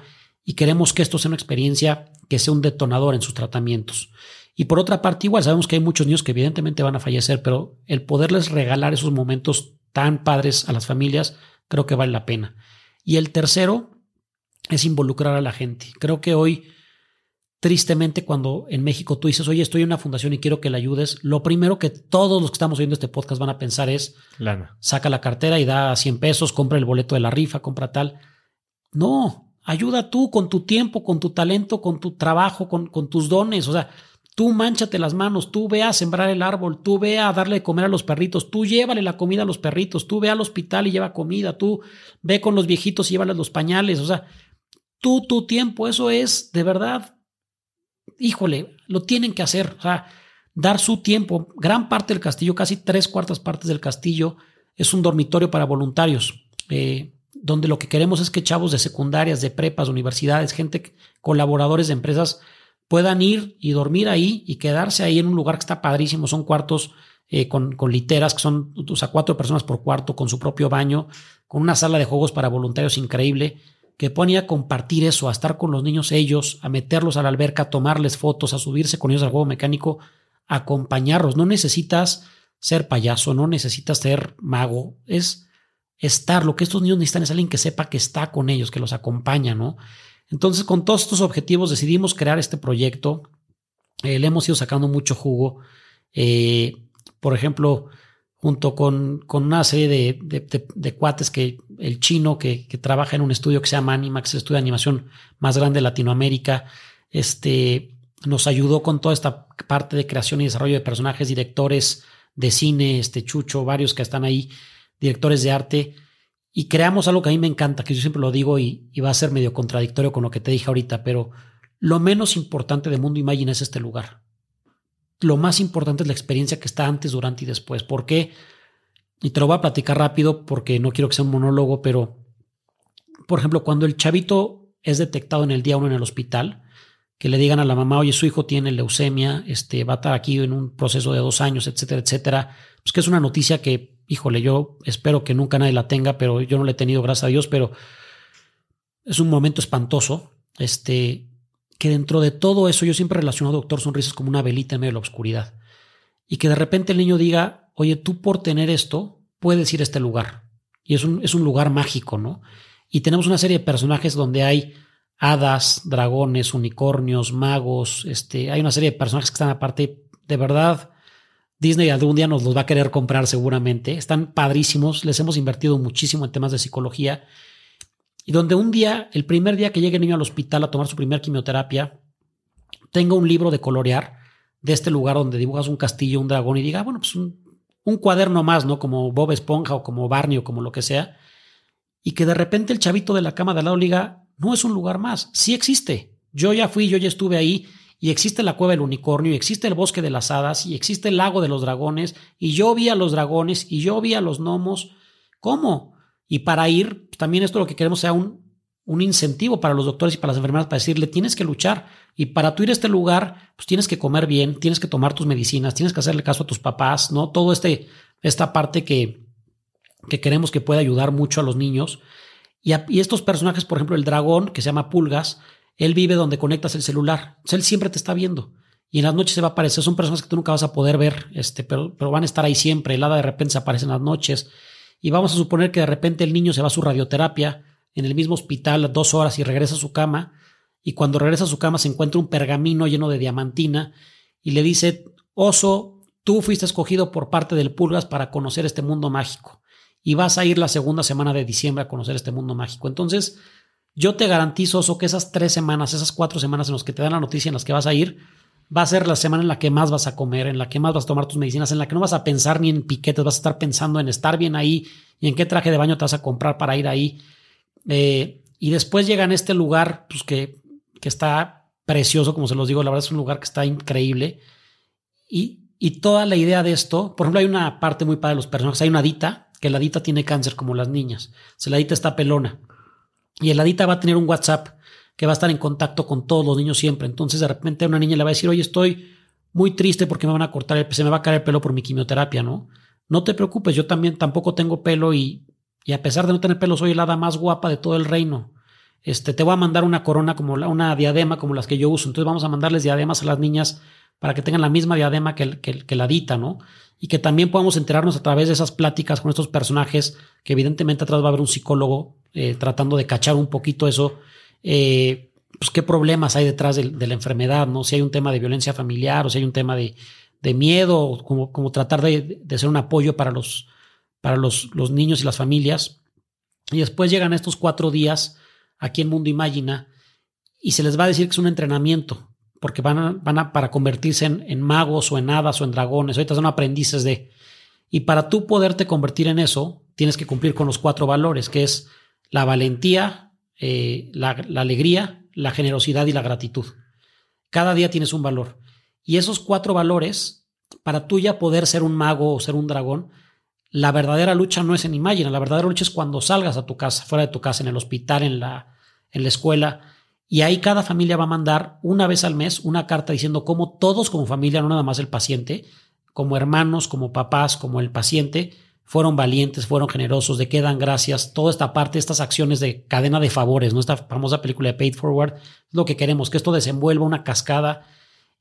y queremos que esto sea una experiencia que sea un detonador en sus tratamientos. Y por otra parte, igual sabemos que hay muchos niños que evidentemente van a fallecer, pero el poderles regalar esos momentos tan padres a las familias, creo que vale la pena. Y el tercero es involucrar a la gente. Creo que hoy tristemente cuando en México tú dices, oye, estoy en una fundación y quiero que la ayudes, lo primero que todos los que estamos viendo este podcast van a pensar es, Lana. saca la cartera y da 100 pesos, compra el boleto de la rifa, compra tal. No, ayuda tú con tu tiempo, con tu talento, con tu trabajo, con, tus dones. O sea, tú manchate las manos, tú ve a sembrar el árbol, tú ve a darle de comer a los perritos, tú llévale la comida a los perritos, tú ve al hospital y lleva comida, tú ve con los viejitos y llévales los pañales. O sea, tú, tu tiempo, eso es de verdad híjole, lo tienen que hacer, o sea, dar su tiempo. Gran parte del castillo, casi tres cuartas partes del castillo, es un dormitorio para voluntarios, eh, donde lo que queremos es que chavos de secundarias, de prepas, universidades, gente, colaboradores de empresas, puedan ir y dormir ahí y quedarse ahí en un lugar que está padrísimo. Son cuartos eh, con, con, literas, que son o sea, cuatro personas por cuarto, con su propio baño, con una sala de juegos para voluntarios increíble que ponía a compartir eso, a estar con los niños ellos, a meterlos a la alberca, a tomarles fotos, a subirse con ellos al juego mecánico, acompañarlos. No necesitas ser payaso, no necesitas ser mago, es estar. Lo que estos niños necesitan es alguien que sepa que está con ellos, que los acompaña, ¿no? Entonces, con todos estos objetivos decidimos crear este proyecto. Eh, le hemos ido sacando mucho jugo. Eh, por ejemplo, junto con, con una serie de, de, cuates que el chino que, que, trabaja en un estudio que se llama Animax, estudio de animación más grande de Latinoamérica, este, nos ayudó con toda esta parte de creación y desarrollo de personajes, directores de cine, este Chucho, varios que están ahí, directores de arte, y creamos algo que a mí me encanta, que yo siempre lo digo y, va a ser medio contradictorio con lo que te dije ahorita, pero lo menos importante de Mundo Imagine es este lugar lo más importante es la experiencia que está antes, durante y después. ¿Por qué? Y te lo voy a platicar rápido porque no quiero que sea un monólogo, pero, por ejemplo, cuando el chavito es detectado en el día uno en el hospital, que le digan a la mamá, oye, su hijo tiene leucemia, este, va a estar aquí en un proceso de dos años, etcétera, etcétera, pues que es una noticia que, híjole, yo espero que nunca nadie la tenga, pero yo no la he tenido, gracias a Dios, pero es un momento espantoso. Este, que dentro de todo eso yo siempre relaciono a Doctor Sonrisas como una velita en medio de la oscuridad. Y que de repente el niño diga, oye, tú por tener esto puedes ir a este lugar. Y es un, es un lugar mágico, ¿no? Y tenemos una serie de personajes donde hay hadas, dragones, unicornios, magos, este, hay una serie de personajes que están aparte, de verdad, Disney algún día nos los va a querer comprar seguramente, están padrísimos, les hemos invertido muchísimo en temas de psicología y donde un día, el primer día que llegue el niño al hospital a tomar su primer quimioterapia, tenga un libro de colorear de este lugar donde dibujas un castillo, un dragón y diga, bueno, pues un, cuaderno más, ¿no? Como Bob Esponja o como Barney o como lo que sea. Y que de repente el chavito de la cama de al lado diga, no es un lugar más, sí existe. Yo ya fui, yo ya estuve ahí y existe la cueva del unicornio, y existe el bosque de las hadas, y existe el lago de los dragones, y yo vi a los dragones, y yo vi a los gnomos. ¿Cómo? Y para ir, también esto lo que queremos sea un, un incentivo para los doctores y para las enfermeras para decirle, tienes que luchar. Y para tú ir a este lugar, pues tienes que comer bien, tienes que tomar tus medicinas, tienes que hacerle caso a tus papás, ¿no? Todo este, esta parte que, que queremos que pueda ayudar mucho a los niños. Y, y, estos personajes, por ejemplo, el dragón, que se llama Pulgas, él vive donde conectas el celular. él siempre te está viendo. y en las noches se va a aparecer. Son personas que tú nunca vas a poder ver, este, pero, pero van a estar ahí siempre. El hada de repente se aparece en las noches. Y vamos a suponer que de repente el niño se va a su radioterapia en el mismo hospital dos horas y regresa a su cama. Y cuando regresa a su cama se encuentra un pergamino lleno de diamantina y le dice, oso, tú fuiste escogido por parte del Pulgas para conocer este mundo mágico. Y vas a ir la segunda semana de diciembre a conocer este mundo mágico. Entonces, yo te garantizo, oso, que esas tres semanas, esas cuatro semanas en las que te dan la noticia en las que vas a ir, va a ser la semana en la que más vas a comer, en la que más vas a tomar tus medicinas, en la que no vas a pensar ni en piquetes, vas a estar pensando en estar bien ahí y en qué traje de baño te vas a comprar para ir ahí. Eh, y después llegan a este lugar pues, que, que, está precioso, como se los digo, la verdad es un lugar que está increíble. Y, y toda la idea de esto, por ejemplo, hay una parte muy padre de los personajes. Hay una Dita, que la Dita tiene cáncer como las niñas. O la Dita está pelona. Y el Adita va a tener un WhatsApp que va a estar en contacto con todos los niños siempre. Entonces de repente una niña le va a decir, oye, estoy muy triste porque me van a cortar, el, se me va a caer el pelo por mi quimioterapia, ¿no? No te preocupes, yo también tampoco tengo pelo y, y a pesar de no tener pelo soy la hada más guapa de todo el reino. Este, te voy a mandar una corona como una diadema como las que yo uso. Entonces vamos a mandarles diademas a las niñas para que tengan la misma diadema que, que, que la dita, ¿no? Y que también podamos enterarnos a través de esas pláticas con estos personajes, que evidentemente atrás va a haber un psicólogo eh, tratando de cachar un poquito eso eh, pues qué problemas hay detrás de, la enfermedad, ¿no? Si hay un tema de violencia familiar o si hay un tema de, miedo, como, como tratar de, ser un apoyo para, los, para los, los, niños y las familias. Y después llegan estos cuatro días aquí en Mundo Imagina y se les va a decir que es un entrenamiento, porque van a, van a para convertirse en, en, magos o en hadas o en dragones. Ahorita son aprendices de. Y para tú poderte convertir en eso, tienes que cumplir con los cuatro valores, que es la valentía, eh, la, alegría, la generosidad y la gratitud. Cada día tienes un valor. Y esos cuatro valores, para tú ya poder ser un mago o ser un dragón, la verdadera lucha no es en imagen, la verdadera lucha es cuando salgas a tu casa, fuera de tu casa, en el hospital, en la, en la escuela. Y ahí cada familia va a mandar una vez al mes una carta diciendo cómo todos como familia, no nada más el paciente, como hermanos, como papás, como el paciente, fueron valientes, fueron generosos, de qué dan gracias, toda esta parte, estas acciones de cadena de favores, ¿no? Esta famosa película de Paid Forward, es lo que queremos, que esto desenvuelva una cascada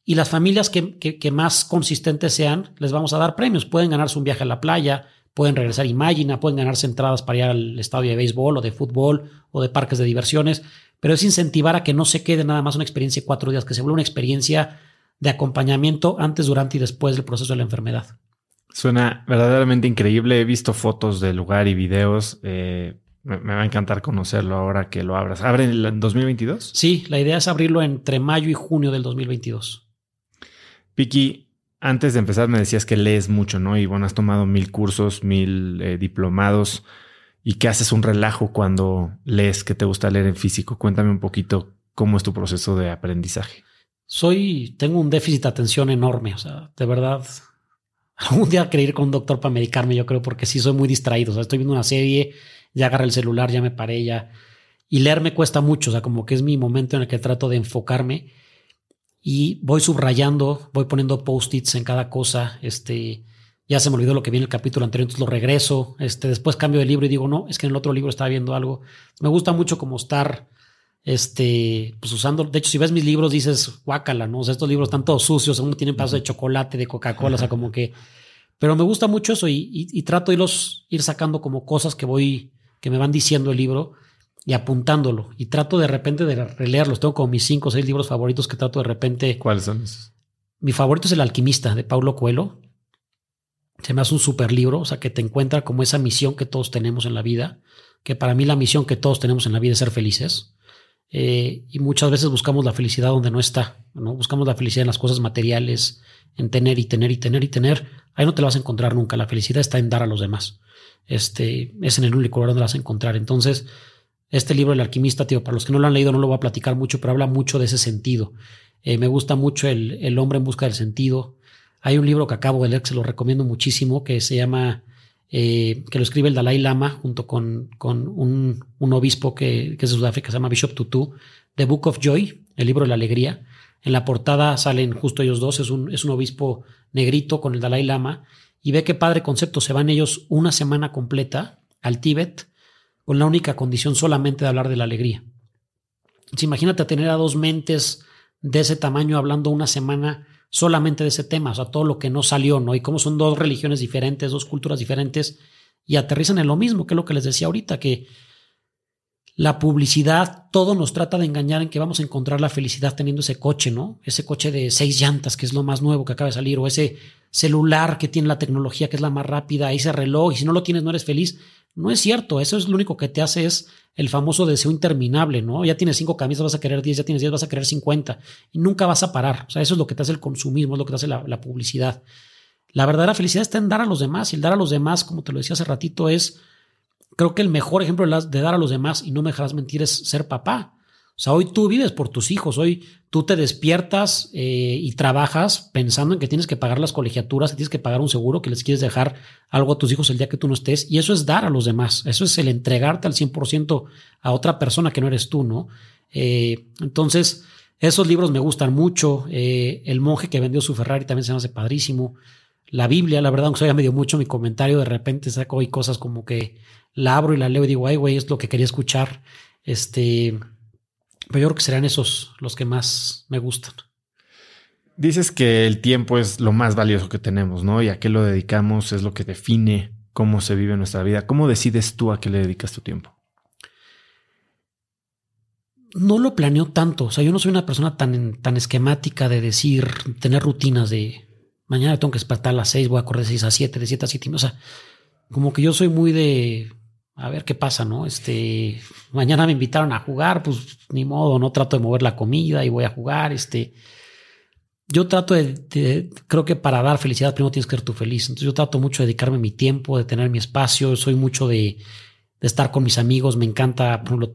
y las familias que, que, más consistentes sean, les vamos a dar premios. Pueden ganarse un viaje a la playa, pueden regresar a Imagina, pueden ganarse entradas para ir al estadio de béisbol o de fútbol o de parques de diversiones, pero es incentivar a que no se quede nada más una experiencia de cuatro días, que se vuelva una experiencia de acompañamiento antes, durante y después del proceso de la enfermedad. Suena verdaderamente increíble. He visto fotos del lugar y videos. Eh, me, va a encantar conocerlo ahora que lo abras. ¿Abre en 2022? Sí, la idea es abrirlo entre mayo y junio del 2022. Piki, antes de empezar me decías que lees mucho, ¿no? Y bueno, has tomado mil cursos, mil eh, diplomados. ¿Y qué haces un relajo cuando lees? que te gusta leer en físico? Cuéntame un poquito cómo es tu proceso de aprendizaje. Soy, tengo un déficit de atención enorme. O sea, de verdad, Algún día quería ir con un doctor para medicarme, yo creo, porque sí soy muy distraído. O sea, estoy viendo una serie, ya agarré el celular, ya me paré, ya. Y leer me cuesta mucho, o sea, como que es mi momento en el que trato de enfocarme y voy subrayando, voy poniendo post-its en cada cosa. Este, ya se me olvidó lo que viene en el capítulo anterior, entonces lo regreso. Este, después cambio de libro y digo, no, es que en el otro libro estaba viendo algo. Me gusta mucho como estar este, pues usando, de hecho, si ves mis libros dices, guácala, ¿no? O sea, estos libros están todos sucios, aún tienen pasos de chocolate, de Coca-Cola, o sea, como que, pero me gusta mucho eso y, trato de ir sacando como cosas que voy, que me van diciendo el libro y apuntándolo. Y trato de repente de releerlos. Tengo como mis cinco o seis libros favoritos que trato de repente. ¿Cuáles son esos? Mi favorito es El Alquimista de Paulo Coelho. Se me hace un super libro, o sea, que te encuentra como esa misión que todos tenemos en la vida, que para mí la misión que todos tenemos en la vida es ser felices. Eh, y muchas veces buscamos la felicidad donde no está, ¿no? Buscamos la felicidad en las cosas materiales, en tener y tener y tener y tener. Ahí no te la vas a encontrar nunca. La felicidad está en dar a los demás. Este es en el único lugar donde la vas a encontrar. Entonces, este libro, El alquimista, tío, para los que no lo han leído, no lo voy a platicar mucho, pero habla mucho de ese sentido. Eh, me gusta mucho el, el hombre en busca del sentido. Hay un libro que acabo de leer que se lo recomiendo muchísimo, que se llama eh, que lo escribe el Dalai Lama junto con, con un, un, obispo que, que, es de Sudáfrica, se llama Bishop Tutu, The Book of Joy, el libro de la alegría. En la portada salen justo ellos dos, es un, es un obispo negrito con el Dalai Lama, y ve qué padre concepto, se van ellos una semana completa al Tíbet con la única condición solamente de hablar de la alegría. imagínate tener a dos mentes de ese tamaño hablando una semana solamente de ese tema, o sea, todo lo que no salió, ¿no? Y cómo son dos religiones diferentes, dos culturas diferentes y aterrizan en lo mismo, que es lo que les decía ahorita, que la publicidad, todo nos trata de engañar en que vamos a encontrar la felicidad teniendo ese coche, ¿no? Ese coche de seis llantas, que es lo más nuevo que acaba de salir, o ese celular que tiene la tecnología, que es la más rápida, ese reloj, y si no lo tienes no eres feliz. No es cierto, eso es lo único que te hace es el famoso deseo interminable, ¿no? Ya tienes cinco camisas, vas a querer diez, ya tienes diez, vas a querer cincuenta, y nunca vas a parar. O sea, eso es lo que te hace el consumismo, es lo que te hace la, la publicidad. La verdadera felicidad está en dar a los demás, y el dar a los demás, como te lo decía hace ratito, es Creo que el mejor ejemplo de dar a los demás, y no me dejarás mentir, es ser papá. O sea, hoy tú vives por tus hijos, hoy tú te despiertas eh, y trabajas pensando en que tienes que pagar las colegiaturas, que tienes que pagar un seguro, que les quieres dejar algo a tus hijos el día que tú no estés. Y eso es dar a los demás, eso es el entregarte al 100% a otra persona que no eres tú, ¿no? Eh, entonces, esos libros me gustan mucho. Eh, el monje que vendió su Ferrari también se me hace padrísimo. La Biblia, la verdad, aunque ya me dio mucho mi comentario, de repente saco hoy cosas como que la abro y la leo y digo, ay, güey, es lo que quería escuchar. Este, pero yo creo que serán esos los que más me gustan. Dices que el tiempo es lo más valioso que tenemos, ¿no? Y a qué lo dedicamos es lo que define cómo se vive nuestra vida. ¿Cómo decides tú a qué le dedicas tu tiempo? No lo planeo tanto. O sea, yo no soy una persona tan, tan esquemática de decir, tener rutinas de mañana tengo que despertar a las seis, voy a correr de seis a siete, de siete a siete. O sea, como que yo soy muy de a ver qué pasa, ¿no? Este, mañana me invitaron a jugar, pues ni modo, no trato de mover la comida y voy a jugar, este. Yo trato de, creo que para dar felicidad primero tienes que ser tú feliz. Entonces yo trato mucho de dedicarme mi tiempo, de tener mi espacio, soy mucho de, estar con mis amigos, me encanta, por ejemplo,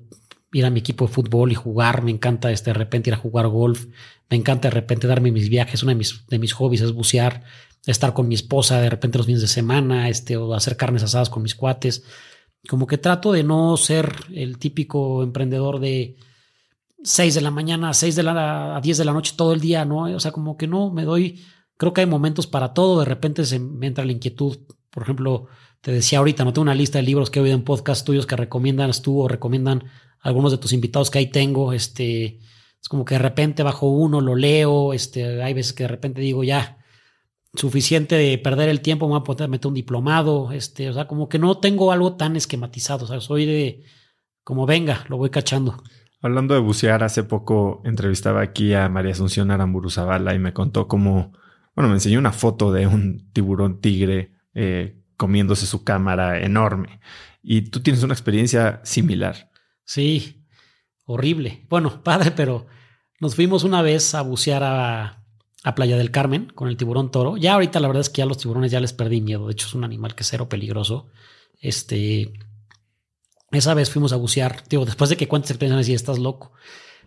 ir a mi equipo de fútbol y jugar, me encanta este, de repente ir a jugar golf, me encanta de repente darme mis viajes, uno de mis, de mis hobbies es bucear, estar con mi esposa de repente los fines de semana, este, o hacer carnes asadas con mis cuates como que trato de no ser el típico emprendedor de 6 de la mañana a 6 de la a 10 de la noche todo el día, ¿no? O sea, como que no me doy, creo que hay momentos para todo, de repente se me entra la inquietud, por ejemplo, te decía ahorita, no tengo una lista de libros que he oído en podcast tuyos que recomiendan tú o recomiendan algunos de tus invitados que ahí tengo, este, es como que de repente bajo uno, lo leo, este, hay veces que de repente digo ya, suficiente de perder el tiempo, me voy a poder meter un diplomado, este, o sea, como que no tengo algo tan esquematizado, o sea, soy de como venga, lo voy cachando. Hablando de bucear, hace poco entrevistaba aquí a María Asunción Aramburu Zavala y me contó cómo, bueno, me enseñó una foto de un tiburón tigre eh, comiéndose su cámara enorme. Y tú tienes una experiencia similar. Sí, horrible. Bueno, padre, pero nos fuimos una vez a bucear a a Playa del Carmen con el tiburón toro. Ya ahorita la verdad es que ya los tiburones ya les perdí miedo. De hecho, es un animal que es cero peligroso. Este. Esa vez fuimos a bucear. Digo, después de que cuentes experiencias, y estás loco.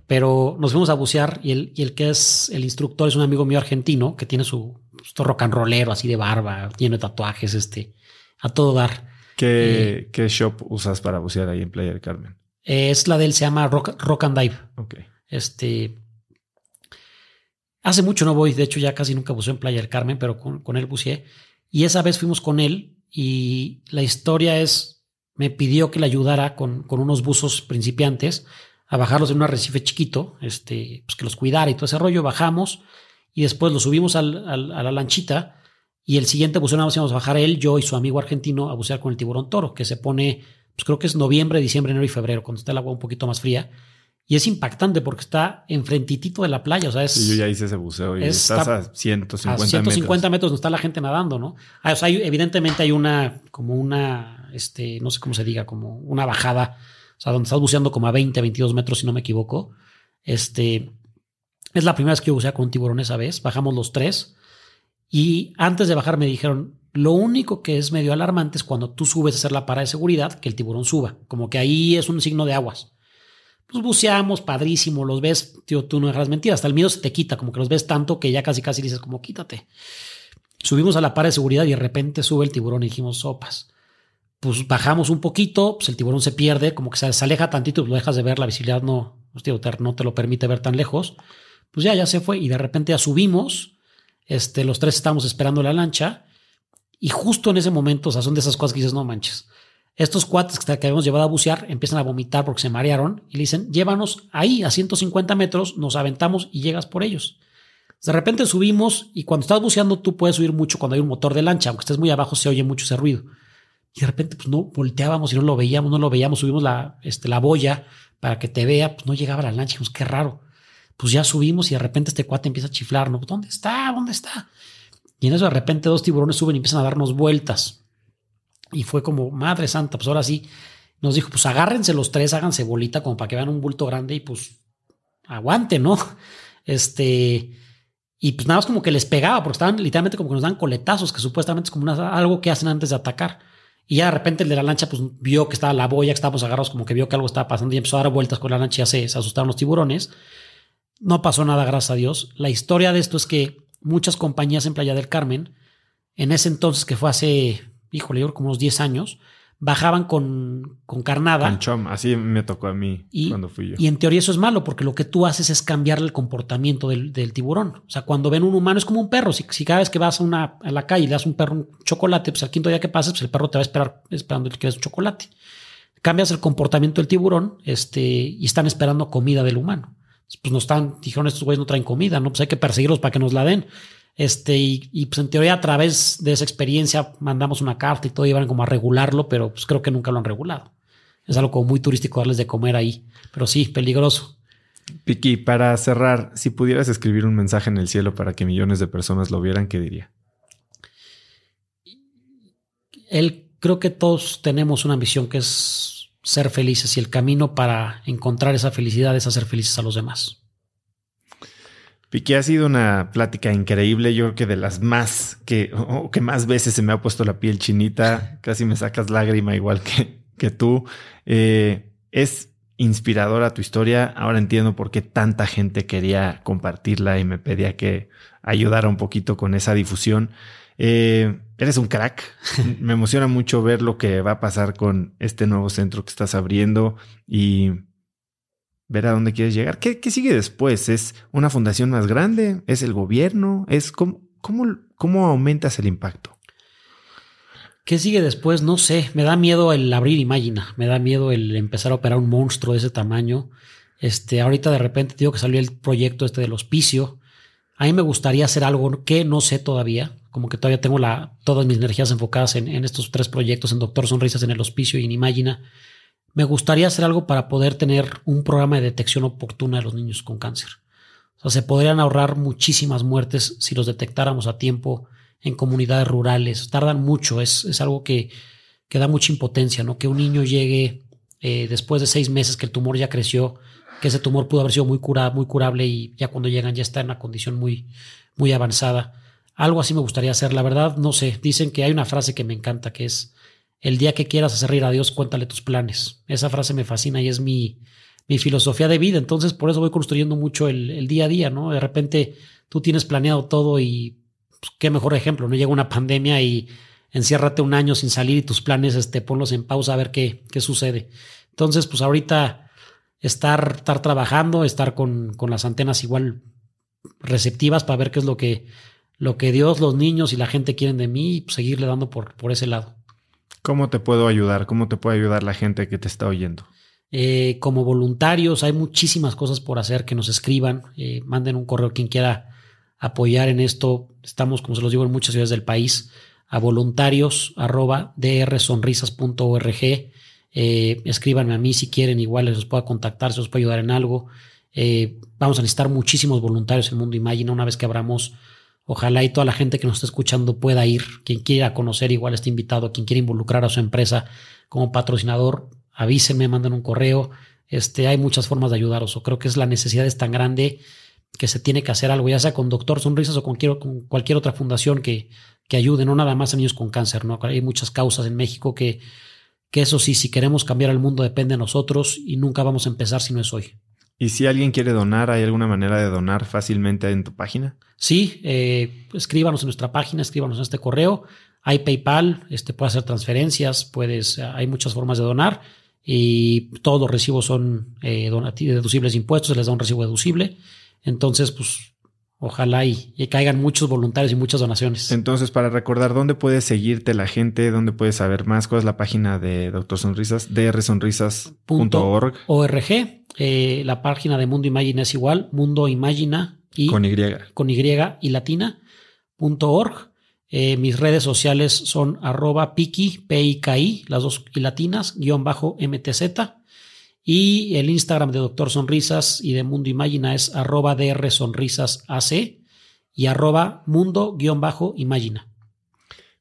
Pero nos fuimos a bucear y el, y el que es el instructor es un amigo mío argentino que tiene su, rock and rollero así de barba, lleno de tatuajes, este, a todo dar. ¿Qué, eh, ¿Qué shop usas para bucear ahí en Playa del Carmen? es la de él, se llama Rock, rock and Dive. Ok. Este, Hace mucho no voy, de hecho ya casi nunca buceo en Playa del Carmen, pero con, él buceé. Y esa vez fuimos con él y la historia es, me pidió que le ayudara con, con unos buzos principiantes a bajarlos en un arrecife chiquito, este, pues que los cuidara y todo ese rollo. Bajamos y después los subimos al, a la lanchita y el siguiente buceo nada más íbamos a bajar él, yo y su amigo argentino a bucear con el tiburón toro, que se pone, pues creo que es noviembre, diciembre, enero y febrero, cuando está el agua un poquito más fría. Y es impactante porque está enfrentitito de la playa. O sea, es. yo ya hice ese buceo y estás a 150 metros. 150 metros. donde está la gente nadando, ¿no? Ah, o sea, evidentemente hay una, como una, este, no sé cómo se diga, como una bajada. O sea, donde estás buceando como a 20, 22 metros, si no me equivoco. Este. Es la primera vez que yo buceé con un tiburón esa vez. Bajamos los tres. Y antes de bajar me dijeron, lo único que es medio alarmante es cuando tú subes a hacer la parada de seguridad, que el tiburón suba. Como que ahí es un signo de aguas pues buceamos, padrísimo, los ves, tío, tú no dejas mentiras, hasta el miedo se te quita, como que los ves tanto que ya casi casi dices como quítate. Subimos a la par de seguridad y de repente sube el tiburón y dijimos sopas. Pues bajamos un poquito, pues el tiburón se pierde, como que se, aleja tantito, pues lo dejas de ver, la visibilidad no, pues, no te lo permite ver tan lejos. Pues ya, ya se fue y de repente ya subimos, este, los tres estamos esperando la lancha y justo en ese momento, o sea, son de esas cosas que dices, no manches, estos cuates que, habíamos llevado a bucear empiezan a vomitar porque se marearon y le dicen, llévanos ahí a 150 metros, nos aventamos y llegas por ellos. De repente subimos y cuando estás buceando tú puedes subir mucho cuando hay un motor de lancha, aunque estés muy abajo se oye mucho ese ruido. Y de repente pues no volteábamos y no lo veíamos, no lo veíamos, subimos la, este, la boya para que te vea, pues no llegaba la lancha, dijimos, qué raro. Pues ya subimos y de repente este cuate empieza a chiflar, ¿no? ¿Dónde está? ¿Dónde está? Y en eso de repente dos tiburones suben y empiezan a darnos vueltas. Y fue como, madre santa, pues ahora sí, nos dijo, pues agárrense los tres, háganse bolita como para que vean un bulto grande y pues aguante, ¿no? Este, y pues nada más como que les pegaba, porque estaban literalmente como que nos dan coletazos, que supuestamente es como algo que hacen antes de atacar. Y ya de repente el de la lancha pues vio que estaba la boya, que estábamos agarrados, como que vio que algo estaba pasando y empezó a dar vueltas con la lancha y ya se, se asustaron los tiburones. No pasó nada, gracias a Dios. La historia de esto es que muchas compañías en Playa del Carmen, en ese entonces que fue hace, híjole, como unos 10 años, bajaban con, con carnada. Con chom, así me tocó a mí cuando fui yo. Y en teoría eso es malo, porque lo que tú haces es cambiarle el comportamiento del, tiburón. O sea, cuando ven un humano es como un perro. Si, si cada vez que vas a, una, a la calle y le das un perro un chocolate, pues al quinto día que pases, pues el perro te va a esperar esperando que quieras un chocolate. Cambias el comportamiento del tiburón este, y están esperando comida del humano. Pues no están, dijeron estos güeyes no traen comida, ¿no? Pues hay que perseguirlos para que nos la den. Este, y, pues en teoría a través de esa experiencia mandamos una carta y todo iban como a regularlo, pero pues creo que nunca lo han regulado. Es algo como muy turístico darles de comer ahí, pero sí, peligroso. Piki, para cerrar, si pudieras escribir un mensaje en el cielo para que millones de personas lo vieran, ¿qué diría? Él, creo que todos tenemos una misión que es ser felices y el camino para encontrar esa felicidad es hacer felices a los demás. Piqué, ha sido una plática increíble. Yo creo que de las más que, que más veces se me ha puesto la piel chinita. Casi me sacas lágrima igual que, que tú. Eh, es inspiradora tu historia. Ahora entiendo por qué tanta gente quería compartirla y me pedía que ayudara un poquito con esa difusión. Eh, eres un crack. me emociona mucho ver lo que va a pasar con este nuevo centro que estás abriendo y ver a dónde quieres llegar. ¿Qué, sigue después? ¿Es una fundación más grande? ¿Es el gobierno? ¿Es cómo, cómo, aumentas el impacto? ¿Qué sigue después? No sé. Me da miedo el abrir Imagina. Me da miedo el empezar a operar un monstruo de ese tamaño. Este, ahorita de repente digo que salió el proyecto este del hospicio. A mí me gustaría hacer algo que no sé todavía. Como que todavía tengo la, todas mis energías enfocadas en, en estos tres proyectos, en Doctor Sonrisas, en el hospicio y en Imagina me gustaría hacer algo para poder tener un programa de detección oportuna de los niños con cáncer. O sea, se podrían ahorrar muchísimas muertes si los detectáramos a tiempo en comunidades rurales. Tardan mucho, es, es algo que, que, da mucha impotencia, ¿no? Que un niño llegue eh, después de seis meses que el tumor ya creció, que ese tumor pudo haber sido muy, muy curable y ya cuando llegan ya está en una condición muy, muy avanzada. Algo así me gustaría hacer. La verdad, no sé. Dicen que hay una frase que me encanta que es el día que quieras hacer reír a Dios, cuéntale tus planes. Esa frase me fascina y es mi, mi filosofía de vida. Entonces, por eso voy construyendo mucho el, día a día, ¿no? De repente tú tienes planeado todo y pues, qué mejor ejemplo, ¿no? Llega una pandemia y enciérrate un año sin salir y tus planes, este, ponlos en pausa a ver qué, qué sucede. Entonces, pues ahorita estar, estar trabajando, estar con, con las antenas igual receptivas para ver qué es lo que, lo que Dios, los niños y la gente quieren de mí y pues, seguirle dando por, por ese lado. ¿Cómo te puedo ayudar? ¿Cómo te puede ayudar la gente que te está oyendo? Eh, como voluntarios, hay muchísimas cosas por hacer que nos escriban, eh, manden un correo quien quiera apoyar en esto. Estamos, como se los digo, en muchas ciudades del país, a voluntarios arroba drsonrisas.org. Eh, escríbanme a mí si quieren, igual les pueda contactar, si os puedo ayudar en algo. vamos a necesitar muchísimos voluntarios en Mundo Imagina una vez que abramos Ojalá y toda la gente que nos está escuchando pueda ir. Quien quiera conocer igual está invitado. Quien quiera involucrar a su empresa como patrocinador, avísenme, manden un correo. Este, hay muchas formas de ayudaros. O creo que es la necesidad es tan grande que se tiene que hacer algo, ya sea con Doctor Sonrisas o con cualquier, con cualquier otra fundación que, que ayude, no nada más a niños con cáncer. ¿no? Hay muchas causas en México que, que eso sí, si queremos cambiar el mundo depende de nosotros y nunca vamos a empezar si no es hoy. ¿Y si alguien quiere donar, hay alguna manera de donar fácilmente en tu página? Sí, eh, escríbanos en nuestra página, escríbanos en este correo. Hay PayPal, este puede hacer transferencias, puedes, hay muchas formas de donar y todos los recibos son eh, deducibles de impuestos, se les da un recibo deducible. Entonces, pues Ojalá y, caigan muchos voluntarios y muchas donaciones. Entonces, para recordar, ¿dónde puede seguirte la gente? ¿Dónde puedes saber más? ¿Cuál es la página de Doctor Sonrisas? drsonrisas.org. ORG. Eh, la página de Mundo Imagina es igual, mundoimagina.org. y Con Y. con Y y latina punto org. Eh, mis redes sociales son arroba piki, P-I-K-I, las dos y latinas, guion bajo MTZ. Y el Instagram de Doctor Sonrisas y de Mundo Imagina es arroba DR Sonrisas AC y arroba mundo guion bajo Imagina.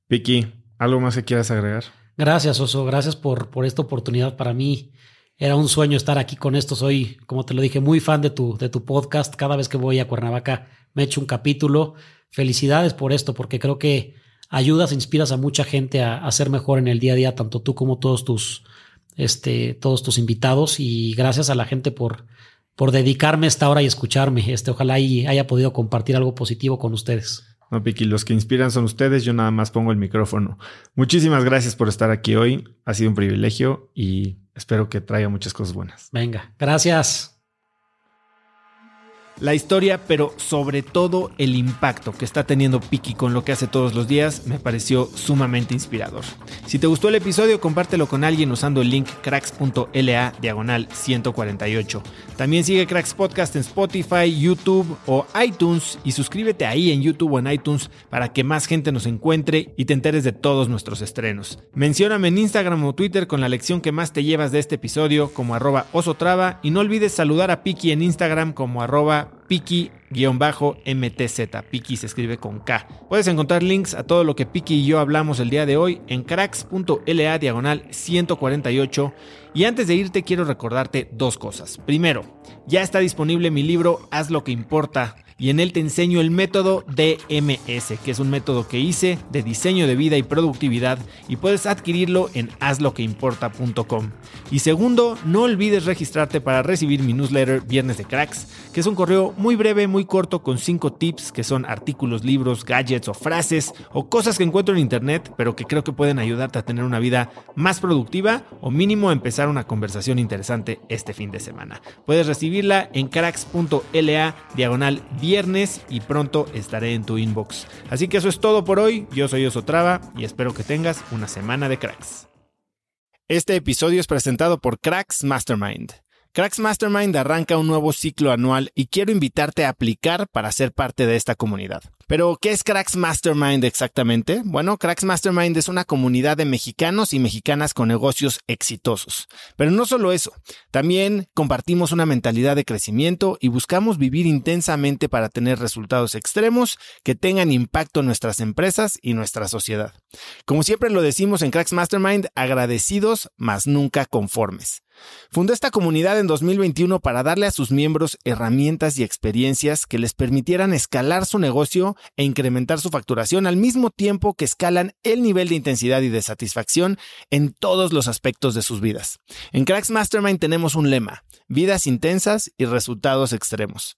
Piki, ¿algo más que quieras agregar? Gracias, Oso. Gracias por, por esta oportunidad. Para mí era un sueño estar aquí con esto. Soy, como te lo dije, muy fan de tu, de tu podcast. Cada vez que voy a Cuernavaca me echo un capítulo. Felicidades por esto, porque creo que ayudas, inspiras a mucha gente a, a ser mejor en el día a día, tanto tú como todos tus, este, todos tus invitados. Y gracias a la gente por, por dedicarme esta hora y escucharme. Este, ojalá y haya podido compartir algo positivo con ustedes. No, Piki, los que inspiran son ustedes, yo nada más pongo el micrófono. Muchísimas gracias por estar aquí hoy, ha sido un privilegio y espero que traiga muchas cosas buenas. Venga, gracias. La historia, pero sobre todo el impacto que está teniendo Piki con lo que hace todos los días, me pareció sumamente inspirador. Si te gustó el episodio, compártelo con alguien usando el link cracks.la diagonal 148. También sigue Cracks Podcast en Spotify, YouTube o iTunes y suscríbete ahí en YouTube o en iTunes para que más gente nos encuentre y te enteres de todos nuestros estrenos. Mencióname en Instagram o Twitter con la lección que más te llevas de este episodio como arroba osotrava y no olvides saludar a Piki en Instagram como arroba Piki-MTZ. Piki se escribe con K. Puedes encontrar links a todo lo que Piki y yo hablamos el día de hoy en cracks.la diagonal 148. Y antes de irte quiero recordarte dos cosas. Primero, ya está disponible mi libro Haz lo que importa y en él te enseño el método DMS, que es un método que hice de diseño de vida y productividad y puedes adquirirlo en hazloqueimporta.com. Y segundo, no olvides registrarte para recibir mi newsletter Viernes de Cracks, que es un correo muy breve, muy corto con 5 tips que son artículos, libros, gadgets o frases o cosas que encuentro en internet, pero que creo que pueden ayudarte a tener una vida más productiva o mínimo empezar una conversación interesante este fin de semana. Puedes recibirla en cracks.la diagonal viernes y pronto estaré en tu inbox. Así que eso es todo por hoy. Yo soy Osotrava y espero que tengas una semana de cracks. Este episodio es presentado por Cracks Mastermind. Cracks Mastermind arranca un nuevo ciclo anual y quiero invitarte a aplicar para ser parte de esta comunidad. Pero, ¿qué es Cracks Mastermind exactamente? Bueno, Cracks Mastermind es una comunidad de mexicanos y mexicanas con negocios exitosos. Pero no solo eso, también compartimos una mentalidad de crecimiento y buscamos vivir intensamente para tener resultados extremos que tengan impacto en nuestras empresas y nuestra sociedad. Como siempre lo decimos en Cracks Mastermind, agradecidos, mas nunca conformes. Fundó esta comunidad en 2021 para darle a sus miembros herramientas y experiencias que les permitieran escalar su negocio e incrementar su facturación al mismo tiempo que escalan el nivel de intensidad y de satisfacción en todos los aspectos de sus vidas. En Cracks Mastermind tenemos un lema, vidas intensas y resultados extremos.